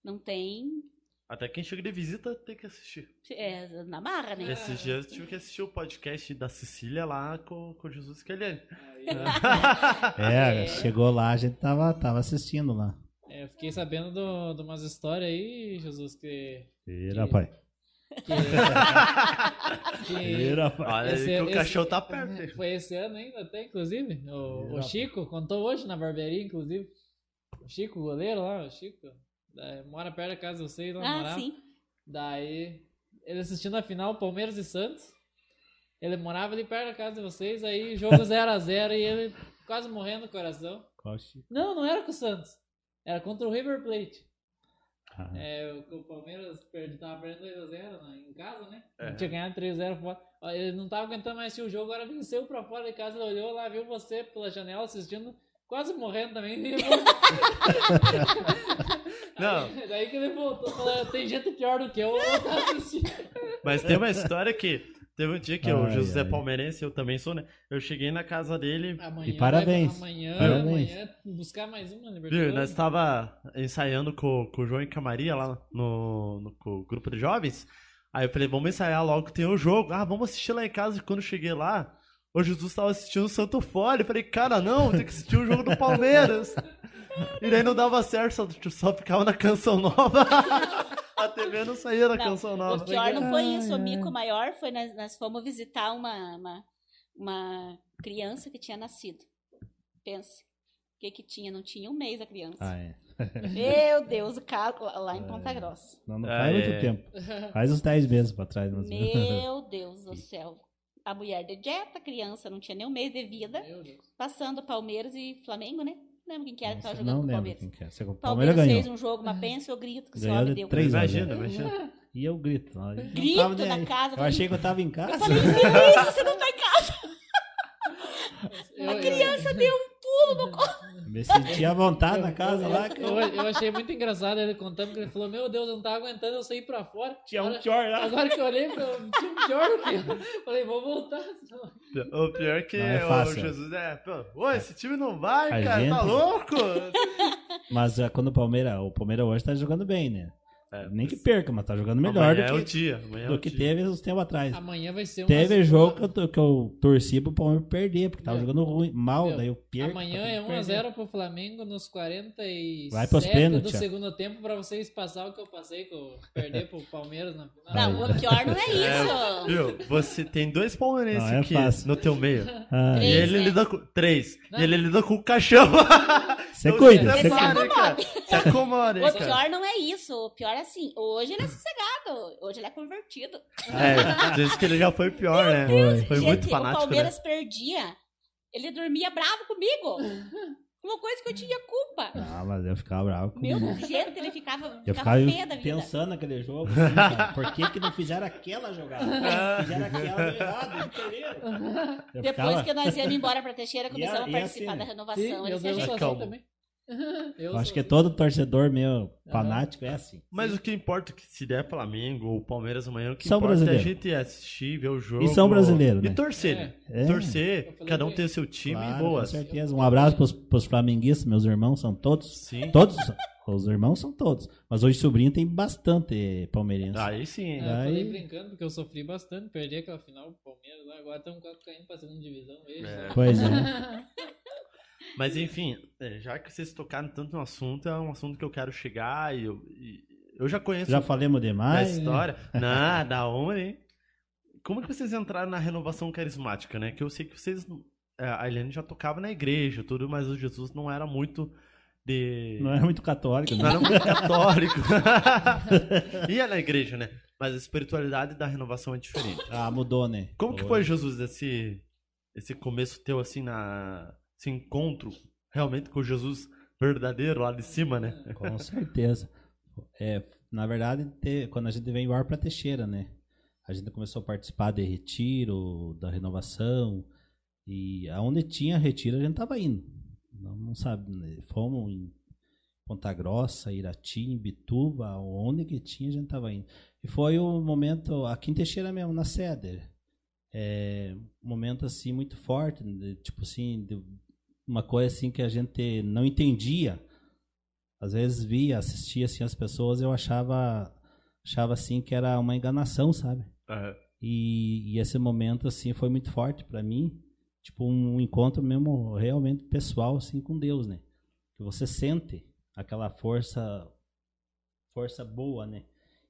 S5: Não tem
S2: Até quem chega de visita tem que assistir.
S5: é, na marra, né?
S2: Esses dias eu tive que assistir o podcast da Cecília lá com, com o Jesus Kelly.
S3: Aí,
S4: É,
S5: É.
S4: chegou lá, a gente tava, tava assistindo lá.
S3: é, eu fiquei sabendo do- de umas histórias aí, Jesus, que. Que-
S4: pai.
S3: Que, que.
S2: Olha
S3: Esse-
S2: que o
S3: esse-
S2: caixão tá perto.
S3: Foi esse ano ainda, até, inclusive. O, o Chico contou hoje na barbearia, inclusive. O Chico, o goleiro lá, o Chico. da- mora perto da casa de vocês, lá
S5: Ah,
S3: morava.
S5: sim.
S3: Daí, ele assistindo a final Palmeiras e Santos. Ele morava ali perto da casa de vocês, aí jogo 0x0 e ele quase morrendo do coração.
S4: Qual Chico?
S3: Não, não era com o Santos. Era contra o River Plate. É, o, o Palmeiras perdi, tava perdendo 2x0 né, em casa, né?
S2: É.
S3: Tinha ganhado 3x0 fora. Ele não tava aguentando mais assistir o jogo, agora venceu pra fora de casa, ele olhou lá, viu você pela janela assistindo, quase morrendo também. voltou.
S2: Não.
S3: Aí- daí que ele voltou, falou, tem gente pior do que eu, eu vou voltar a assistir.
S2: Mas tem uma história que. Teve um dia que o
S4: Ai,
S2: José
S4: ai.
S2: Palmeirense, eu também sou, né? Eu cheguei na casa dele.
S3: Amanhã
S4: E parabéns.
S3: amanhã,
S4: Parabéns.
S3: amanhã buscar mais uma
S2: Viu?
S3: Libertadores.
S2: Nós estava ensaiando com, com o João e com a Maria lá no, no com o grupo de jovens. Aí eu falei, vamos ensaiar logo que tem o jogo. Ah, vamos assistir lá em casa. E quando eu cheguei lá, o Jesus estava assistindo o Santo Fole. Eu falei, cara, não, tem que assistir o jogo do Palmeiras. e daí não dava certo, só, só ficava na canção nova. a TV não saía da
S5: Não,
S2: canção
S5: O
S2: nova.
S5: pior não foi isso. O mico maior foi nós, nós fomos visitar uma, uma, uma criança que tinha nascido. Pense. O que que tinha? Não tinha um mês a criança.
S4: ah, é.
S5: Meu Deus, o caso lá em Ponta Grossa.
S4: Não, não
S2: Ah,
S4: faz muito
S2: é.
S4: tempo. Faz uns 10 meses pra trás. menos.
S5: Meu Deus do céu. A mulher de dieta, a criança não tinha nem um mês de vida,
S3: Meu Deus.
S5: passando Palmeiras e Flamengo, né? Lembro quem que era que
S4: Nossa,
S5: tava jogando
S4: não
S5: com o
S4: lembro
S5: Palmeiras.
S4: quem que. Você- O
S5: Palmeiras,
S4: Palmeiras ganhou.
S5: fez um jogo, uma pensa, eu grito que
S4: Ganhou
S5: deu.
S4: três a
S2: Imagina,
S4: zero.
S2: imagina.
S4: E eu grito. eu
S5: Grito na
S4: aí.
S5: casa,
S4: Eu
S5: falei,
S4: achei que eu tava em casa.
S5: Eu falei, você não tá em casa.
S3: Eu-
S5: A
S3: eu-
S5: criança deu um pulo no colo.
S4: Me senti à vontade na casa lá. que
S3: Eu, eu achei muito engraçado ele contando que ele falou: Meu Deus, eu não tava aguentando, eu saí pra fora.
S4: Tinha um
S3: Agora-
S4: pior lá.
S3: Agora que eu olhei, eu tinha um pior do que eu. Falei: Vou voltar. senão-
S2: O pior que
S4: é
S2: o
S4: fácil.
S2: Jesus é. Pô, ô, esse time não vai,
S4: A
S2: cara, tá
S4: gente-
S2: louco?
S4: Mas é, quando o Palmeiras, o Palmeiras hoje tá jogando bem, né?
S2: É,
S4: Nem que perca, mas tá jogando melhor
S2: amanhã é
S4: do
S2: o
S4: que,
S2: dia. Amanhã é
S4: do
S2: o
S4: que
S2: dia.
S4: teve uns tempos atrás.
S3: Amanhã vai ser um.
S4: Teve jogo que eu, to- que eu torci pro Palmeiras perder, porque tava
S3: Meu.
S4: jogando ruim, mal,
S3: Meu,
S4: daí eu perco.
S3: Amanhã é
S4: perder.
S3: 1x0 pro Flamengo nos 47
S4: Vai pros
S3: do
S4: pênaltis, ó.
S3: segundo tempo pra vocês passar o que eu passei, com perder pro Palmeiras na final.
S5: Não, o pior não é isso.
S2: Viu? Você tem dois palmeirenses
S4: é
S2: aqui
S4: fácil.
S2: no teu meio.
S4: Ah,
S2: E
S5: Três,
S2: ele
S5: né?
S2: lida com. Três.
S3: Não.
S2: E ele lida com o caixão.
S4: Você cuida, você cuida.
S2: Se acomoda, hein,
S5: O
S2: cara.
S5: pior não é isso. O pior é assim. Hoje ele é sossegado. Hoje ele é convertido.
S2: É, diz que ele já foi pior, né?
S4: Foi.
S2: Foi
S5: Gente,
S2: muito
S5: o
S2: fanático, né?
S5: Palmeiras perdia. Ele dormia bravo comigo. Uma coisa que eu tinha culpa.
S4: Ah, mas eu ficava bravo
S5: Meu
S4: comigo.
S5: jeito, ele ficava,
S4: Eu
S5: ficava feia da vida.
S4: pensando naquele jogo, assim, cara, por que, que não fizeram aquela jogada? Fizeram aquela errado, entendeu? Eu
S5: Depois
S4: ficava-
S5: que nós íamos embora pra Teixeira, começamos
S4: a-
S5: a participar
S4: assim,
S5: da renovação.
S3: Sim,
S5: ele
S3: meu
S5: dizia,
S3: Deus, eu sou
S2: Calma.
S3: assim também. Eu
S4: Eu acho que
S3: assim.
S4: todo torcedor meu fanático é assim.
S2: Mas o que importa é que se der Flamengo ou Palmeiras amanhã, o que
S4: São
S2: importa é a
S4: brasileiros.
S2: gente assistir, ver o jogo.
S4: E são brasileiros,
S2: E
S4: né?
S2: torcer,
S3: É.
S2: né?
S4: É.
S3: Eu
S2: cada um tem o seu time
S4: Claro,
S2: e
S4: com
S2: boas.
S4: certeza. Um abraço pros, pros flamenguistas, meus irmãos são todos.
S2: Sim.
S4: Todos, os irmãos são todos. Mas hoje sobrinho tem bastante palmeirense.
S2: Aí sim.
S3: É, eu
S4: Daí-
S3: falei brincando porque eu sofri bastante, perdi aquela final pro Palmeiras lá, agora estamos quase caindo pra segunda divisão. Vejo,
S2: É.
S4: Pois é.
S2: Mas enfim, é, já que vocês tocaram tanto no assunto, é um assunto que eu quero chegar e eu, e eu já conheço
S4: Já falamos
S2: da
S4: demais. né?
S2: história. Não, da onde, hein? Como que vocês entraram na renovação carismática, né? Que eu sei que vocês. é, A Eliane já tocava na igreja, tudo, mas o Jesus não era muito de.
S4: Não é muito católico,
S2: Não
S4: né?
S2: era muito católico. Ia na igreja, né? Mas a espiritualidade da renovação é diferente.
S4: Ah, mudou, né?
S2: Como que foi, Jesus, esse, esse começo teu, assim, na, esse encontro realmente com o Jesus verdadeiro lá de cima, né?
S4: Com certeza. É, na verdade, quando a gente veio embora para Teixeira, né? A gente começou a participar de retiro, da renovação. E aonde tinha retiro, a gente tava indo. Não, não sabe, né? fomos em Ponta Grossa, Irati, Bituba, onde que tinha, a gente tava indo. E foi um momento, aqui em Teixeira mesmo, na sede. É, um momento assim muito forte, de, tipo assim, de uma coisa assim que a gente não entendia às vezes via, assistia assim as pessoas, eu achava achava assim que era uma enganação, sabe? E, e esse momento assim foi muito forte para mim, tipo um encontro mesmo realmente pessoal assim com Deus, né? Que você sente aquela força força boa, né?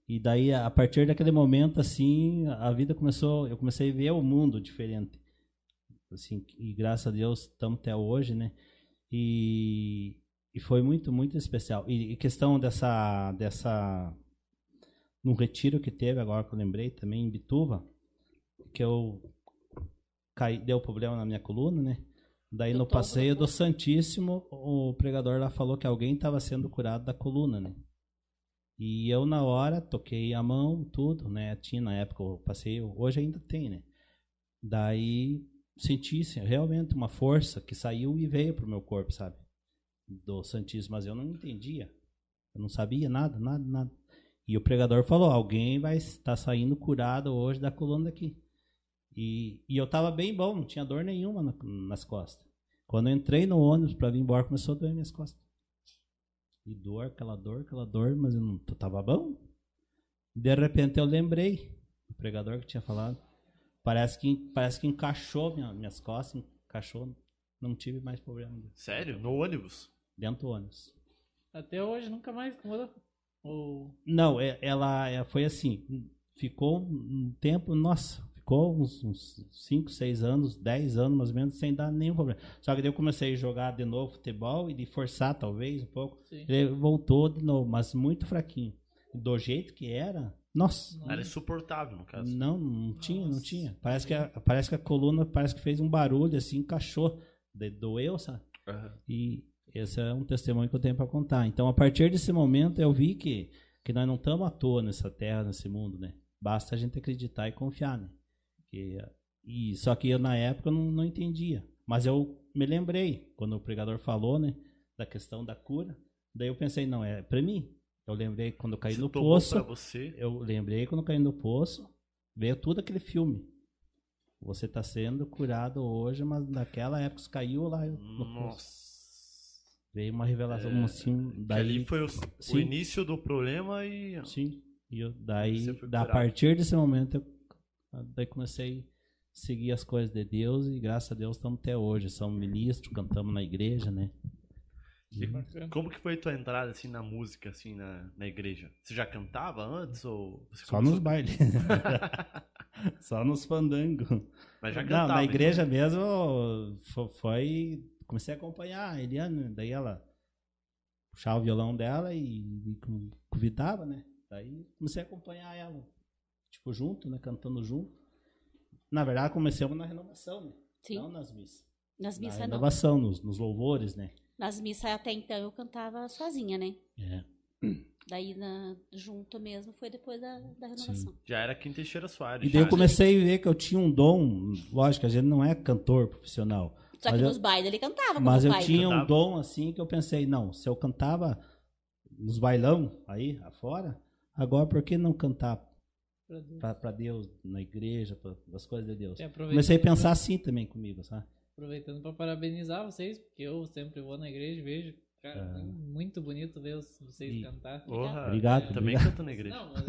S4: E daí a partir daquele momento assim, a vida começou, eu comecei a ver o mundo diferente. Assim, e graças a Deus estamos até hoje, né? E e foi muito, muito especial. E, e questão dessa, dessa. No retiro que teve, agora que eu lembrei, também em Bituva, que eu caí, deu problema na minha coluna, né? Daí
S5: Do
S4: no
S5: tombo
S4: passeio
S5: do
S4: do Santíssimo, o pregador lá falou que alguém estava sendo curado da coluna, né? E eu, na hora, toquei a mão, tudo, né? Tinha na época o passeio, hoje ainda tem, né? Daí senti assim, realmente uma força que saiu e veio pro meu corpo, sabe? do Santíssimo, mas eu não entendia. Eu não sabia nada, nada, nada. E o pregador falou: alguém vai estar saindo curado hoje da coluna aqui. E, e eu tava bem bom, não tinha dor nenhuma na- nas costas. Quando eu entrei no ônibus para vir embora, começou a doer minhas costas. E dor, aquela dor, aquela dor, mas eu não eu tava bom. De repente eu lembrei do pregador que tinha falado. Parece que, parece que encaixou minha- minhas costas, encaixou. Não tive mais problema
S2: Sério? No ônibus?
S4: dentro do ônibus.
S3: Até hoje nunca mais incomodou. Ou
S4: Não, é- ela, é- foi assim, ficou um tempo, nossa, ficou uns 5, 6 anos, 10 anos mais ou menos, sem dar nenhum problema. Só que daí eu comecei a jogar de novo futebol e de forçar talvez um pouco.
S3: sim.
S4: Ele voltou de novo, mas muito fraquinho. Do jeito que era, nossa,
S2: Era insuportável, no caso.
S4: não, não tinha, não tinha. Parece que, a, parece que a coluna parece que fez um barulho assim, encaixou, de, doeu, sabe?
S2: Aham.
S4: E esse é um testemunho que eu tenho para contar. Então, a partir desse momento, eu vi que, que nós não estamos à toa nessa terra, nesse mundo, né? Basta a gente acreditar e confiar, né? Que, e, só que eu, na época, eu não, não entendia. Mas eu me lembrei, quando o pregador falou, né? Da questão da cura. Daí eu pensei, não, é para mim. Eu lembrei quando eu caí
S2: Você
S4: no poço.
S2: você.
S4: Eu lembrei quando eu caí no poço, veio tudo aquele filme. Você está sendo curado hoje, mas naquela época você caiu lá no poço.
S2: Nossa.
S4: Veio uma revelação
S2: É,
S4: assim, daí
S2: ali foi o, o início do problema e.
S4: sim, e eu, daí da a partir desse momento eu daí comecei a seguir as coisas de Deus e graças a Deus estamos até hoje, somos ministros, cantamos na igreja, né?
S2: E
S3: Bacana.
S2: como que foi tua entrada assim na música, assim, na, na igreja? Você já cantava antes ou você
S4: Só
S2: começou-
S4: nos bailes. Só nos fandangos.
S2: Mas já
S4: Não,
S2: cantava.
S4: na igreja
S2: então.
S4: mesmo fo- foi. Comecei a acompanhar a Eliane, daí ela puxava o violão dela e, e con- convidava, né? Daí comecei a acompanhar ela, tipo, junto, né? Cantando junto. Na verdade, comecemos na renovação, né?
S5: Sim.
S4: Não nas missas.
S5: Nas
S4: Na
S5: missas não.
S4: renovação, nos, nos louvores, né?
S5: Nas missas até então eu cantava sozinha, né?
S4: É.
S5: Daí na, junto mesmo foi depois da, da renovação.
S2: Já era Kim Teixeira Soares.
S4: E daí eu comecei a ver que eu tinha um dom. Lógico, a gente não é cantor profissional.
S5: Só que
S4: eu-
S5: nos bailes ele cantava
S4: Mas eu tinha um
S2: Cantava.
S4: dom assim que eu pensei, não, se eu cantava nos bailão aí afora, agora por que não cantar
S3: Pra Deus.
S4: Deus, na igreja, pra, as coisas de Deus? Comecei a pensar assim também comigo, sabe?
S3: Aproveitando para parabenizar vocês, porque eu sempre vou na igreja e vejo. Cara,
S4: Ah.
S3: muito bonito ver vocês
S4: E-
S3: cantar.
S2: Porra,
S4: Obrigado,
S2: eu Também
S4: obrigado.
S2: canto na igreja.
S3: Não, mas.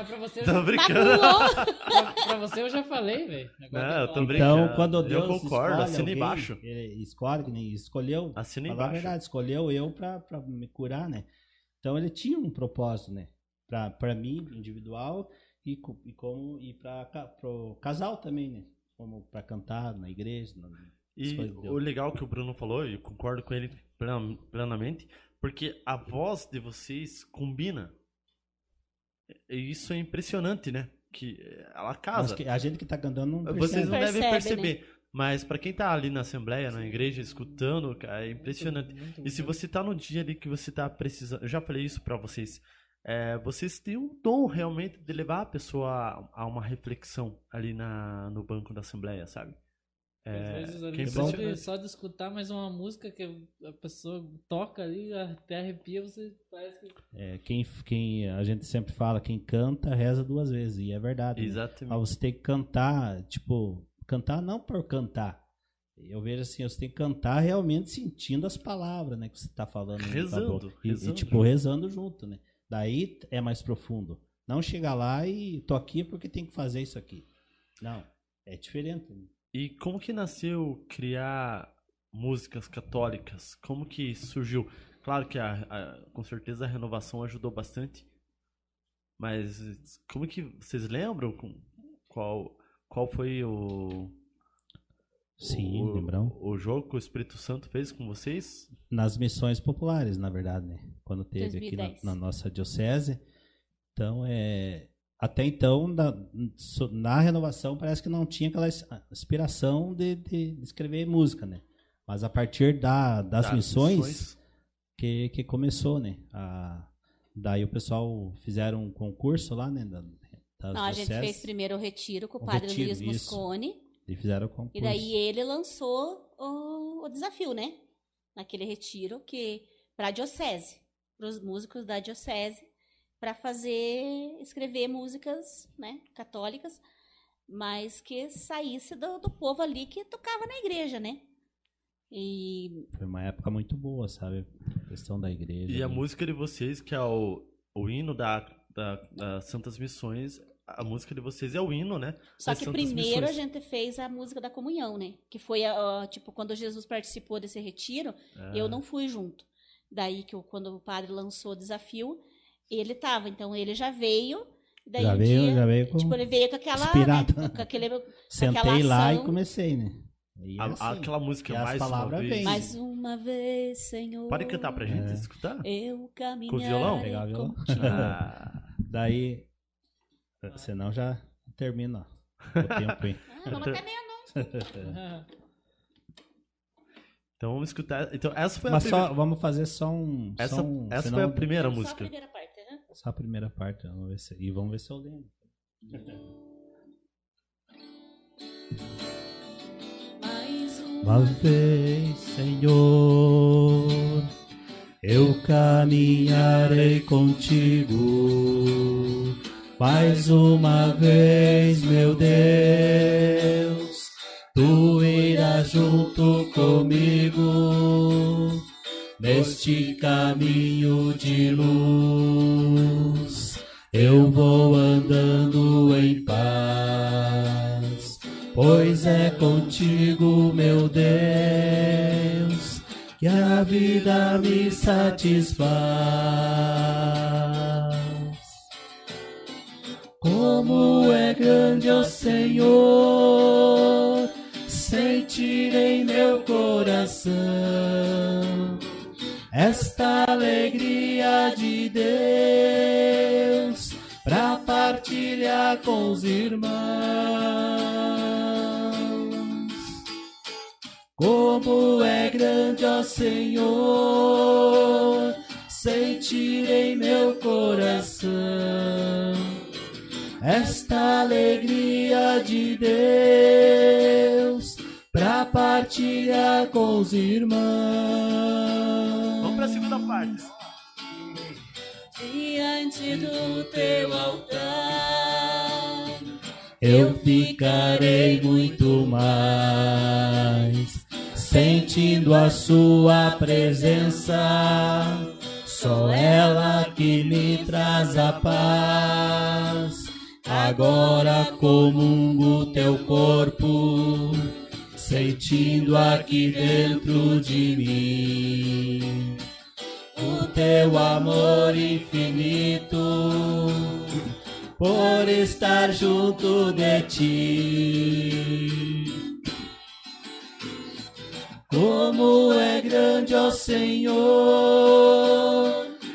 S3: é pra você, eu
S2: Tô
S3: já,
S2: brincando.
S3: pra, pra você eu já falei, velho.
S2: Não, eu tô brincando.
S4: Então, quando
S2: Eu
S4: Deus
S2: concordo,
S4: escolhe
S2: assina embaixo.
S4: Escolhe, que nem escolheu,
S2: Assina embaixo.
S4: verdade, escolheu eu pra, pra me curar, né? Então ele tinha um propósito, né? Pra, pra mim, individual, e, e como e pra, ca- pro casal também, né? Como pra cantar na igreja. na-
S2: E o legal que o Bruno falou, e eu concordo com ele plena- plenamente, porque a voz de vocês combina. E isso é impressionante, né? Que ela
S4: Mas
S2: casa.
S4: que a gente que tá cantando não
S2: Vocês
S4: percebe.
S2: não devem
S5: Percebe,
S2: perceber. Mas pra quem tá ali na assembleia, na igreja, escutando, cara, é impressionante.
S3: Muito
S2: E se você tá no dia ali que você tá precisando, eu já falei isso pra vocês, é, vocês têm um dom realmente de levar a pessoa a, a uma reflexão ali na, no banco da assembleia, sabe? É,
S3: Às vezes
S2: que é
S3: só, de,
S2: impressionante.
S3: só de escutar mais uma música que a pessoa toca ali, até arrepia, você parece que.
S4: É, quem, quem a gente sempre fala, quem canta reza duas vezes, e é verdade. né? Mas
S2: Exatamente.
S4: você tem que cantar, tipo, cantar não por cantar. Eu vejo assim, você tem que cantar realmente sentindo as palavras, né, que você tá falando.
S2: Rezando.
S4: E,
S2: rezando
S4: e, tipo,
S2: junto.
S4: rezando junto, né? Daí é mais profundo. Não chegar lá e tô aqui porque tem que fazer isso aqui. Não, é diferente.
S2: E como que nasceu criar músicas católicas? Como que surgiu? Claro que a, a- com certeza a renovação ajudou bastante. Mas como que vocês lembram qual qual foi o
S4: Sim,
S2: o,
S4: lembrão?
S2: o jogo que o Espírito Santo fez com vocês?
S4: nas missões populares, na verdade, né? Quando teve aqui na,
S5: 2010.
S4: na nossa diocese. Então, é, até então, na, na renovação, parece que não tinha aquela ins- inspiração de, de- de escrever música, né? Mas a partir da, das missões, Que, que começou, né? A, daí o pessoal fizeram um concurso lá, né? Da, das
S5: Não, a gente fez primeiro o retiro com o
S4: O
S5: padre
S4: retiro,
S5: Luiz
S4: isso.
S5: Moscone.
S4: E fizeram o concurso.
S5: E daí ele lançou o, o desafio, né? Naquele retiro que para a diocese, para os músicos da diocese, para fazer escrever músicas, né, católicas, mas que saísse do, do povo ali que tocava na igreja, né? E
S4: Foi uma época muito boa, sabe? A questão da igreja.
S2: E a música de vocês, que é o, o hino da, da, das Santas Missões, a música de vocês é o hino, né?
S5: só que primeiro a gente fez a música da comunhão, né? Que foi a- a- tipo quando Jesus participou desse retiro,
S2: Ah,
S5: Eu não fui junto. Daí que eu- quando o padre lançou o desafio, ele tava. Então ele já veio. Daí
S4: já
S5: um
S4: veio,
S5: dia,
S4: já veio com...
S5: Tipo, ele veio com aquela.
S4: Inspirado.
S5: Né, com aquele,
S4: Sentei
S5: aquela
S4: lá e comecei, né? E é
S2: A-
S4: assim.
S2: aquela música
S4: E as
S2: mais uma
S4: palavras
S2: vez.
S5: mais uma vez, Senhor.
S2: Pode cantar pra gente
S4: É.
S2: escutar?
S5: Eu caminhar.
S2: Com violão?
S4: Pegar o violão?
S2: Ah,
S4: Daí, senão já termina o tempo aí.
S5: Ah, vamos até meia-noite.
S2: então vamos escutar. Então essa foi a
S4: Mas
S2: primeira.
S4: só, vamos fazer só um...
S2: Essa,
S4: só um
S2: essa
S4: senão-
S2: foi a primeira
S5: Só a
S2: música.
S5: primeira parte, né?
S4: Só a primeira parte, vamos ver se, e vamos ver se eu lembro.
S5: Mais
S4: Uma vez, Senhor, eu caminharei contigo. Mais uma vez, meu Deus, tu irás junto comigo neste caminho de luz. Eu vou andando em paz, pois é contigo, meu Deus, que a vida me satisfaz. Como é grande, ó Senhor, sentir em meu coração. Esta alegria de Deus para partilhar com os irmãos. Como é grande, ó Senhor, sentir em meu coração esta alegria de Deus pra partilhar com os irmãos.
S2: Vamos pra segunda parte.
S5: Diante do teu altar,
S4: eu ficarei muito mais sentindo a sua presença. Só ela que me traz a paz. Agora comungo teu corpo, sentindo aqui dentro de mim o teu amor infinito por estar junto de ti. Como é grande, ó Senhor,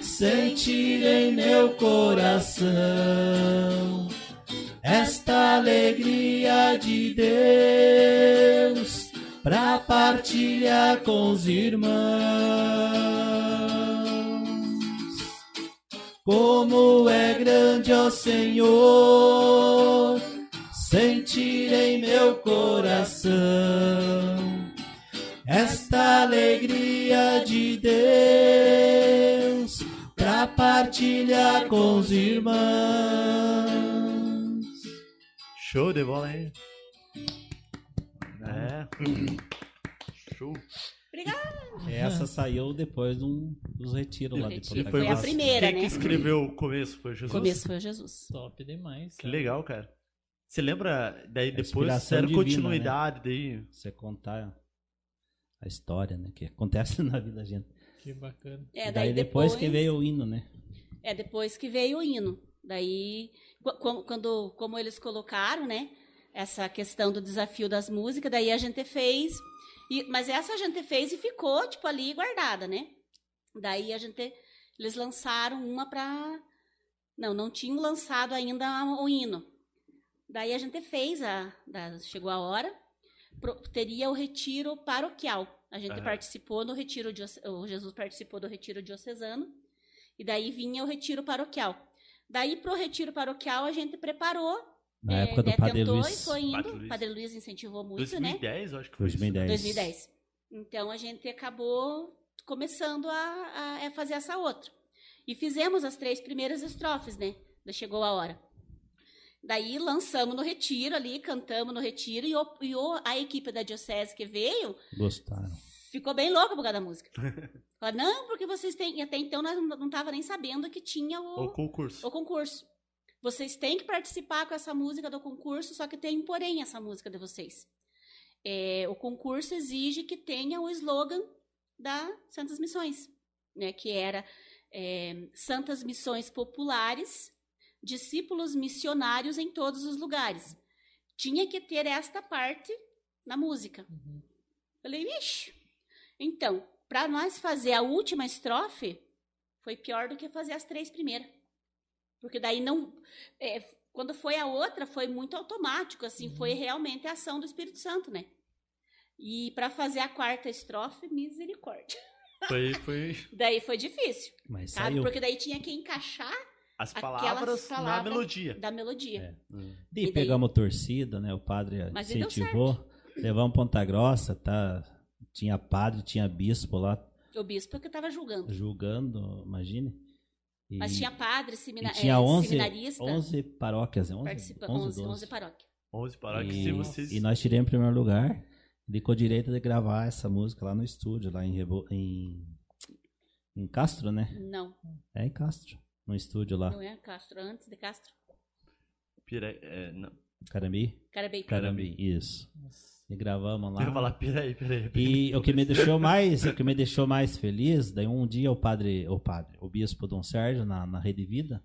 S4: sentir em meu coração esta alegria de Deus pra partilhar com os irmãos. Como é grande, ó Senhor, sentir em meu coração esta alegria de Deus pra partilhar com os irmãos.
S2: Show de bola, hein? É. Show.
S4: Essa saiu depois de um, dos retiros lá de
S5: Foi a primeira,
S2: Quem
S5: né?
S2: que escreveu o começo? Foi Jesus?
S5: O começo foi Jesus.
S3: Top demais.
S2: Que
S3: cara.
S2: legal, cara. Você lembra, daí depois era
S4: divina,
S2: continuidade, daí...
S4: Você contar a história, né? Que acontece na vida da gente.
S3: Que bacana.
S5: É,
S4: e daí depois, que veio o hino, né?
S5: É, depois que veio o hino. Daí, qu- quando, como eles colocaram, né, essa questão do desafio das músicas, daí a gente fez, e, mas essa a gente fez e ficou, tipo, ali guardada, né? Daí a gente, eles lançaram uma pra, não, não tinham lançado ainda o hino. Daí a gente fez, a, da- chegou a hora, pro- teria o retiro paroquial. A gente
S2: Aham.
S5: participou no retiro, o Jesus participou do retiro diocesano, e daí vinha o retiro paroquial. Daí, pro retiro paroquial, a gente preparou.
S4: Na
S5: é,
S4: época do
S5: né,
S4: Padre
S5: tentou
S4: Luiz.
S5: e foi indo.
S2: Padre Luiz.
S5: Padre Luiz incentivou muito, né?
S2: 2010, eu acho que foi. isso.
S4: 2010.
S5: 2010. Então, a gente acabou começando a, a- a fazer essa outra. E fizemos as três primeiras estrofes, né? Chegou a Hora. Daí, lançamos no retiro ali, cantamos no retiro, e, o- e o- a equipe da diocese que veio
S4: Gostaram.
S5: Ficou bem louca por causa da música. Falaram, não, porque vocês têm... E até então, nós não, tava nem sabendo que tinha
S2: O concurso.
S5: o concurso. Vocês têm que participar com essa música do concurso, só que tem um porém essa música de vocês. É, o concurso exige que tenha o slogan da Santas Missões, né, que era é, Santas Missões Populares, discípulos missionários em todos os lugares. Tinha que ter esta parte na música.
S3: Uhum.
S5: Falei, vixe. Então, para nós fazer a última estrofe, foi pior do que fazer as três primeiras. Porque daí não. é, quando foi a outra, foi muito automático, assim, foi realmente a ação do Espírito Santo, né? E para fazer a quarta estrofe, misericórdia.
S2: Foi, foi
S5: Daí foi difícil,
S4: Mas
S5: sabe?
S4: saiu.
S5: Porque daí tinha que encaixar
S2: as
S5: Aquelas
S2: palavras na
S5: palavras-
S2: melodia.
S5: da melodia.
S4: É.
S2: Hum.
S4: E
S5: E daí-
S4: pegamos torcida, né? O padre
S5: Mas
S4: incentivou. Levamos Ponta Grossa, tá? Tinha padre, tinha bispo lá
S5: O bispo que estava julgando.
S4: julgando, imagine. E,
S5: Mas tinha padre, semina,
S4: e tinha
S5: é,
S4: 11,
S5: seminarista,
S4: 11 paróquias, né? 11,
S5: participa,
S4: 11,
S5: 11,
S4: 12.
S5: 11 paróquias.
S2: 11 paróquias.
S4: E,
S2: Se vocês...
S4: e nós tiramos em primeiro lugar. Ele com direito de gravar essa música lá no estúdio, lá em, Rebo- em, em Castro, né?
S5: Não,
S4: É em Castro, no estúdio lá.
S5: não é Castro, antes de Castro.
S2: Pira... É, não.
S4: Carambi?
S5: Carabei.
S2: Carambi.
S4: Isso. E gravamos
S2: Eu
S4: lá.
S2: falar, peraí, peraí.
S4: E o que me deixou mais, o que me deixou mais feliz, daí um dia o padre, o padre, o bispo Dom Sérgio na, na Rede Vida,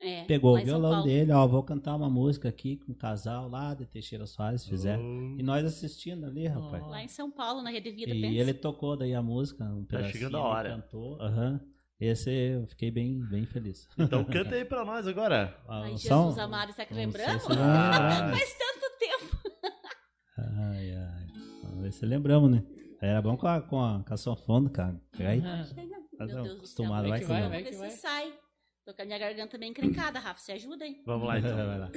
S5: É,
S4: pegou o
S5: São
S4: violão dele, ó, vou cantar uma música aqui com um casal lá de Teixeira Soares fizeram.
S2: Oh,
S4: E nós assistindo ali, rapaz.
S5: Lá em São Paulo, na Rede Vida,
S4: E
S5: pensa.
S4: ele tocou daí a música, um
S2: Tá
S4: pedacinho,
S2: chegando a hora.
S4: cantou. Aham. Esse eu fiquei bem, bem feliz.
S2: Então canta aí pra nós agora.
S4: Ah,
S5: Ai, Jesus
S4: som-
S5: amado, está que lembrando?
S4: se né?
S5: Faz tanto.
S4: Ai, ai. Vamos ver se lembramos, né? Era bom com a, com a, com a sanfona, cara. Aí,
S5: Chega.
S4: Mas
S5: Meu Deus do céu.
S4: acostumado,
S3: Vai
S4: vai
S3: que vai, vai.
S5: Vamos ver
S3: vai.
S5: se sai. Tô com a minha garganta bem encrencada, Rafa. Você ajuda, hein?
S2: Vamos lá então.
S4: Vai lá.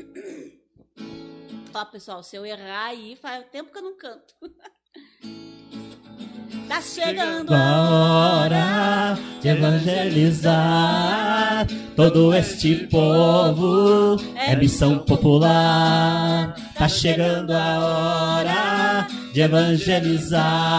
S5: Ó, pessoal, se eu errar aí, faz tempo que eu não canto. tá chegando
S4: A hora de evangelizar todo este povo é missão popular. Tá chegando a hora de evangelizar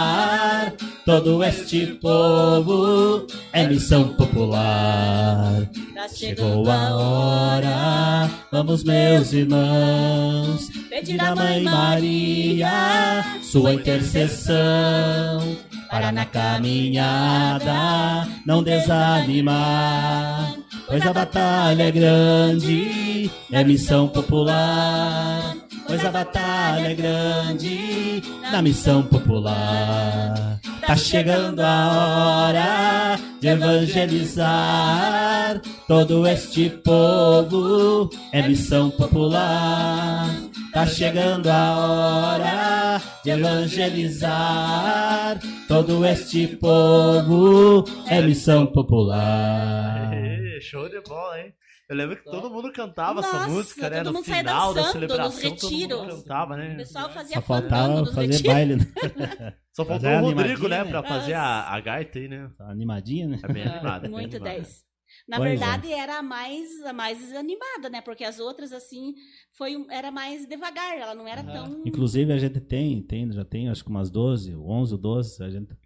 S4: todo este povo é missão popular.
S5: Tá
S4: Chegou a hora, vamos meus irmãos,
S5: Pedir
S4: da Mãe Maria, sua intercessão, para na caminhada não desanimar, pois a batalha é grande, é missão popular, pois a batalha é grande, na missão popular. Tá chegando a hora de evangelizar todo este povo, é missão popular. Tá chegando a hora de evangelizar todo este povo, é missão popular.
S2: Aê, show de bola, hein? Eu lembro que todo mundo cantava essa
S5: Nossa,
S2: música, né? No final da celebração, todo mundo cantava,
S5: O
S2: né?
S5: pessoal fazia
S4: Só faltava fazer
S5: retiros.
S4: baile, né?
S2: Só faltou o Rodrigo, né?
S4: animadinha,
S2: Pra
S5: né?
S2: fazer a, a gaita aí, né?
S4: Tá animadinha, né?
S2: É bem animada. bem
S5: Muito
S2: animada.
S5: 10. Na
S4: Pois é.
S5: verdade, era a mais, a mais animada, né? Porque as outras, assim, foi, era mais devagar. Ela não era
S3: Aham.
S5: tão...
S4: Inclusive a gente tem, tem, já tem acho que umas 12, 11 ou 12, a gente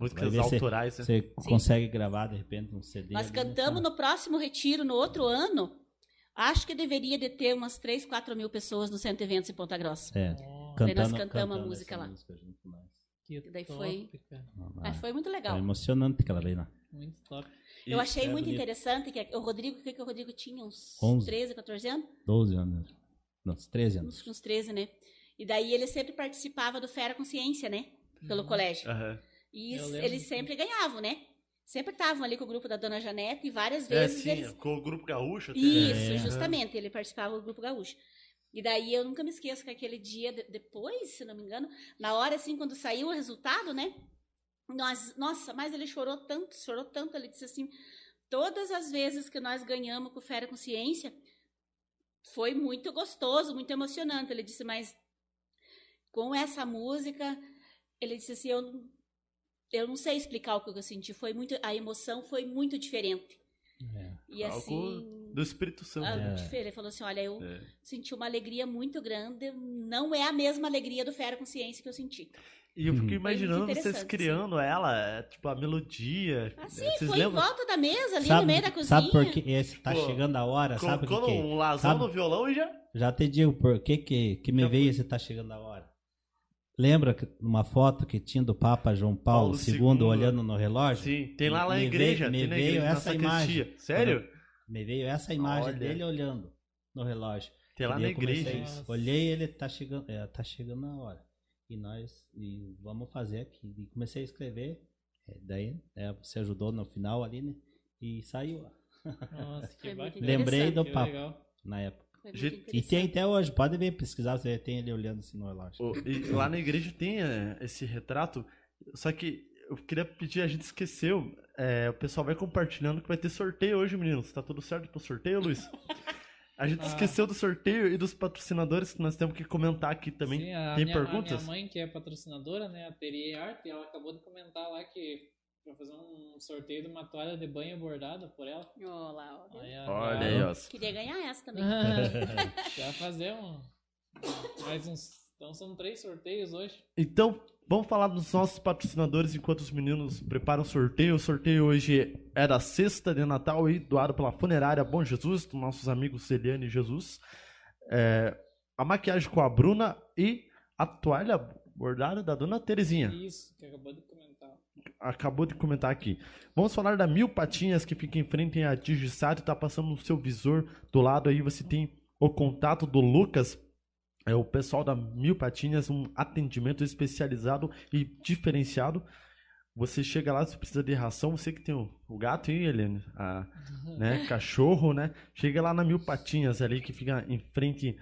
S2: Músicas autorais, né?
S4: você consegue gravar de repente um CD.
S5: Nós
S4: ali, né?
S5: cantamos no próximo retiro, no outro ano. Acho que deveria de ter umas 3, 4 mil pessoas no Centro Eventos em Ponta Grossa.
S4: É,
S3: Ó,
S5: Daí nós
S4: cantando,
S5: cantamos a
S4: cantando
S5: música lá.
S4: música
S5: daí foi-.
S4: Ah,
S5: Mas foi muito legal.
S4: Foi emocionante aquela vez lá.
S3: Muito top.
S5: Eu achei
S4: é
S5: muito
S4: bonito.
S5: interessante que o Rodrigo, o que, que o Rodrigo tinha? Uns
S4: 11.
S5: 13, 14 anos?
S4: 12 anos. Não, 13 anos.
S5: Uns, uns 13, né? E daí ele sempre participava do Fera Consciência, né? Pelo
S3: Uhum.
S5: colégio.
S2: Aham.
S5: E eles sempre ganhavam, né? Sempre estavam ali com o grupo da Dona Janete e várias
S2: É,
S5: vezes
S2: sim,
S5: eles.
S2: com o grupo gaúcho até.
S5: Isso,
S4: É.
S5: justamente, ele participava do grupo gaúcho. E daí eu nunca me esqueço que aquele dia de- depois, se não me engano, na hora assim, quando saiu o resultado, né? Nós, nossa, mas ele chorou tanto, chorou tanto, ele disse assim, todas as vezes que nós ganhamos com Fera Consciência, foi muito gostoso, muito emocionante. Ele disse, mas com essa música, ele disse assim, eu, não- eu não sei explicar o que eu senti, foi muito, a emoção foi muito diferente.
S4: É.
S5: E
S2: Algo
S5: assim,
S2: Do Espírito Santo.
S5: ah,
S4: É.
S5: Ele falou assim, olha, eu
S2: É.
S5: senti uma alegria muito grande, não é a mesma alegria do Fera Consciência que eu senti.
S2: E eu fico
S4: Uhum.
S2: imaginando vocês criando ela, é, tipo, a melodia.
S5: Assim,
S2: Vocês
S5: foi
S2: lembram?
S5: em volta da mesa, ali
S4: Sabe,
S5: no meio da cozinha.
S4: sabe por que esse tá
S2: Pô,
S4: chegando a hora? Sabe que, é?
S2: um lasão
S4: Sabe?
S2: no violão e já.
S4: Já te digo por que que, que me
S2: Já
S4: veio esse tá chegando a hora. Lembra que numa foto que tinha do Papa João Paulo,
S2: Paulo
S4: II
S2: II.
S4: olhando no relógio?
S2: Sim, tem lá
S4: Me-
S2: na igreja.
S4: veio- me
S2: tem na
S4: veio
S2: igreja,
S4: essa imagem.
S2: Sério?
S4: Me veio essa imagem
S2: Olha.
S4: dele olhando no relógio.
S2: Tem lá na
S4: comecei-
S2: igreja.
S3: Nossa.
S4: Olhei ele tá chegando, é, tá chegando a hora. E nós e vamos fazer aqui. E comecei a escrever. é, daí é, você ajudou no final ali, né? E saiu
S3: Nossa, que bacana.
S4: Lembrei do papo.
S3: legal.
S4: na época. E tem até hoje, pode ver, pesquisar, você tem ele olhando assim no relógio.
S2: O- e lá na igreja tem é, esse retrato, só que eu queria pedir, a gente esqueceu, é, o pessoal vai compartilhando que vai ter sorteio hoje, meninos. Tá tudo certo pro sorteio, Luiz? A gente
S3: Ah.
S2: esqueceu do sorteio e dos patrocinadores que nós temos que comentar aqui também.
S3: Sim, a
S2: tem
S3: minha, a
S2: perguntas?
S3: minha mãe, que é patrocinadora, né, a Teria Arte, ela acabou de comentar lá que pra fazer um sorteio de uma toalha de banho bordada por ela.
S5: Olá, ó.
S3: Aí,
S2: Olha aí, ó.
S5: Queria ganhar essa também.
S3: Já fazer um. Mais uns. Então são três sorteios hoje.
S2: Então, vamos falar dos nossos patrocinadores enquanto os meninos preparam o sorteio. O sorteio hoje é da cesta de Natal e doado pela funerária Bom Jesus, dos nossos amigos Celiane e Jesus. É, a maquiagem com a Bruna e a toalha bordada da dona Terezinha.
S3: Isso, que acabou de comentar.
S2: Acabou de comentar aqui. Vamos falar da Mil Patinhas, que fica em frente à Digisat, tá passando no seu visor. Do lado aí você tem o contato do Lucas, é o pessoal da Mil Patinhas, um atendimento especializado e diferenciado. Você chega lá, você precisa de ração, você que tem o, o gato aí, Helene, a, né, cachorro, né? Chega lá na Mil Patinhas ali, que fica em frente,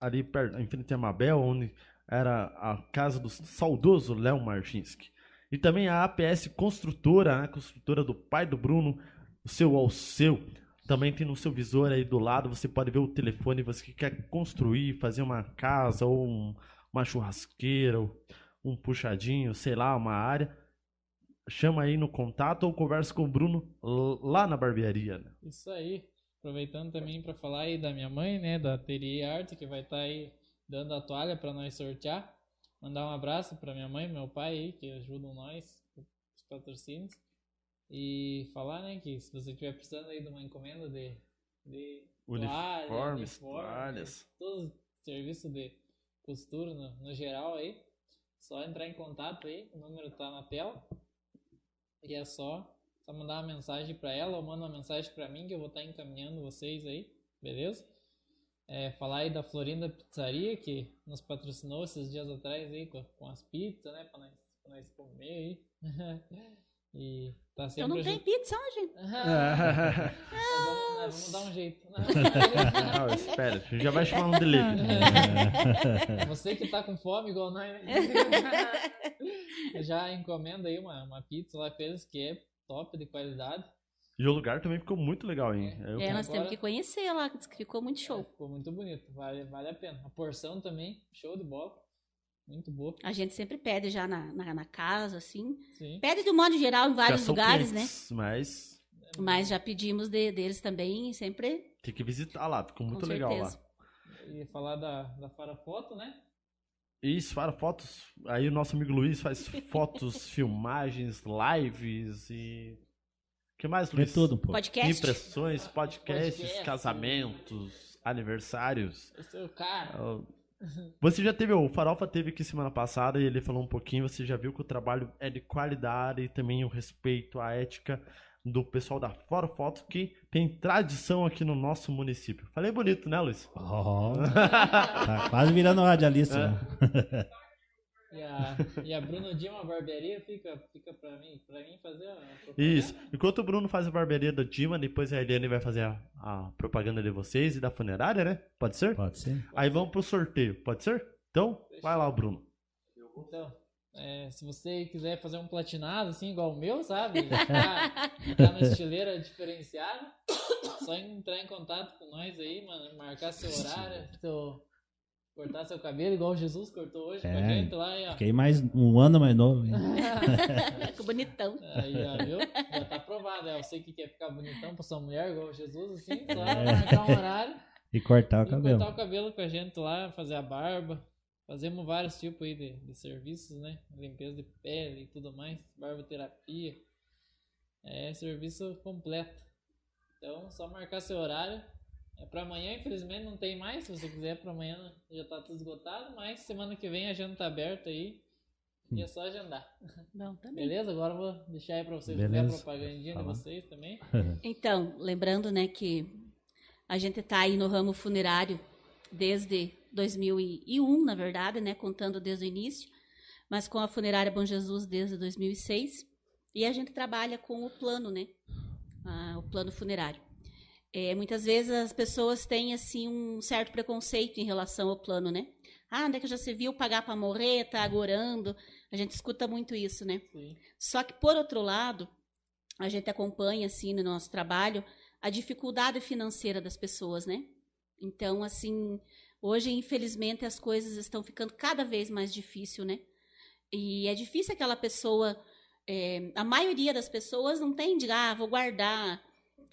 S2: ali perto, em frente a Mabel, onde era a casa do saudoso Léo Marchinski. E também a APS Construtora, a construtora do pai do Bruno, o seu ao seu. Também tem no seu visor aí do lado, você pode ver o telefone, você que quer construir, fazer uma casa ou um- uma churrasqueira, ou um puxadinho, sei lá, uma área. Chama aí no contato ou conversa com o Bruno lá na barbearia. né?
S3: Isso aí. Aproveitando também para falar aí da minha mãe, né, da Teri Arte, que vai estar aí dando a toalha para nós sortear. Mandar um abraço para minha mãe meu pai aí, que ajudam nós, os patrocínios. E falar, né, que se você estiver precisando aí de uma encomenda de, de toalha,
S2: Uniformes,
S3: uniforme,
S2: toalhas.
S3: todo o serviço de costura no, no geral aí, só entrar em contato aí, o número tá na tela. E é só, só mandar uma mensagem para ela ou manda uma mensagem para mim que eu vou estar encaminhando vocês aí, beleza? É, falar aí da Florinda Pizzaria que nos patrocinou esses dias atrás aí com, com as pizzas, né, para nós, pra nós comer aí. e tá sempre
S5: Eu não tenho pizza hoje.
S3: Vamos, nós vamos dar um jeito.
S2: Não, espera, a gente já vai chamar um delivery.
S3: Você que tá com fome igual nós, né? Já encomenda aí uma, uma pizza lá com eles que é top de qualidade.
S2: E o lugar também ficou muito legal, hein? Eu-
S5: É, nós
S3: agora-
S5: temos que conhecer lá, que ficou muito show.
S3: Ficou muito bonito, vale, vale a pena. A porção também, show de bola. Muito boa.
S5: A gente sempre pede já na, na, na casa, assim.
S3: Sim.
S5: Pede de um modo geral em
S2: já
S5: vários
S2: são
S5: lugares, né?
S2: clientes, Mas
S5: Mas já pedimos de- deles também, sempre
S2: tem que visitar lá, ficou muito
S5: com
S2: legal
S5: certeza.
S2: lá.
S3: E falar da, da Farafoto, né?
S2: Isso, para fotos. Aí o nosso amigo Luiz faz fotos, filmagens, lives e. O que mais,
S4: É
S2: Luiz?
S4: tudo, pô.
S5: Podcast.
S2: Impressões, podcasts,
S3: Podcast.
S2: casamentos, aniversários.
S3: Esse é o cara.
S2: Ah, Você já teve, o Farofa teve aqui semana passada e ele falou um pouquinho, você já viu que o trabalho é de qualidade e também o respeito à ética do pessoal da Fora Foto que tem tradição aqui no nosso município. Falei bonito, né, Luiz?
S4: Ó, tá quase virando radialista.
S2: É.
S4: né?
S3: E a, e a Bruno Dima Barbearia fica, fica pra mim, pra mim fazer a propaganda.
S2: Isso. Enquanto o Bruno faz a barbearia da Dima, depois a Eliane vai fazer a, a propaganda de vocês e da funerária, né? Pode ser?
S4: Pode ser.
S2: Aí vamos pro sorteio, pode ser? Então, vai lá, Bruno.
S3: Então, é, se você quiser fazer um platinado, assim, igual o meu, sabe? Ficar, ficar na estileira diferenciada, só entrar em contato com nós aí, mano, marcar seu horário, seu, cortar seu cabelo, igual Jesus cortou hoje pra
S4: É,
S3: gente lá, aí, ó.
S4: Fiquei mais um ano mais novo.
S5: Ficou bonitão.
S3: Aí, ó, viu? Já tá aprovado, é. Você que quer ficar bonitão pra sua mulher, igual Jesus, assim, só
S4: É.
S3: marcar um horário
S4: E cortar o
S3: e
S4: cabelo.
S3: cortar o cabelo com a gente lá, fazer a barba. Fazemos vários tipos aí de, de serviços, né? Limpeza de pele e tudo mais, barboterapia. É serviço completo. Então, só marcar seu horário. É pra amanhã, infelizmente, não tem mais. Se você quiser, pra amanhã já tá tudo esgotado. Mas semana que vem a agenda tá aberta aí. E é só agendar.
S5: Bom, também.
S3: Beleza? Agora eu vou deixar aí pra vocês
S4: Beleza.
S3: fazer a propagandinha de
S4: Fala.
S3: vocês também.
S5: Então, lembrando, né, que a gente tá aí no ramo funerário desde 2001, na verdade, né, contando desde o início, mas com a funerária Bom Jesus desde 2006. E a gente trabalha com o plano, né, ah, o plano funerário. É, muitas vezes as pessoas têm assim um certo preconceito em relação ao plano, né? Ah, onde é que já se viu pagar para morrer, tá agorando? A gente escuta muito isso, né?
S3: Sim.
S5: Só que, por outro lado, a gente acompanha, assim, no nosso trabalho, a dificuldade financeira das pessoas, né? Então, assim, hoje, infelizmente, as coisas estão ficando cada vez mais difícil, né? E é difícil aquela pessoa... é, a maioria das pessoas não tem de, ah, vou guardar,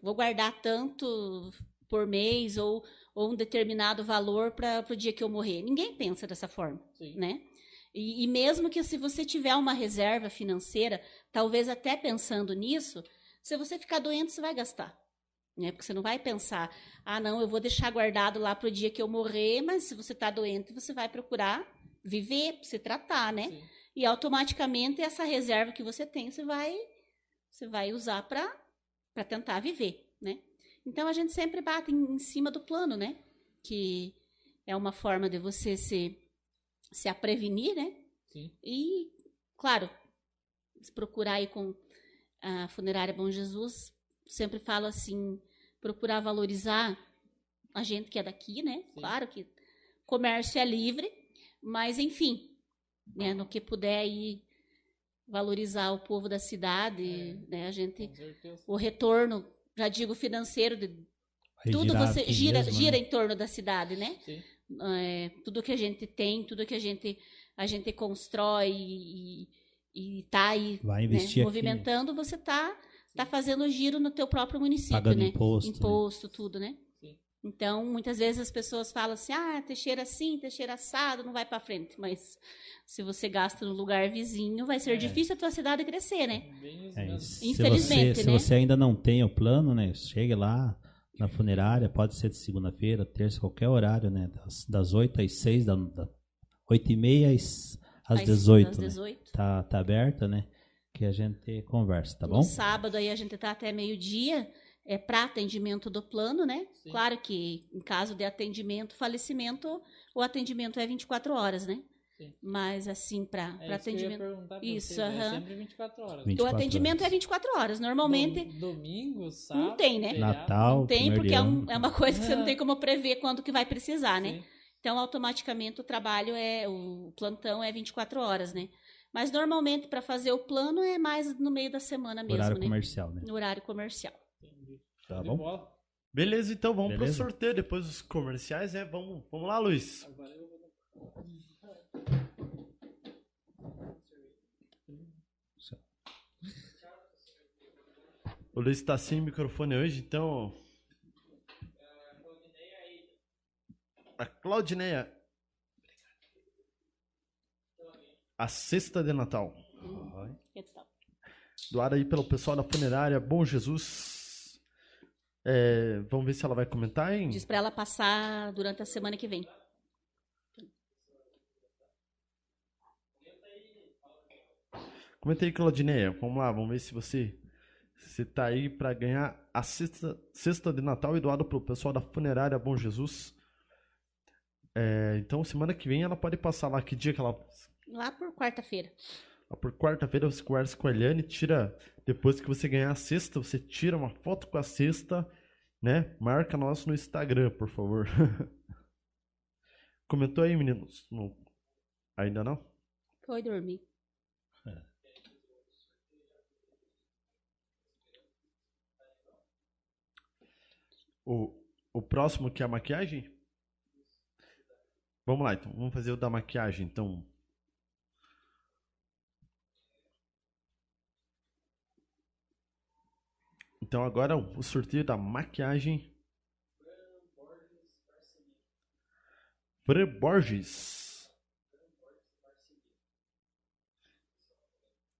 S5: vou guardar tanto por mês ou, ou um determinado valor para o dia que eu morrer. Ninguém pensa dessa forma
S3: Sim.
S5: né? E, e mesmo que se você tiver uma reserva financeira, talvez até pensando nisso, se você ficar doente, você vai gastar. Né? Porque você não vai pensar, ah, não, eu vou deixar guardado lá para o dia que eu morrer, mas se você está doente, você vai procurar viver, se tratar, né?
S3: Sim.
S5: E automaticamente essa reserva que você tem, você vai, você vai usar para tentar viver, né? Então a gente sempre bate em, em cima do plano, né? Que é uma forma de você se, se a prevenir, né?
S3: Sim.
S5: E, claro, se procurar aí com a funerária Bom Jesus, sempre falo assim, procurar valorizar a gente que é daqui, né?
S3: Sim.
S5: Claro que comércio é livre, mas enfim, né, no que puder aí valorizar o povo da cidade, né? A gente, o retorno, já digo financeiro, de
S4: Vai
S5: tudo você gira,
S4: mesmo,
S5: gira
S4: né?
S5: em torno da cidade, né?
S3: Sim.
S5: É, tudo que a gente tem, tudo que a gente a gente constrói e, e tá aí
S4: Vai
S5: né,
S4: aqui,
S5: movimentando, você tá tá fazendo giro no teu próprio município,
S4: pagando
S5: né?
S4: imposto. né?
S5: Imposto, tudo, né? Então, muitas vezes as pessoas falam assim: "Ah, Teixeira assim, Teixeira assado, não vai para frente", mas se você gasta no lugar vizinho, vai ser
S3: É.
S5: difícil a tua cidade crescer, né?
S4: É,
S3: mesmo.
S4: se
S5: Infelizmente,
S4: você, Se
S5: né?
S4: você ainda não tem o plano, né? Chegue lá na funerária, pode ser de segunda-feira, terça, qualquer horário, né? Das, das 8 às 6, da, da 8 e meia às, às
S5: Às-
S4: 18,
S5: às
S4: né?
S5: 18.
S4: Tá, tá aberta, né? Que a gente conversa, tá
S5: No
S4: bom?
S5: sábado aí a gente tá até meio-dia, é para atendimento do plano, né?
S3: Sim.
S5: Claro que em caso de atendimento, falecimento, o atendimento é 24 horas, né?
S3: Sim.
S5: Mas assim, para
S3: É isso que eu ia
S5: atendimento.
S3: perguntar pra
S5: Isso,
S3: vocês, é sempre 24 horas.
S4: 20.
S5: O
S4: 24
S5: atendimento
S4: horas.
S5: é 24 horas. Normalmente
S3: Dom- Domingo, sábado.
S5: tem, né?
S4: Natal,
S5: não tem, porque é, um- é uma coisa que você não tem como prever quando que vai precisar, né?
S3: Sim.
S5: Então, automaticamente o trabalho é, o plantão é 24 horas, né? Mas normalmente para fazer o plano é mais no meio da semana mesmo,
S4: Horário
S5: né?
S4: comercial, né?
S5: No horário comercial.
S4: Tá bom?
S3: bola.
S2: Beleza, então vamos
S4: Beleza?
S2: pro sorteio depois dos comerciais, né? Vamos, vamos lá, Luiz.
S3: Agora eu vou...
S2: O Luiz tá sem microfone hoje, então. A Claudineia. A cesta de Natal. Doada aí pelo pessoal da funerária Bom Jesus. É, vamos ver se ela vai comentar, hein?
S5: Diz para ela passar durante a semana que vem.
S2: Comenta aí, Claudineia. Vamos lá, vamos ver se você se tá aí pra ganhar a cesta, cesta de Natal e doado pelo pessoal da funerária Bom Jesus. É, então, semana que vem ela pode passar lá. Que dia que ela.
S5: Lá por quarta-feira.
S2: lá Por quarta-feira você conversa com a Eliane, tira. Depois que você ganhar a cesta, você tira uma foto com a cesta, né? Marca nós no Instagram, por favor. Comentou aí, meninos? No- Ainda não?
S5: Foi dormir.
S2: O, o próximo que é a maquiagem? Vamos lá, então. Vamos fazer o da maquiagem, então. Então agora o sorteio da maquiagem. Fran Borges.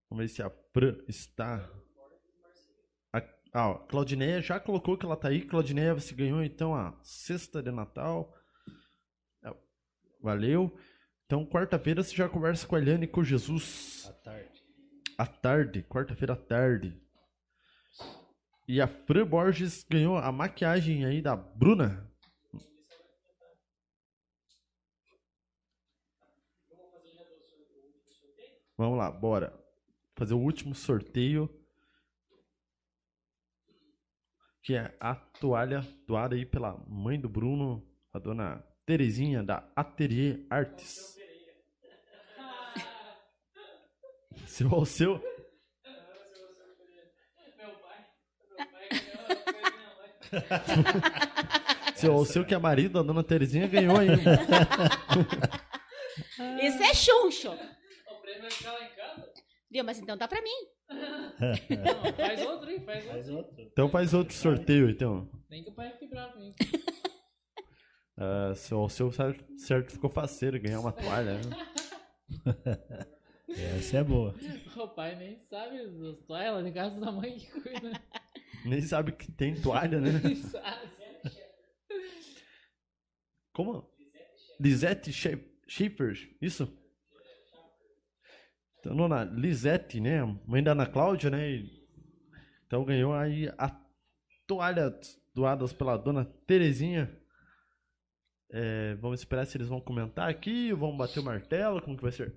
S2: Vamos ver se a Fran está. A, ah, Claudineia já colocou que ela tá aí. Claudineia, você ganhou então a cesta de Natal. É, Valeu. Então, quarta-feira você já conversa com a Eliane e com Jesus.
S4: À tarde.
S2: À tarde, quarta-feira à tarde. E a Fran Borges ganhou a maquiagem aí da Bruna. Vamos lá, bora. Fazer o último sorteio. Que é a toalha doada aí pela mãe do Bruno, a dona Terezinha da Atelier Artes. Seu ao seu. Seu ao seu que é marido da dona Terezinha ganhou aí.
S5: Esse é chuncho.
S3: O prêmio vai ficar lá em casa?
S5: Viu? Mas então tá pra mim.
S3: Não, faz outro, hein? Faz
S4: Faz
S3: outro.
S4: outro.
S2: Então faz outro sorteio, então.
S3: Nem que o pai fique bravo comigo.
S2: Ah, seu ao seu certo, ficou faceiro ganhar uma toalha. né?
S4: Essa é boa.
S3: O pai nem sabe dos toalhas de casa da mãe que cuida.
S2: Nem sabe que tem toalha, né?
S3: Sabe.
S2: Como? Lisette Schiffers, isso? Então, dona Lisette, né? Mãe da Ana Cláudia, né? Então ganhou aí a toalha doadas pela dona Terezinha. É, vamos esperar se eles vão comentar aqui, vão bater o martelo, como que vai ser?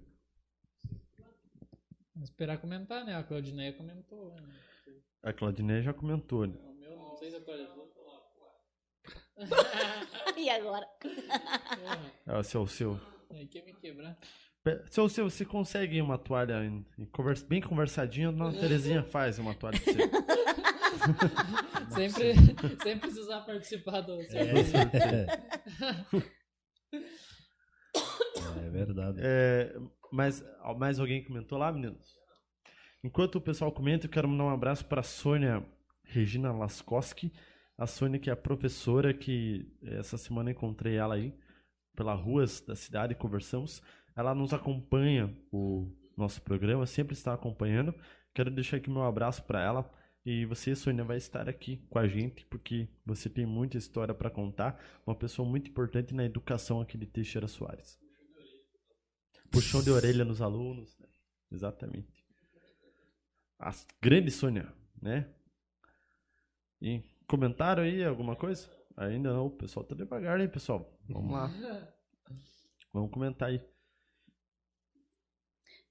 S3: Vamos esperar comentar, né? A Claudineia comentou. Né?
S2: A Claudineia já comentou, né?
S3: O meu, não sei se atualizou.
S5: E agora?
S3: Porra,
S2: É o seu, o seu.
S3: aí quer me quebrar.
S2: Pe- Se você, você consegue uma toalha em- em conversa- bem conversadinha, a Terezinha faz uma toalha pra você.
S3: Sempre, sem precisar participar do
S4: É, é verdade.
S2: É, mas mais alguém comentou lá, meninos? Enquanto o pessoal comenta, eu quero mandar um abraço para Sônia Regina Laskowski. A Sônia, que é a professora, que essa semana encontrei ela aí pelas ruas da cidade conversamos. Ela nos acompanha o nosso programa, sempre está acompanhando. Quero deixar aqui meu abraço para ela. E você, Sônia, vai estar aqui com a gente, porque você tem muita história para contar. Uma pessoa muito importante na educação aqui de Teixeira Soares. Puxão de orelha nos alunos. né? Exatamente. A grande Sônia, né? E comentaram aí alguma coisa? Ainda não, o pessoal tá devagar, hein, pessoal? Vamos lá. Vamos comentar aí.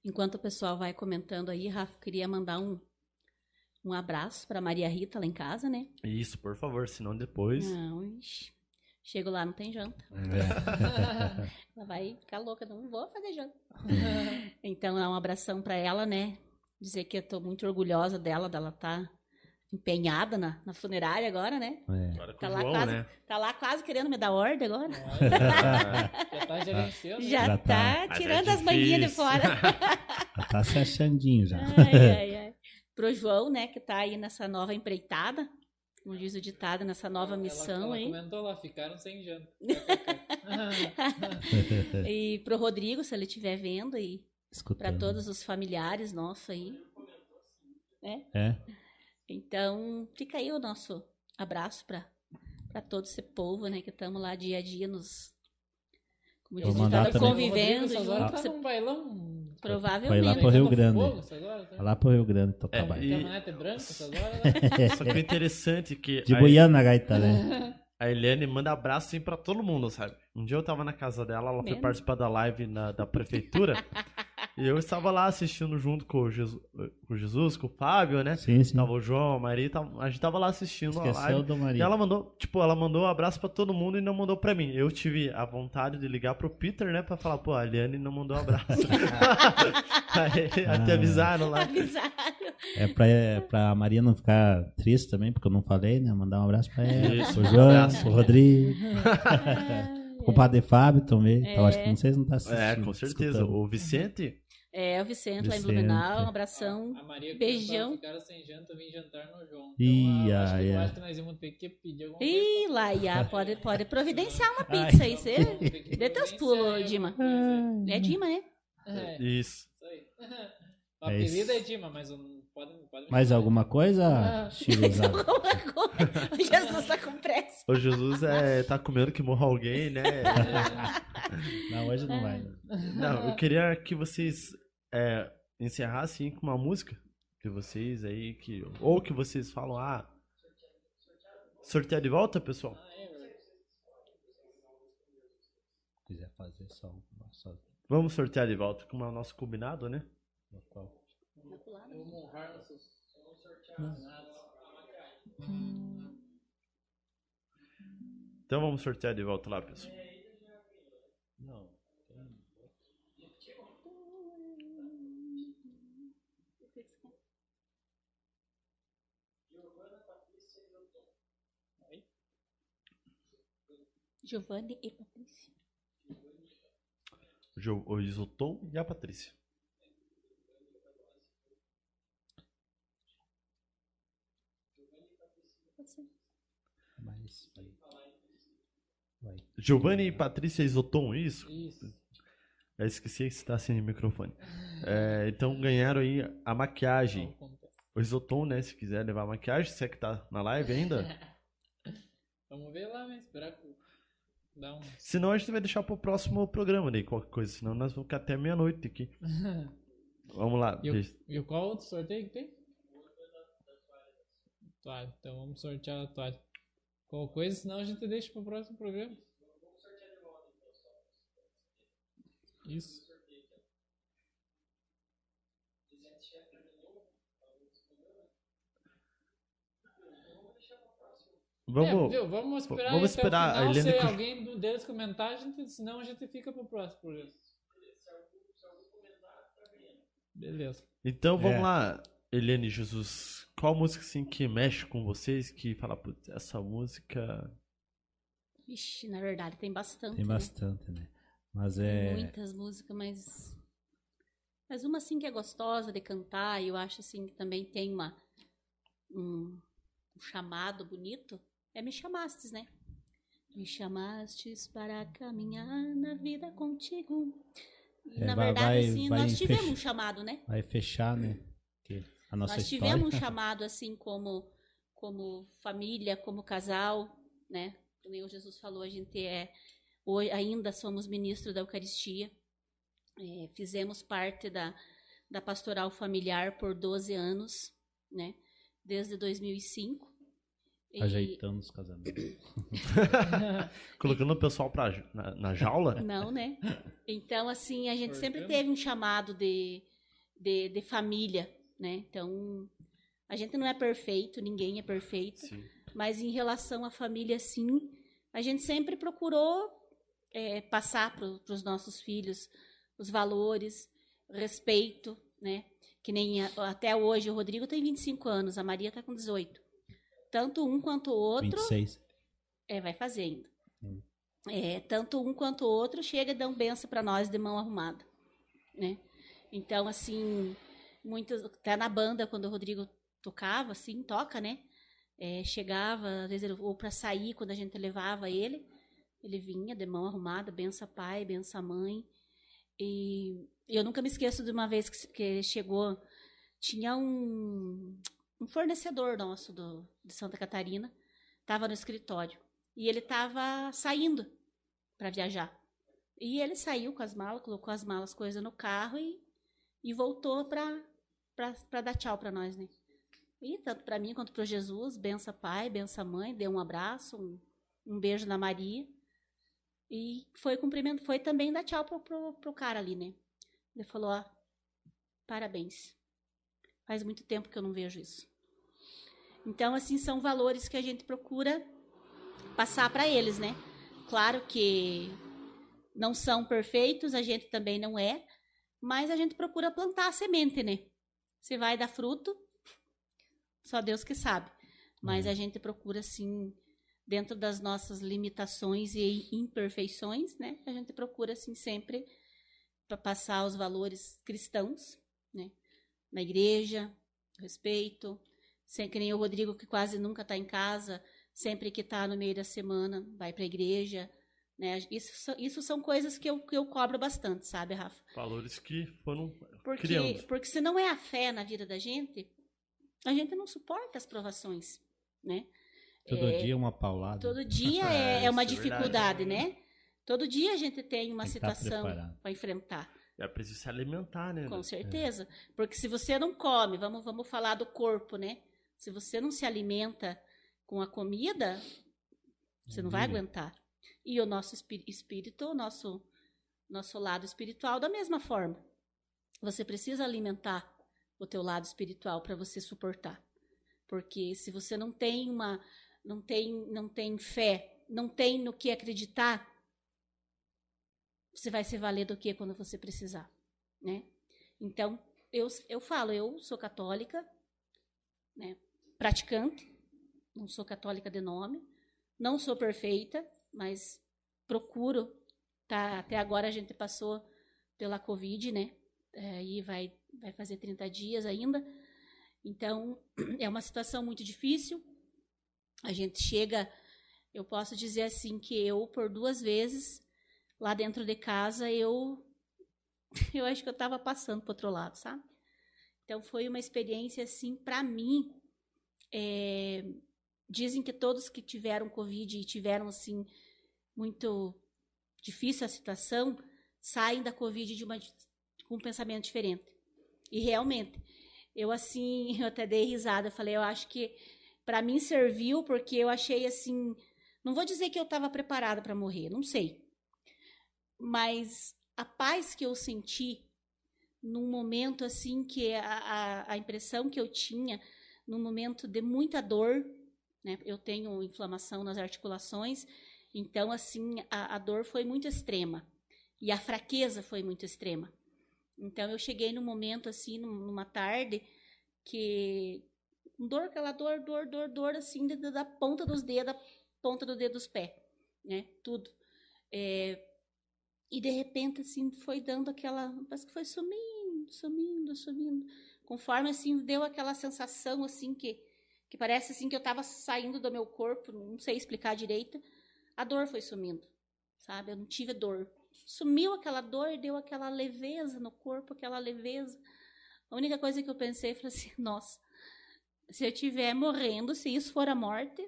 S5: Enquanto o pessoal vai comentando aí, Rafa, queria mandar um, um abraço para Maria Rita lá em casa, né?
S2: Isso, por favor, senão depois.
S5: Não, ixi. Chego lá, não tem janta. Ela vai ficar louca, não vou fazer janta. então, é um abração para ela, né? Dizer que eu tô muito orgulhosa dela, dela tá empenhada na, na funerária agora, né?
S4: É.
S2: Agora
S5: Tá lá,
S2: João,
S5: quase,
S2: né?
S5: tá lá quase querendo me dar ordem agora.
S3: Já tá gerenciando.
S5: Já,
S4: Já
S5: tá,
S4: tá.
S2: É
S5: tirando as manguinhas de fora.
S4: Já tá se achandinho já.
S5: ai, ai, ai. Pro João, né, que tá aí nessa nova empreitada, como diz o ditado, nessa nova
S3: Ela-
S5: missão
S3: ela
S5: aí.
S3: comentou lá, ficaram sem janta.
S5: E pro Rodrigo, se ele estiver vendo, e. para todos os familiares nossos aí.
S4: É.
S5: Então, fica aí o nosso abraço para para todo esse povo, né, que estamos lá dia a dia nos como diz
S4: também.
S5: convivendo
S3: Rodrigo,
S5: juntos.
S3: tá num bailão.
S4: Foi
S5: Provavelmente.
S4: lá pro Rio Grande.
S3: Fogo, tá?
S4: Vai lá pro Rio Grande tocar
S2: É,
S4: baile.
S2: e-
S3: branca, essas horas. né?
S2: Só que o interessante é que
S4: De
S2: a,
S4: Buiana, gaita, né?
S2: a Eliane manda abraço assim pra todo mundo, sabe? Um dia eu tava na casa dela, ela foi
S5: Vendo?
S2: participar da live na- da prefeitura. e eu estava lá assistindo junto com o, Jesus, com o Jesus, com o Fábio, né?
S4: Sim, sim.
S2: Tava o João, a Maria, tava- a gente tava lá assistindo a
S4: Esqueceu
S2: live.
S4: do
S2: E
S4: marido.
S2: ela mandou, tipo, ela mandou um abraço pra todo mundo e não mandou pra mim. Eu tive a vontade de ligar pro Peter, né, pra falar, pô, a Eliane não mandou um abraço. Aí, até
S4: Ah.
S2: avisaram lá.
S5: Avisaram.
S4: É pra, é pra Maria não ficar triste também, porque eu não falei, né? Mandar um abraço pra ela.
S2: Isso,
S4: pro
S2: um
S4: João,
S2: abraço.
S4: pro Rodrigo, pro Padre Fábio também.
S5: É.
S4: Eu acho que não sei se não tá assistindo.
S2: É, com certeza.
S4: escutando.
S2: O Vicente,
S5: É, o Vicente, lá em
S4: Vicente.
S5: Blumenau, um abração.
S3: A Maria
S5: Beijão.
S3: ficaram sem janta, vim jantar no João.
S4: Ih,
S3: Então, eu acho, que,
S4: ai.
S3: acho que nós íamos ter que pedir alguma coisa.
S5: Ih, lá, ia, pode, pode providenciar uma pizza aí, você. Dê teus pulos, Dima.
S3: coisa.
S5: É Dima, né?
S3: É,
S2: isso.
S3: isso aí. O
S4: É
S3: apelido
S4: isso.
S3: é Dima, mas não pode, não pode me
S4: Mais alguma coisa,
S3: Ah.
S4: Chiruzada?
S5: Alguma coisa. O Jesus tá com pressa.
S2: O Jesus é, tá comendo que morra alguém, né?
S4: Não, hoje não vai.
S2: Não, eu queria que vocês é, encerrassem com uma música de vocês aí, que, ou que vocês falam, ah, sortear de volta, pessoal?
S3: Ah, é.
S4: Se quiser fazer só um. Só...
S2: Vamos sortear de volta, como é o nosso combinado, né?
S4: Qual?
S3: Vamos honrar nossos
S2: Então vamos sortear de volta lá, pessoal.
S4: Não.
S5: Giovanni e Patrícia.
S2: O Jo- O Isotom e a Patrícia.
S4: Mas vai. Vai.
S2: Giovanni e Patrícia Isotom, isso?
S3: Isso.
S2: Eu esqueci que está sem microfone. É, então ganharam aí a maquiagem. O Isotom, né? Se quiser levar a maquiagem, você que tá na live ainda.
S3: Vamos ver lá, né? Esperar que dá um.
S2: Senão a gente vai deixar pro próximo programa daí, qualquer coisa. Senão nós vamos ficar até meia-noite aqui. Vamos lá.
S3: E, o, e qual outro sorteio que tem? Toalha. Então vamos sortear a toalha. Qual coisa, senão a gente deixa pro próximo programa. Isso.
S2: Vamos.
S3: É, viu? Vamos esperar,
S2: vamos esperar a
S3: o final,
S2: Helene
S3: se
S2: co-
S3: alguém do- deles comentar, a gente, senão a gente fica pro próximo programa. Beleza.
S2: Então vamos
S4: É.
S2: lá, Eliane Jesus. Qual música assim que mexe com vocês? Que fala, putz, essa música.
S5: Ixi, na verdade, tem bastante.
S4: Tem
S5: né?
S4: bastante, né? Mas é.
S5: Muitas músicas, mas. Mas uma assim que é gostosa de cantar, e eu acho assim que também tem uma. Um, um chamado bonito. É Me Chamastes, né? Me chamastes para caminhar na vida contigo.
S4: É,
S5: na
S4: vai-
S5: verdade, assim,
S4: vai
S5: nós
S4: em
S5: tivemos um chamado, né?
S4: Vai fechar, né? Que a nossa
S5: Nós
S4: história.
S5: tivemos um chamado assim como como família, como casal, né? Como o Jesus falou, a gente é hoje ainda somos ministros da Eucaristia. É, fizemos parte da da pastoral familiar por 12 anos, né? Desde 2005. E-
S4: Ajeitando os casamentos.
S2: Colocando o pessoal pra, na, na jaula?
S5: Não, né? Então, assim, a gente sempre teve um chamado de, de, de família, né? Então, a gente não é perfeito, ninguém é perfeito.
S2: Sim.
S5: Mas em relação à família, sim, a gente sempre procurou é, passar para os nossos filhos os valores, respeito, né? Que nem a- até hoje o Rodrigo tem 25 anos, a Maria está com 18. Tanto um quanto o outro
S4: 26.
S5: é, vai fazer ainda.
S4: Hum.
S5: É, tanto um quanto o outro chega e dão benção para nós de mão arrumada, né? Então, assim, muitas, até na banda, quando o Rodrigo tocava, assim, toca, né? É, chegava, às vezes, ou para sair, quando a gente levava ele, ele vinha de mão arrumada, benção pai, benção mãe. E, e eu nunca me esqueço de uma vez que, que chegou, tinha um, um fornecedor nosso do, de Santa Catarina, estava no escritório. E ele estava saindo para viajar. E ele saiu com as malas, colocou as malas, coisas no carro e, e voltou para dar tchau para nós, né? E tanto para mim quanto para Jesus, bença pai, bença mãe, deu um abraço, um, um beijo na Maria. E foi cumprimento, foi também dar tchau pro, pro, pro cara ali, né? Ele falou, ó, parabéns. Faz muito tempo que eu não vejo isso. Então, assim, são valores que a gente procura passar para eles, né? Claro que não são perfeitos, a gente também não é, mas a gente procura plantar a semente, né? Se vai dar fruto, só Deus que sabe. Mas a gente procura, assim, dentro das nossas limitações e imperfeições, né? A gente procura, assim, sempre para passar os valores cristãos, né? Na igreja, respeito, sem que nem o Rodrigo, que quase nunca está em casa, sempre que está no meio da semana, vai para a igreja. Né? Isso, so- isso são coisas que eu, que eu cobro bastante, sabe, Rafa?
S2: Valores que foram
S5: Porque,
S2: criando.
S5: porque se não é a fé na vida da gente, a gente não suporta as provações, né?
S4: Todo
S5: É,
S4: dia uma paulada.
S5: Todo dia
S2: É,
S5: é, é uma
S2: é
S5: dificuldade,
S2: verdade.
S5: né? Todo dia a gente tem uma
S4: Tem tá
S5: situação para enfrentar.
S2: É preciso se alimentar, né?
S5: Com certeza. Porque se você não come, vamos, vamos falar do corpo, né? Se você não se alimenta com a comida, você não vai aguentar. E o nosso espí- espírito, o nosso, nosso lado espiritual, da mesma forma. Você precisa alimentar o teu lado espiritual para você suportar. Porque se você não tem uma não tem não tem fé, não tem no que acreditar, você vai se valer do que quando você precisar, né? Então, eu, eu falo, eu sou católica, né? praticante, não sou católica de nome, não sou perfeita, mas procuro, tá? Até agora a gente passou pela Covid, né? É, e vai, vai fazer 30 dias ainda. Então, é uma situação muito difícil. A gente chega, eu posso dizer assim, que eu, por duas vezes, lá dentro de casa, eu eu acho que eu estava passando para outro lado, sabe? Então foi uma experiência assim para mim. é, dizem que todos que tiveram covid e tiveram assim muito difícil a situação saem da covid de uma com um pensamento diferente. E realmente, eu assim, eu até dei risada, falei, eu acho que para mim serviu porque eu achei assim, não vou dizer que eu estava preparada para morrer, não sei. Mas a paz que eu senti num momento assim que a, a, a impressão que eu tinha num momento de muita dor, né? Eu tenho inflamação nas articulações, então assim a, a dor foi muito extrema e a fraqueza foi muito extrema. Então eu cheguei num momento assim, num- numa tarde, que dor, aquela dor, dor, dor, dor, assim, da, ponta dos dedos, da ponta do dedo dos pés, né? Tudo. É, e de repente, assim, foi dando aquela. Parece que foi sumindo, sumindo, sumindo. Conforme, assim, deu aquela sensação, assim, que, que parece, assim, que eu tava saindo do meu corpo, não sei explicar direito. A dor foi sumindo, sabe? Eu não tive dor. Sumiu aquela dor deu aquela leveza no corpo, aquela leveza. A única coisa que eu pensei foi assim: nossa, se eu estiver morrendo, se isso for a morte,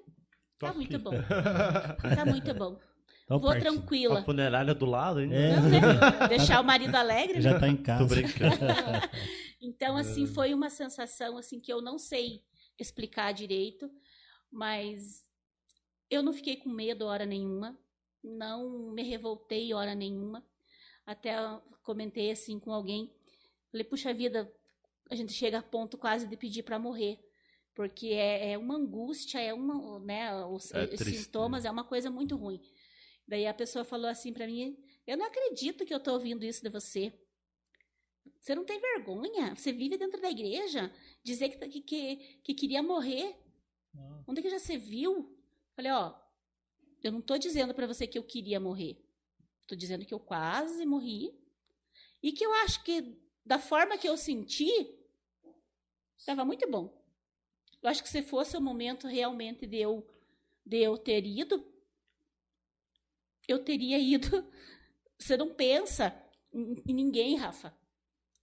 S2: Tô
S5: tá
S2: aqui.
S5: muito bom. Tá muito bom.
S4: Então,
S5: Vou
S4: partiu.
S2: A
S5: tranquila.
S2: funerária do lado ainda.
S4: É.
S5: Não, né? Deixar o marido alegre, né?
S4: Já tá em
S2: Tô
S4: casa.
S2: brincando.
S5: Então, assim, foi uma sensação assim que eu não sei explicar direito, mas eu não fiquei com medo hora nenhuma, não me revoltei hora nenhuma. Até comentei assim com alguém, falei, puxa vida, a gente chega a ponto quase de pedir para morrer, porque é, é uma angústia, é uma, né, os,
S2: É
S5: os
S2: triste,
S5: sintomas, é uma coisa muito ruim. Daí a pessoa falou assim para mim, eu não acredito que eu tô ouvindo isso de você. Você não tem vergonha? Você vive dentro da igreja? Dizer que, que, que, que queria morrer?
S3: Não.
S5: Onde é que já você viu? Falei, ó, eu não tô dizendo pra você que eu queria morrer. Tô dizendo que eu quase morri. E que eu acho que, da forma que eu senti, estava muito bom. Eu acho que se fosse o momento realmente de eu, de eu ter ido, eu teria ido. Você não pensa em, em ninguém, Rafa.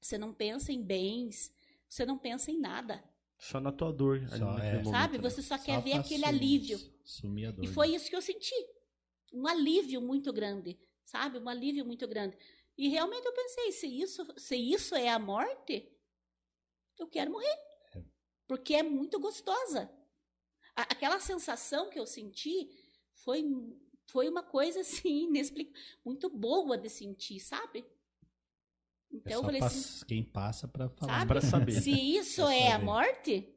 S5: Você não pensa em bens. Você não pensa em nada.
S2: Só na tua dor.
S4: Só, é.
S2: momento,
S5: Sabe?
S2: né?
S5: Você só quer
S4: Só
S5: ver
S4: pra
S5: aquele
S4: sumir-
S5: alívio.
S4: Sumir a dor.
S5: E foi isso que eu senti. Um alívio muito grande, sabe? Um alívio muito grande. E realmente eu pensei, se isso, se isso é a morte, eu quero morrer. Porque é muito gostosa. A- aquela sensação que eu senti foi, foi uma coisa assim, inexplicável, muito boa de sentir, sabe?
S4: É
S5: Então falei assim,
S4: quem passa pra falar.
S2: Pra saber.
S5: se isso é a
S4: saber.
S5: morte,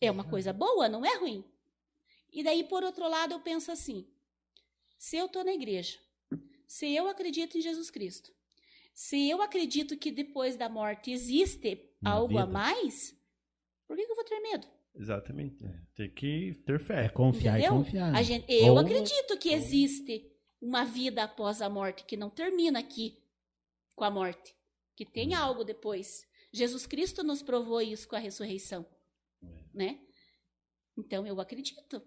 S5: é uma coisa boa, não é ruim. E daí, por outro lado, eu penso assim: se eu estou na igreja, se eu acredito em Jesus Cristo, se eu acredito que depois da morte existe
S4: Uma
S5: algo a
S4: vida.
S5: mais, por que, que eu vou ter medo?
S2: Exatamente. Tem que ter
S4: É
S2: fé.
S4: confiar
S5: Entendeu?
S4: e confiar.
S5: A gente, eu
S4: Ou-
S5: acredito que existe uma vida após a morte que não termina aqui com a morte, que tem
S4: Uhum.
S5: algo depois. Jesus Cristo nos provou isso com a ressurreição,
S4: É.
S5: né? Então eu acredito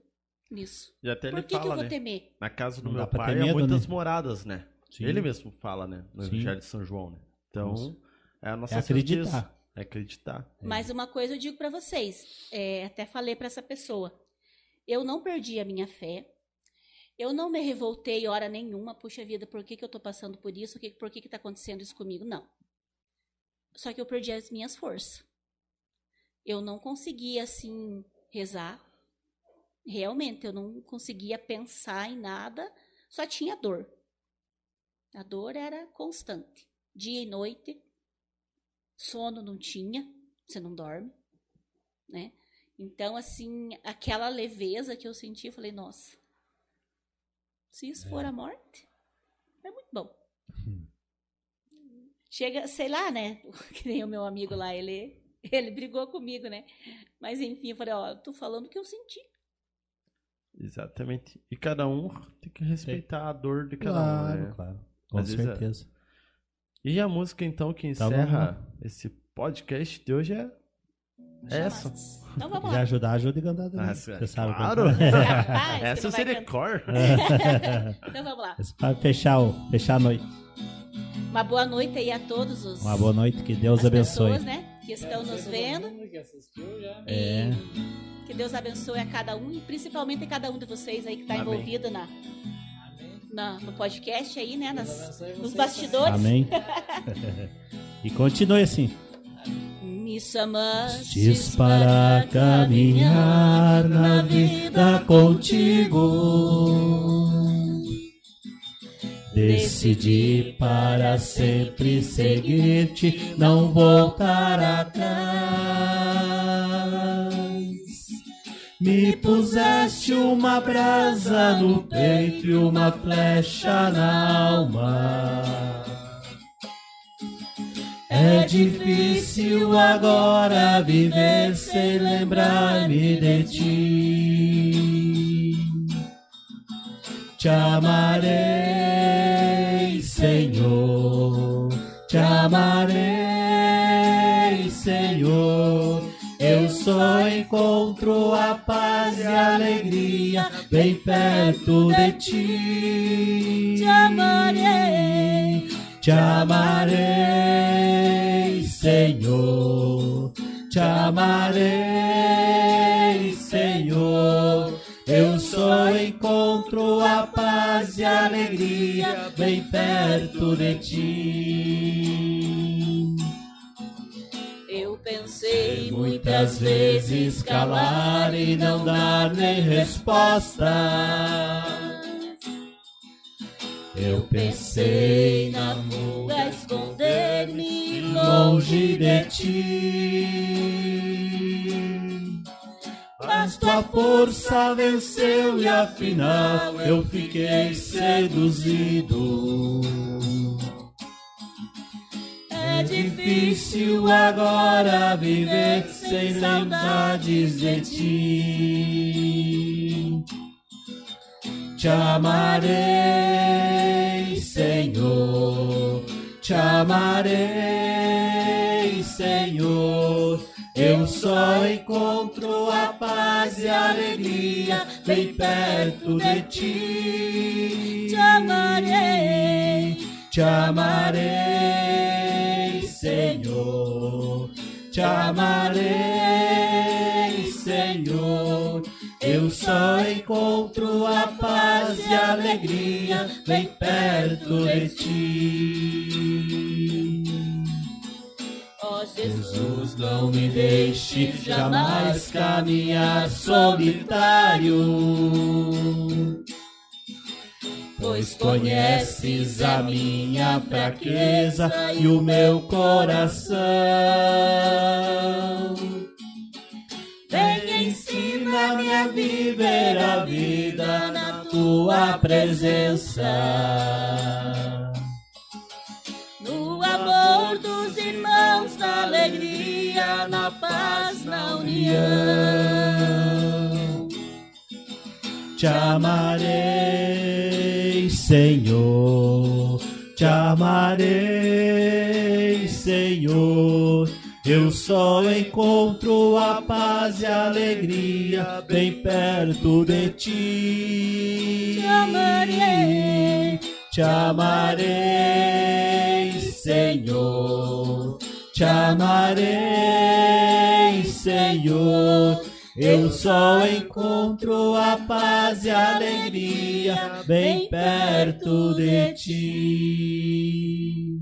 S5: nisso.
S2: E até
S5: Por
S2: ele
S5: que, que eu
S2: fala,
S5: vou
S2: né?
S5: temer?
S2: Na casa do
S4: Não
S2: meu pai
S4: ter
S2: há
S4: medo,
S2: muitas
S4: né?
S2: moradas, né?
S4: Sim.
S2: Ele mesmo fala, né? No
S4: Sim.
S2: Evangelho de São João, né? Então, é a nossa
S4: É acreditar.
S2: Acreditar.
S5: Mas uma coisa eu digo para vocês, é, até falei para essa pessoa, eu não perdi a minha fé. Eu não me revoltei hora nenhuma, puxa vida, por que, que eu estou passando por isso? Por que está acontecendo isso comigo? Não. Só que eu perdi as minhas forças. Eu não conseguia, assim, rezar. Realmente, eu não conseguia pensar em nada, só tinha dor. A dor era constante, dia e noite. Sono não tinha, você não dorme, né? Então, assim, aquela leveza que eu senti, eu falei, nossa, se isso for a morte, é muito bom. Chega, sei lá, né? Que nem o meu amigo lá, ele, ele brigou comigo, né? Mas enfim, eu falei, ó, eu tô falando o que eu senti.
S2: Exatamente. E cada um tem que respeitar a dor de cada
S4: Claro,
S2: um, né?
S4: claro. Com
S2: Às vezes é-
S4: certeza.
S2: E a música, então, que
S4: Então,
S2: encerra esse podcast de hoje é essa.
S5: Então vamos lá.
S4: ajudar, ajuda e cantar também.
S2: Ah,
S4: Você sabe
S2: claro.
S5: Rapaz,
S2: essa seria cor.
S5: Então vamos lá.
S4: Pra fechar, o, fechar a noite.
S5: Uma boa noite aí a todos os
S4: Uma boa noite, que Deus
S5: as
S4: abençoe.
S5: pessoas, né, que estão nos vendo.
S3: Que assistiu já.
S4: É.
S5: Que Deus abençoe a cada um e principalmente a cada um de vocês aí que está envolvido na. Na- no podcast aí, né, nas, nos bastidores.
S4: Amém. e continue assim.
S5: Me chamastes
S4: para caminhar na vida contigo. Decidi para sempre seguir-te, não voltar atrás. Me puseste uma brasa no peito e uma flecha na alma. É difícil agora viver sem lembrar-me de ti. Te amarei, Senhor, te amarei, Senhor. Eu só encontro a paz e a alegria bem perto de ti.
S5: Te amarei.
S4: Te amarei, Senhor. Te amarei, Senhor. Eu só encontro a paz e a alegria bem perto de ti.
S5: Eu pensei muitas vezes calar e não dar nem resposta. Eu pensei na fuga, esconder-me
S4: longe de ti. Mas tua força venceu e afinal eu fiquei seduzido. É difícil agora viver sem saudades de ti. Te amarei, Senhor. Te amarei, Senhor. Eu só encontro a paz e a alegria bem perto de ti.
S5: Te amarei.
S4: Te amarei, Senhor. Te amarei, Senhor. Eu só encontro a paz e a alegria bem perto de ti.
S5: Ó Jesus,
S4: Jesus, não me deixe jamais caminhar solitário. Pois conheces a minha fraqueza e o meu coração. Vem, ensina-me a viver a vida na tua presença.
S5: no amor dos irmãos, na alegria, na paz, na união.
S4: Te amarei, Senhor. Te amarei, Senhor. Eu só encontro a paz e a alegria bem perto de ti.
S5: Te amarei.
S4: Te amarei, Senhor. Te amarei, Senhor. Eu só encontro a paz e a alegria bem perto de ti.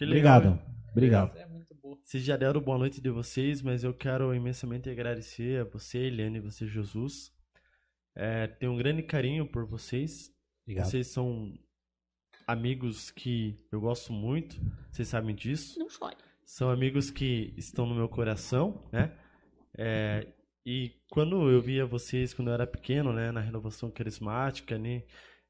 S4: Obrigado.
S2: hein?
S4: Obrigado.
S3: É.
S2: Vocês já deram boa noite de vocês, mas eu quero imensamente agradecer a você, Eliane, e você, Jesus. É, tenho um grande carinho por vocês.
S4: Obrigado.
S2: Vocês são amigos que eu gosto muito, vocês sabem disso.
S5: Não chore.
S2: São amigos que estão no meu coração, né? É, e quando eu via vocês, quando eu era pequeno, né, na renovação carismática, né,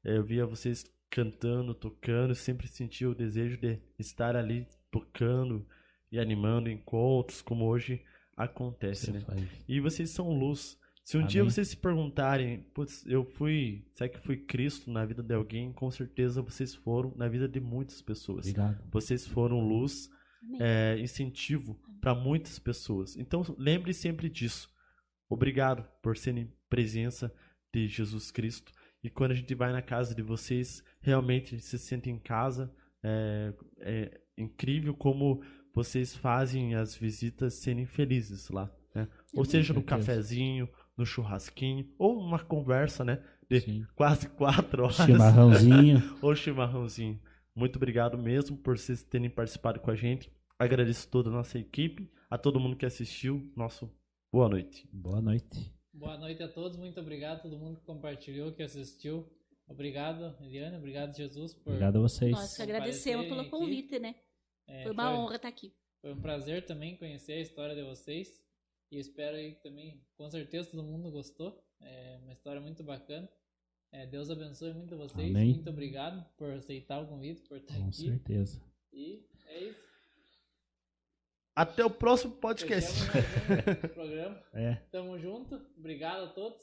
S2: eu via vocês cantando, tocando, sempre sentia o desejo de estar ali tocando e animando encontros, como hoje acontece, né? E vocês são luz. Se um dia
S4: Amém.
S2: vocês se perguntarem, putz, eu fui, será que fui Cristo na vida de alguém? Com certeza vocês foram na vida de muitas pessoas.
S4: Obrigado.
S2: Vocês foram luz. É, incentivo para muitas pessoas. Então lembre sempre disso. Obrigado por serem presença de Jesus Cristo. E quando a gente vai na casa de vocês, realmente se sente em casa. É, é incrível como vocês fazem as visitas serem felizes lá. Né? Ou seja, no cafezinho, no churrasquinho, ou uma conversa, né? De
S4: Sim.
S2: quase quatro horas
S4: Chimarrãozinho.
S2: ou chimarrãozinho. Muito obrigado mesmo por vocês terem participado com a gente. Agradeço toda a nossa equipe, a todo mundo que assistiu. Nosso boa noite.
S4: Boa noite.
S3: Boa noite a todos, muito obrigado a todo mundo que compartilhou, que assistiu. Obrigado, Eliane, obrigado, Jesus, por.
S4: Obrigado a vocês.
S5: Nós que agradecemos pelo
S3: Comparecerem aqui.
S5: convite, né?
S3: É,
S5: Foi uma honra estar aqui.
S3: Foi um prazer também conhecer a história de vocês. E espero aí que também, com certeza, todo mundo gostou. É uma história muito bacana. É, Deus abençoe muito vocês.
S4: Amém.
S3: Muito obrigado por aceitar o convite, por estar
S4: Com
S3: aqui.
S4: certeza.
S3: E É isso.
S2: Até o próximo podcast.
S3: Um programa.
S4: É.
S3: Tamo junto. Obrigado a todos.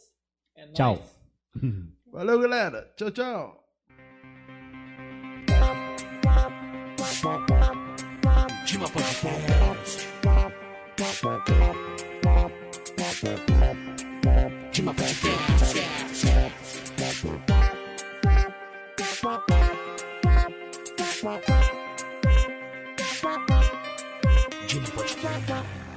S3: É
S4: Tchau.
S3: nóis.
S2: Valeu, galera. Tchau, tchau.
S1: Dima Podcast. Dima Podcast. Dima Podcast.